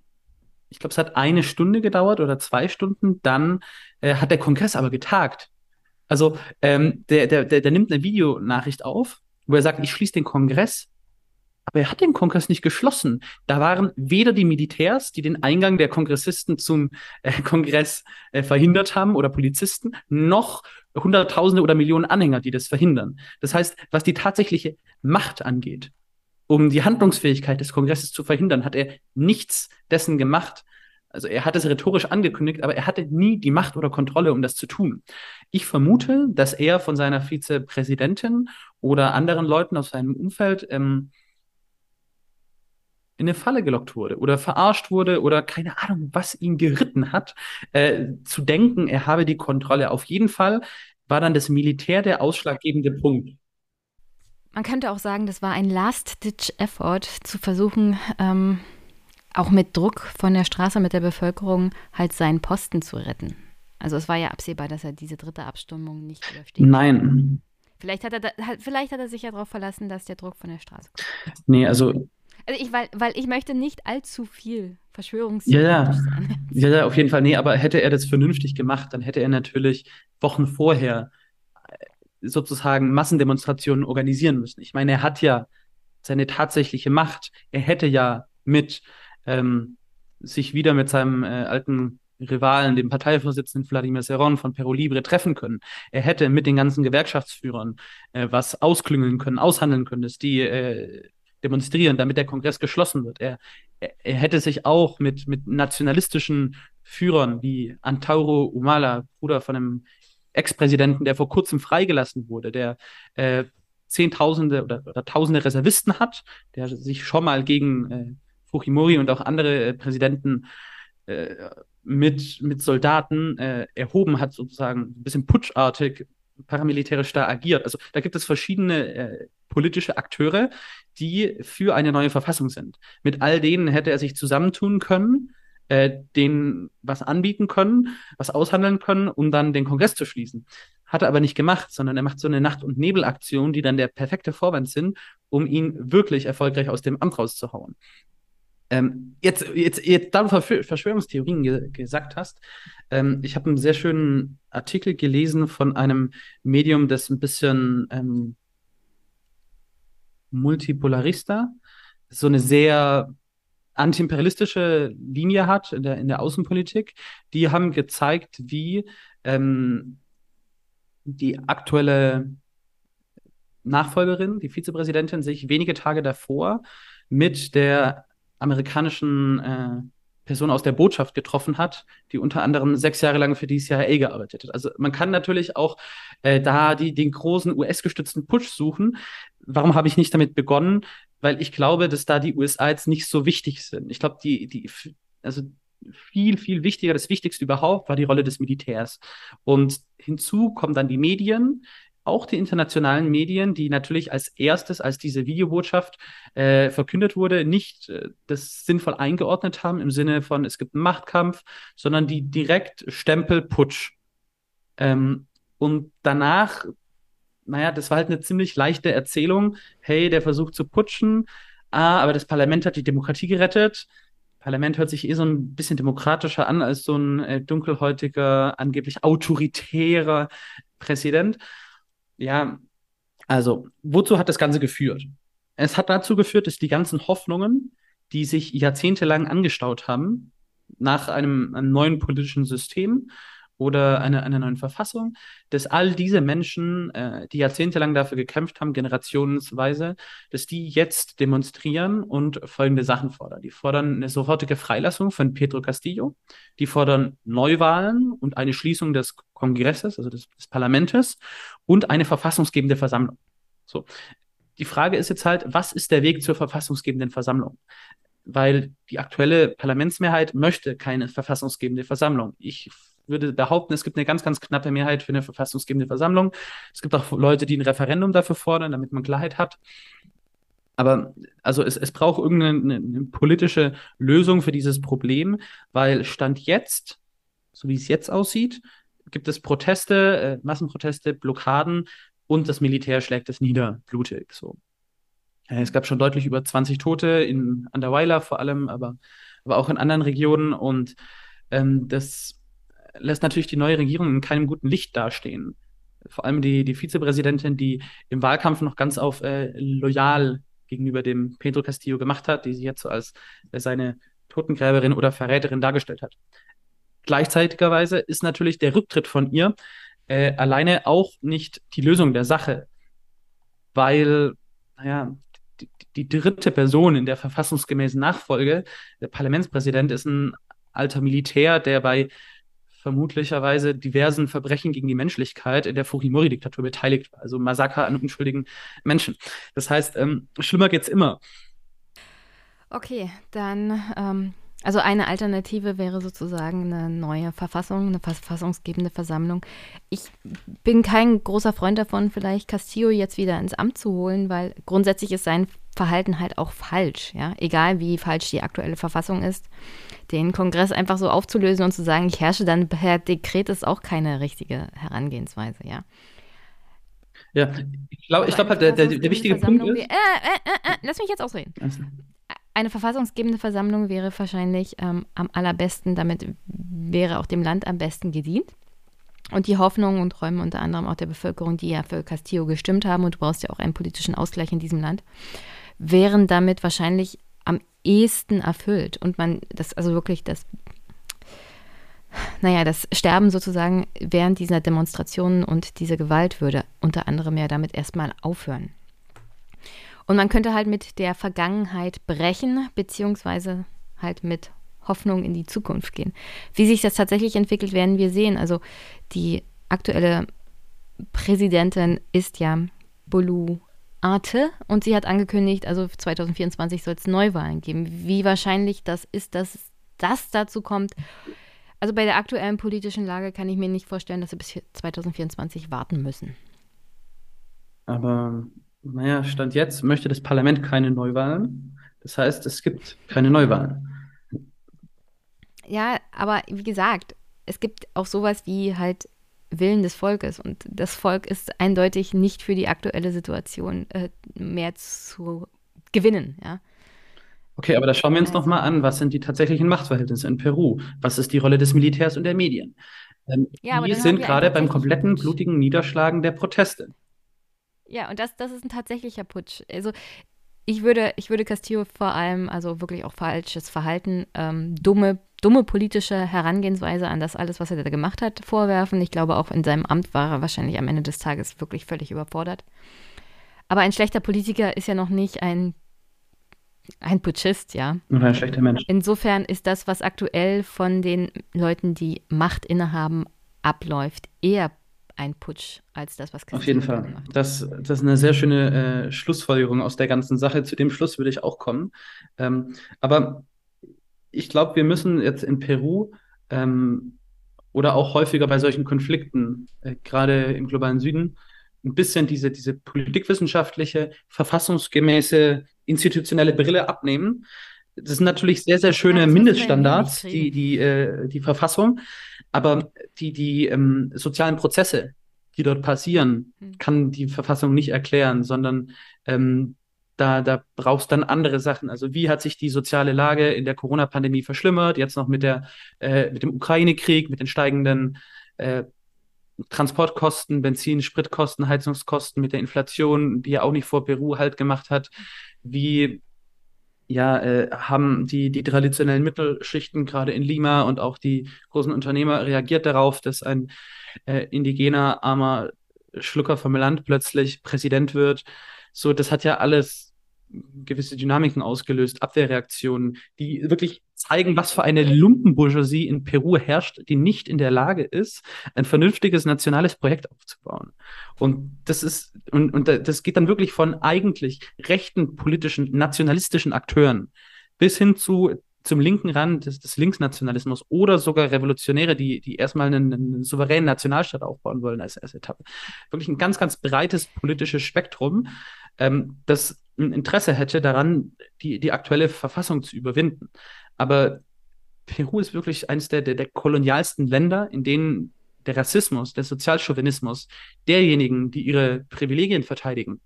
ich glaube, es hat eine Stunde gedauert oder zwei Stunden. Dann äh, hat der Kongress aber getagt. Also ähm, der, der, der, der nimmt eine Videonachricht auf, wo er sagt, ich schließe den Kongress, aber er hat den Kongress nicht geschlossen. Da waren weder die Militärs, die den Eingang der Kongressisten zum äh, Kongress äh, verhindert haben oder Polizisten, noch Hunderttausende oder Millionen Anhänger, die das verhindern. Das heißt, was die tatsächliche Macht angeht, um die Handlungsfähigkeit des Kongresses zu verhindern, hat er nichts dessen gemacht, also er hat es rhetorisch angekündigt, aber er hatte nie die Macht oder Kontrolle, um das zu tun. Ich vermute, dass er von seiner Vizepräsidentin oder anderen Leuten aus seinem Umfeld ähm, in eine Falle gelockt wurde oder verarscht wurde oder keine Ahnung, was ihn geritten hat, äh, zu denken, er habe die Kontrolle. Auf jeden Fall war dann das Militär der ausschlaggebende Punkt. Man könnte auch sagen, das war ein Last-Ditch-Effort, zu versuchen, ähm, auch mit Druck von der Straße, mit der Bevölkerung halt seinen Posten zu retten. Also es war ja absehbar, dass er diese dritte Abstimmung nicht übersteht. Nein. Vielleicht hat er, da, vielleicht hat er sich ja darauf verlassen, dass der Druck von der Straße kommt. Nee, also Also ich, weil, weil ich möchte nicht allzu viel Verschwörungstheoretisch ja, ja. sein. Ja, ja, auf jeden Fall. Nee, aber hätte er das vernünftig gemacht, dann hätte er natürlich Wochen vorher äh, sozusagen Massendemonstrationen organisieren müssen. Ich meine, er hat ja seine tatsächliche Macht. Er hätte ja mit ähm, sich wieder mit seinem äh, alten Rivalen, dem Parteivorsitzenden Vladimir Serron von Perro Libre treffen können. Er hätte mit den ganzen Gewerkschaftsführern äh, was ausklüngeln können, aushandeln können, dass die äh, demonstrieren, damit der Kongress geschlossen wird. Er, er, hätte sich auch mit, mit nationalistischen Führern wie Antauro Umala, Bruder von einem Ex-Präsidenten, der vor kurzem freigelassen wurde, der äh, Zehntausende oder, oder Tausende Reservisten hat, der sich schon mal gegen äh, Fujimori und auch andere äh, Präsidenten äh, mit, mit Soldaten äh, erhoben hat, sozusagen ein bisschen putschartig paramilitärisch da agiert. Also da gibt es verschiedene politische Akteure, die für eine neue Verfassung sind. Mit all denen hätte er sich zusammentun können, äh, denen was anbieten können, was aushandeln können, um dann den Kongress zu schließen. Hat er aber nicht gemacht, sondern er macht so eine Nacht- und Nebelaktion, die dann der perfekte Vorwand sind, um ihn wirklich erfolgreich aus dem Amt rauszuhauen. Ähm, jetzt, jetzt, jetzt, da du Verschwörungstheorien ge gesagt hast, ähm, ich habe einen sehr schönen Artikel gelesen von einem Medium, das ein bisschen ähm, multipolarista, so eine sehr antiimperialistische Linie hat in der, in der Außenpolitik. Die haben gezeigt, wie ähm, die aktuelle Nachfolgerin, die Vizepräsidentin, sich wenige Tage davor mit der amerikanischen äh, Person aus der Botschaft getroffen hat, die unter anderem sechs Jahre lang für die CIA gearbeitet hat. Also man kann natürlich auch äh, da die, den großen US-gestützten Push suchen. Warum habe ich nicht damit begonnen? Weil ich glaube, dass da die USA jetzt nicht so wichtig sind. Ich glaube, die, die, also viel, viel wichtiger, das Wichtigste überhaupt war die Rolle des Militärs. Und hinzu kommen dann die Medien, auch die internationalen Medien, die natürlich als erstes, als diese Videobotschaft äh, verkündet wurde, nicht äh, das sinnvoll eingeordnet haben im Sinne von, es gibt einen Machtkampf, sondern die direkt Stempel Putsch. Ähm, und danach, naja, das war halt eine ziemlich leichte Erzählung. Hey, der versucht zu putschen, ah, aber das Parlament hat die Demokratie gerettet. Parlament hört sich eh so ein bisschen demokratischer an als so ein äh, dunkelhäutiger, angeblich autoritärer Präsident. Ja, also, wozu hat das Ganze geführt? Es hat dazu geführt, dass die ganzen Hoffnungen, die sich jahrzehntelang angestaut haben, nach einem, einem neuen politischen System oder einer, einer neuen Verfassung, dass all diese Menschen, äh, die jahrzehntelang dafür gekämpft haben, generationsweise, dass die jetzt demonstrieren und folgende Sachen fordern. Die fordern eine sofortige Freilassung von Pedro Castillo, die fordern Neuwahlen und eine Schließung des Kongresses, also des, des Parlamentes, und eine verfassungsgebende Versammlung. So. Die Frage ist jetzt halt, was ist der Weg zur verfassungsgebenden Versammlung? Weil die aktuelle Parlamentsmehrheit möchte keine verfassungsgebende Versammlung. Ich würde behaupten, es gibt eine ganz, ganz knappe Mehrheit für eine verfassungsgebende Versammlung. Es gibt auch Leute, die ein Referendum dafür fordern, damit man Klarheit hat. Aber also es, es braucht irgendeine eine, politische Lösung für dieses Problem, weil Stand jetzt, so wie es jetzt aussieht, gibt es Proteste, äh, Massenproteste, Blockaden und das Militär schlägt es nieder, blutig. So. Es gab schon deutlich über 20 Tote in Anderweiler vor allem, aber, aber auch in anderen Regionen und ähm, das lässt natürlich die neue Regierung in keinem guten Licht dastehen. Vor allem die, die Vizepräsidentin, die im Wahlkampf noch ganz auf äh, loyal gegenüber dem Pedro Castillo gemacht hat, die sich jetzt so als äh, seine Totengräberin oder Verräterin dargestellt hat. Gleichzeitigerweise ist natürlich der Rücktritt von ihr äh, alleine auch nicht die Lösung der Sache, weil, naja, die, die dritte Person in der verfassungsgemäßen Nachfolge, der Parlamentspräsident, ist ein alter Militär, der bei vermutlicherweise diversen Verbrechen gegen die Menschlichkeit in der Fujimori-Diktatur beteiligt war, also Massaker an unschuldigen Menschen. Das heißt, ähm, schlimmer geht's immer. Okay, dann, ähm, also eine Alternative wäre sozusagen eine neue Verfassung, eine verfassungsgebende Versammlung. Ich bin kein großer Freund davon, vielleicht Castillo jetzt wieder ins Amt zu holen, weil grundsätzlich ist sein Verhalten halt auch falsch, ja, egal wie falsch die aktuelle Verfassung ist den Kongress einfach so aufzulösen und zu sagen, ich herrsche dann per Dekret, ist auch keine richtige Herangehensweise, ja. Ja, ich glaube glaub halt, der, der, der wichtige Punkt ist. Äh, äh, äh, äh, lass mich jetzt ausreden. Eine verfassungsgebende Versammlung wäre wahrscheinlich ähm, am allerbesten, damit wäre auch dem Land am besten gedient. Und die Hoffnungen und Träume unter anderem auch der Bevölkerung, die ja für Castillo gestimmt haben, und du brauchst ja auch einen politischen Ausgleich in diesem Land, wären damit wahrscheinlich am ehesten erfüllt. Und man, das, also wirklich das, naja, das Sterben sozusagen während dieser Demonstrationen und diese Gewalt würde unter anderem ja damit erstmal aufhören. Und man könnte halt mit der Vergangenheit brechen, beziehungsweise halt mit Hoffnung in die Zukunft gehen. Wie sich das tatsächlich entwickelt, werden wir sehen. Also die aktuelle Präsidentin ist ja Bolu Arte und sie hat angekündigt, also 2024 soll es Neuwahlen geben. Wie wahrscheinlich das ist, dass das dazu kommt. Also bei der aktuellen politischen Lage kann ich mir nicht vorstellen, dass sie bis 2024 warten müssen. Aber naja, Stand jetzt möchte das Parlament keine Neuwahlen. Das heißt, es gibt keine Neuwahlen. Ja, aber wie gesagt, es gibt auch sowas wie halt Willen des Volkes und das Volk ist eindeutig nicht für die aktuelle Situation äh, mehr zu gewinnen, ja. Okay, aber da schauen wir uns also, noch mal an, was sind die tatsächlichen Machtverhältnisse in Peru? Was ist die Rolle des Militärs und der Medien? Ähm, ja, die sind gerade beim kompletten blutigen Niederschlagen der Proteste. Ja, und das, das ist ein tatsächlicher Putsch. Also ich würde, ich würde Castillo vor allem, also wirklich auch falsches Verhalten, ähm, dumme, dumme politische Herangehensweise an das alles, was er da gemacht hat, vorwerfen. Ich glaube, auch in seinem Amt war er wahrscheinlich am Ende des Tages wirklich völlig überfordert. Aber ein schlechter Politiker ist ja noch nicht ein, ein Putschist, ja. Oder ein schlechter Mensch. Insofern ist das, was aktuell von den Leuten, die Macht innehaben, abläuft, eher ein Putsch als das, was Christian Auf jeden Fall. Das, das ist eine sehr schöne äh, Schlussfolgerung aus der ganzen Sache. Zu dem Schluss würde ich auch kommen. Ähm, aber ich glaube, wir müssen jetzt in Peru ähm, oder auch häufiger bei solchen Konflikten, äh, gerade im globalen Süden, ein bisschen diese, diese politikwissenschaftliche, verfassungsgemäße, institutionelle Brille abnehmen. Das sind natürlich sehr, sehr schöne ja, Mindeststandards, die, die, äh, die Verfassung. Aber die, die ähm, sozialen Prozesse, die dort passieren, mhm. kann die Verfassung nicht erklären, sondern ähm, da, da brauchst dann andere Sachen. Also wie hat sich die soziale Lage in der Corona-Pandemie verschlimmert, jetzt noch mit, der, äh, mit dem Ukraine-Krieg, mit den steigenden äh, Transportkosten, Benzin, Spritkosten, Heizungskosten, mit der Inflation, die ja auch nicht vor Peru halt gemacht hat. Wie ja, äh, haben die, die traditionellen Mittelschichten gerade in Lima und auch die großen Unternehmer reagiert darauf, dass ein äh, indigener, armer Schlucker vom Land plötzlich Präsident wird. So, das hat ja alles gewisse Dynamiken ausgelöst, Abwehrreaktionen, die wirklich zeigen, was für eine Lumpenbourgeoisie in Peru herrscht, die nicht in der Lage ist, ein vernünftiges nationales Projekt aufzubauen. Und das ist, und, und das geht dann wirklich von eigentlich rechten politischen, nationalistischen Akteuren bis hin zu zum linken Rand des, des Linksnationalismus oder sogar Revolutionäre, die, die erstmal einen, einen souveränen Nationalstaat aufbauen wollen als erste Etappe. Wirklich ein ganz, ganz breites politisches Spektrum, ähm, das ein Interesse hätte daran, die, die aktuelle Verfassung zu überwinden. Aber Peru ist wirklich eines der, der, der kolonialsten Länder, in denen der Rassismus, der Sozialchauvinismus derjenigen, die ihre Privilegien verteidigen,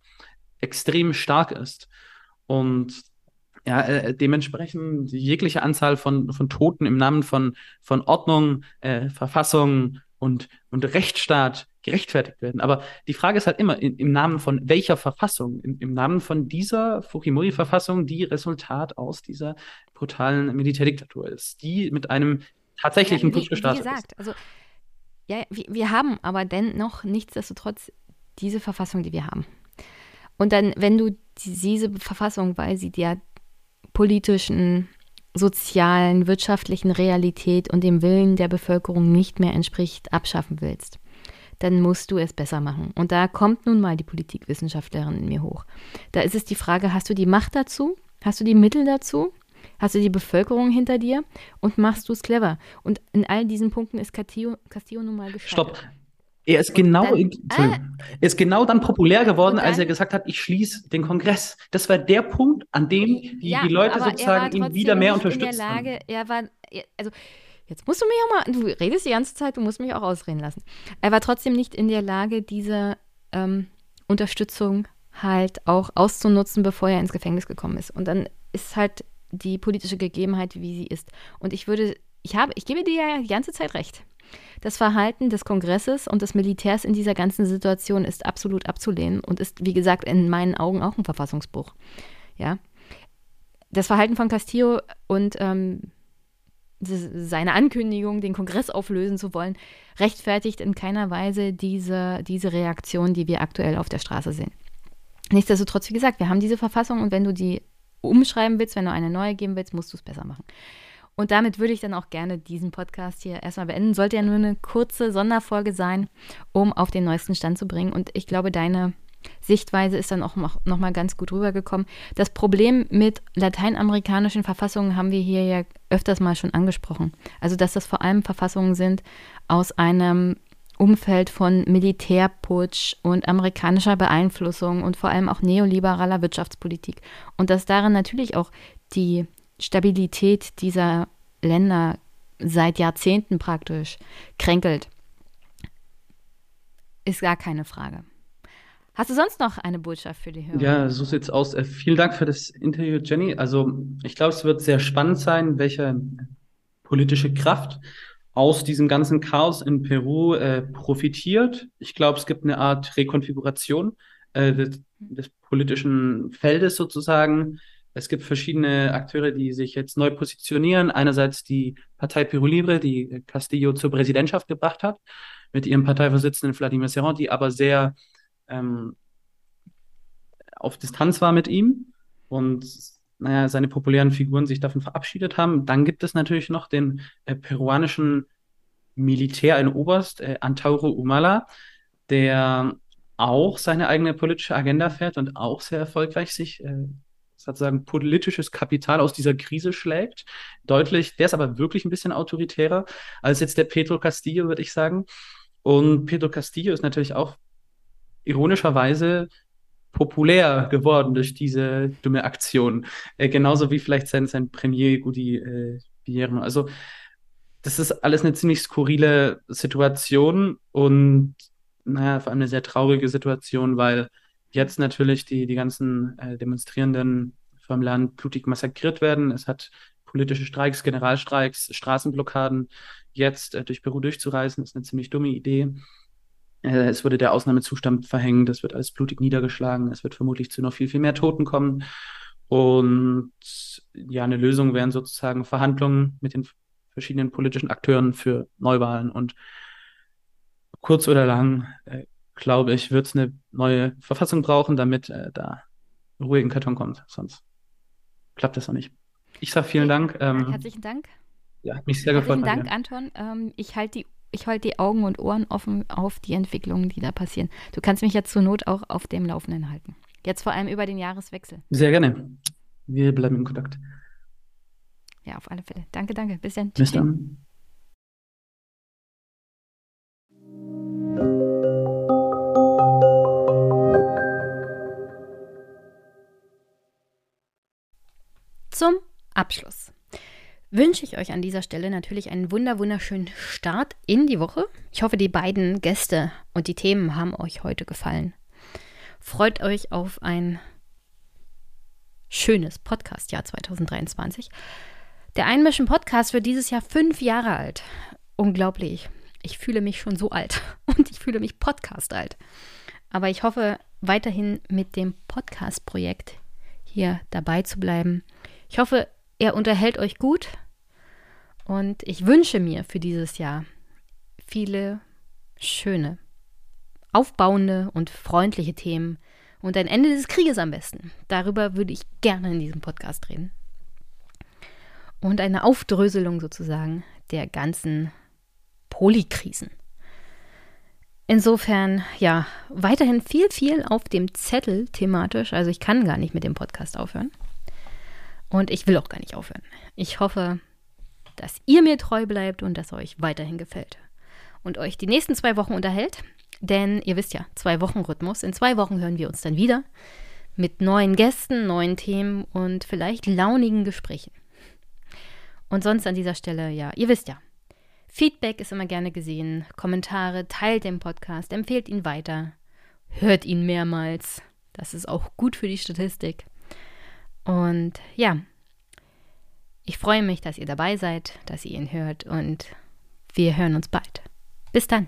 extrem stark ist. Und ja, äh, dementsprechend jegliche Anzahl von, von Toten im Namen von, von Ordnung, äh, Verfassung und, und Rechtsstaat gerechtfertigt werden. Aber die Frage ist halt immer, in, im Namen von welcher Verfassung? Im, im Namen von dieser Fujimori-Verfassung, die Resultat aus dieser brutalen Militärdiktatur ist, die mit einem tatsächlichen ja, Putsch gestartet wie gesagt, ist. Also, ja, wir, wir haben aber dennoch nichtsdestotrotz diese Verfassung, die wir haben. Und dann, wenn du diese Verfassung, weil sie der politischen, sozialen, wirtschaftlichen Realität und dem Willen der Bevölkerung nicht mehr entspricht, abschaffen willst, dann musst du es besser machen. Und da kommt nun mal die Politikwissenschaftlerin in mir hoch. Da ist es die Frage, hast du die Macht dazu? Hast du die Mittel dazu? Hast du die Bevölkerung hinter dir? Und machst du es clever? Und in all diesen Punkten ist Castillo, Castillo nun mal gescheitert. Stopp. Er ist genau, dann, er ist genau dann populär geworden, dann, als er gesagt hat, ich schließe den Kongress. Das war der Punkt, an dem die, ja, die Leute sozusagen ihn wieder mehr unterstützt in der Lage, Er war, also Jetzt musst du mich auch mal, du redest die ganze Zeit, du musst mich auch ausreden lassen. Er war trotzdem nicht in der Lage, diese ähm, Unterstützung halt auch auszunutzen, bevor er ins Gefängnis gekommen ist. Und dann ist halt die politische Gegebenheit, wie sie ist. Und ich würde, ich habe, ich gebe dir ja die ganze Zeit recht. Das Verhalten des Kongresses und des Militärs in dieser ganzen Situation ist absolut abzulehnen und ist, wie gesagt, in meinen Augen auch ein Verfassungsbruch. Ja. Das Verhalten von Castillo und ähm, seine Ankündigung, den Kongress auflösen zu wollen, rechtfertigt in keiner Weise diese, diese Reaktion, die wir aktuell auf der Straße sehen. Nichtsdestotrotz, wie gesagt, wir haben diese Verfassung und wenn du die umschreiben willst, wenn du eine neue geben willst, musst du es besser machen. Und damit würde ich dann auch gerne diesen Podcast hier erstmal beenden. Sollte ja nur eine kurze Sonderfolge sein, um auf den neuesten Stand zu bringen. Und ich glaube, deine Sichtweise ist dann auch noch, mal ganz gut rübergekommen. Das Problem mit lateinamerikanischen Verfassungen haben wir hier ja öfters mal schon angesprochen. Also, dass das vor allem Verfassungen sind aus einem Umfeld von Militärputsch und amerikanischer Beeinflussung und vor allem auch neoliberaler Wirtschaftspolitik. Und dass darin natürlich auch die Stabilität dieser Länder seit Jahrzehnten praktisch kränkelt, ist gar keine Frage. Hast du sonst noch eine Botschaft für die Hörer? Ja, so sieht's aus. Äh, vielen Dank für das Interview, Jenny. Also, ich glaube, es wird sehr spannend sein, welche politische Kraft aus diesem ganzen Chaos in Peru äh, profitiert. Ich glaube, es gibt eine Art Rekonfiguration äh, des, des, politischen Feldes sozusagen. Es gibt verschiedene Akteure, die sich jetzt neu positionieren. Einerseits die Partei Peru Libre, die Castillo zur Präsidentschaft gebracht hat, mit ihrem Parteivorsitzenden Vladimir Serrón, die aber sehr ähm, auf Distanz war mit ihm und naja, seine populären Figuren sich davon verabschiedet haben. Dann gibt es natürlich noch den äh, peruanischen Militär, ein Oberst, äh, Antauro Humala, der auch seine eigene politische Agenda fährt und auch sehr erfolgreich sich äh, sozusagen politisches Kapital aus dieser Krise schlägt. Deutlich, der ist aber wirklich ein bisschen autoritärer als jetzt der Pedro Castillo, würde ich sagen. Und Pedro Castillo ist natürlich auch ironischerweise populär geworden durch diese dumme Aktion. Äh, genauso wie vielleicht sein, sein Premier Gudi äh. Also das ist alles eine ziemlich skurrile Situation und naja, vor allem eine sehr traurige Situation, weil jetzt natürlich die, die ganzen äh, Demonstrierenden vom Land blutig massakriert werden. Es hat politische Streiks, Generalstreiks, Straßenblockaden. Jetzt äh, durch Peru durchzureisen, ist eine ziemlich dumme Idee. Äh, es wurde der Ausnahmezustand verhängt, es wird alles blutig niedergeschlagen, es wird vermutlich zu noch viel, viel mehr Toten kommen. Und ja, eine Lösung wären sozusagen Verhandlungen mit den verschiedenen politischen Akteuren für Neuwahlen. Und kurz oder lang äh, glaube ich, wird es eine neue Verfassung brauchen, damit äh, da Ruhe in den Karton kommt. Sonst klappt das noch nicht. Ich sage vielen Dank. Ähm, Herzlichen Dank. Ja, hat mich sehr Herzlichen gefreut. Herzlichen Dank, Anton. Ähm, ich halte die, halt die Augen und Ohren offen auf die Entwicklungen, die da passieren. Du kannst mich jetzt zur Not auch auf dem Laufenden halten. Jetzt vor allem über den Jahreswechsel. Sehr gerne. Wir bleiben in Kontakt. Ja, auf alle Fälle. Danke, danke. Bis dann. Bis dann. Zum Abschluss wünsche ich euch an dieser Stelle natürlich einen wunder wunderschönen Start in die Woche. Ich hoffe, die beiden Gäste und die Themen haben euch heute gefallen. Freut euch auf ein schönes Podcast-Jahr 2023. Der Einmischen Podcast wird dieses Jahr fünf Jahre alt. Unglaublich. Ich fühle mich schon so alt und ich fühle mich Podcast alt. Aber ich hoffe weiterhin mit dem Podcast-Projekt hier dabei zu bleiben ich hoffe, er unterhält euch gut und ich wünsche mir für dieses Jahr viele schöne, aufbauende und freundliche Themen und ein Ende des Krieges am besten. Darüber würde ich gerne in diesem Podcast reden. Und eine Aufdröselung sozusagen der ganzen Polykrisen. Insofern, ja, weiterhin viel, viel auf dem Zettel thematisch. Also ich kann gar nicht mit dem Podcast aufhören. Und ich will auch gar nicht aufhören. Ich hoffe, dass ihr mir treu bleibt und dass euch weiterhin gefällt. Und euch die nächsten zwei Wochen unterhält. Denn ihr wisst ja, zwei Wochen Rhythmus. In zwei Wochen hören wir uns dann wieder mit neuen Gästen, neuen Themen und vielleicht launigen Gesprächen. Und sonst an dieser Stelle, ja, ihr wisst ja, Feedback ist immer gerne gesehen, Kommentare, teilt den Podcast, empfehlt ihn weiter, hört ihn mehrmals. Das ist auch gut für die Statistik. Und ja, Ich freue mich, dass ihr dabei seid, dass ihr ihn hört und wir hören uns bald. Bis dann.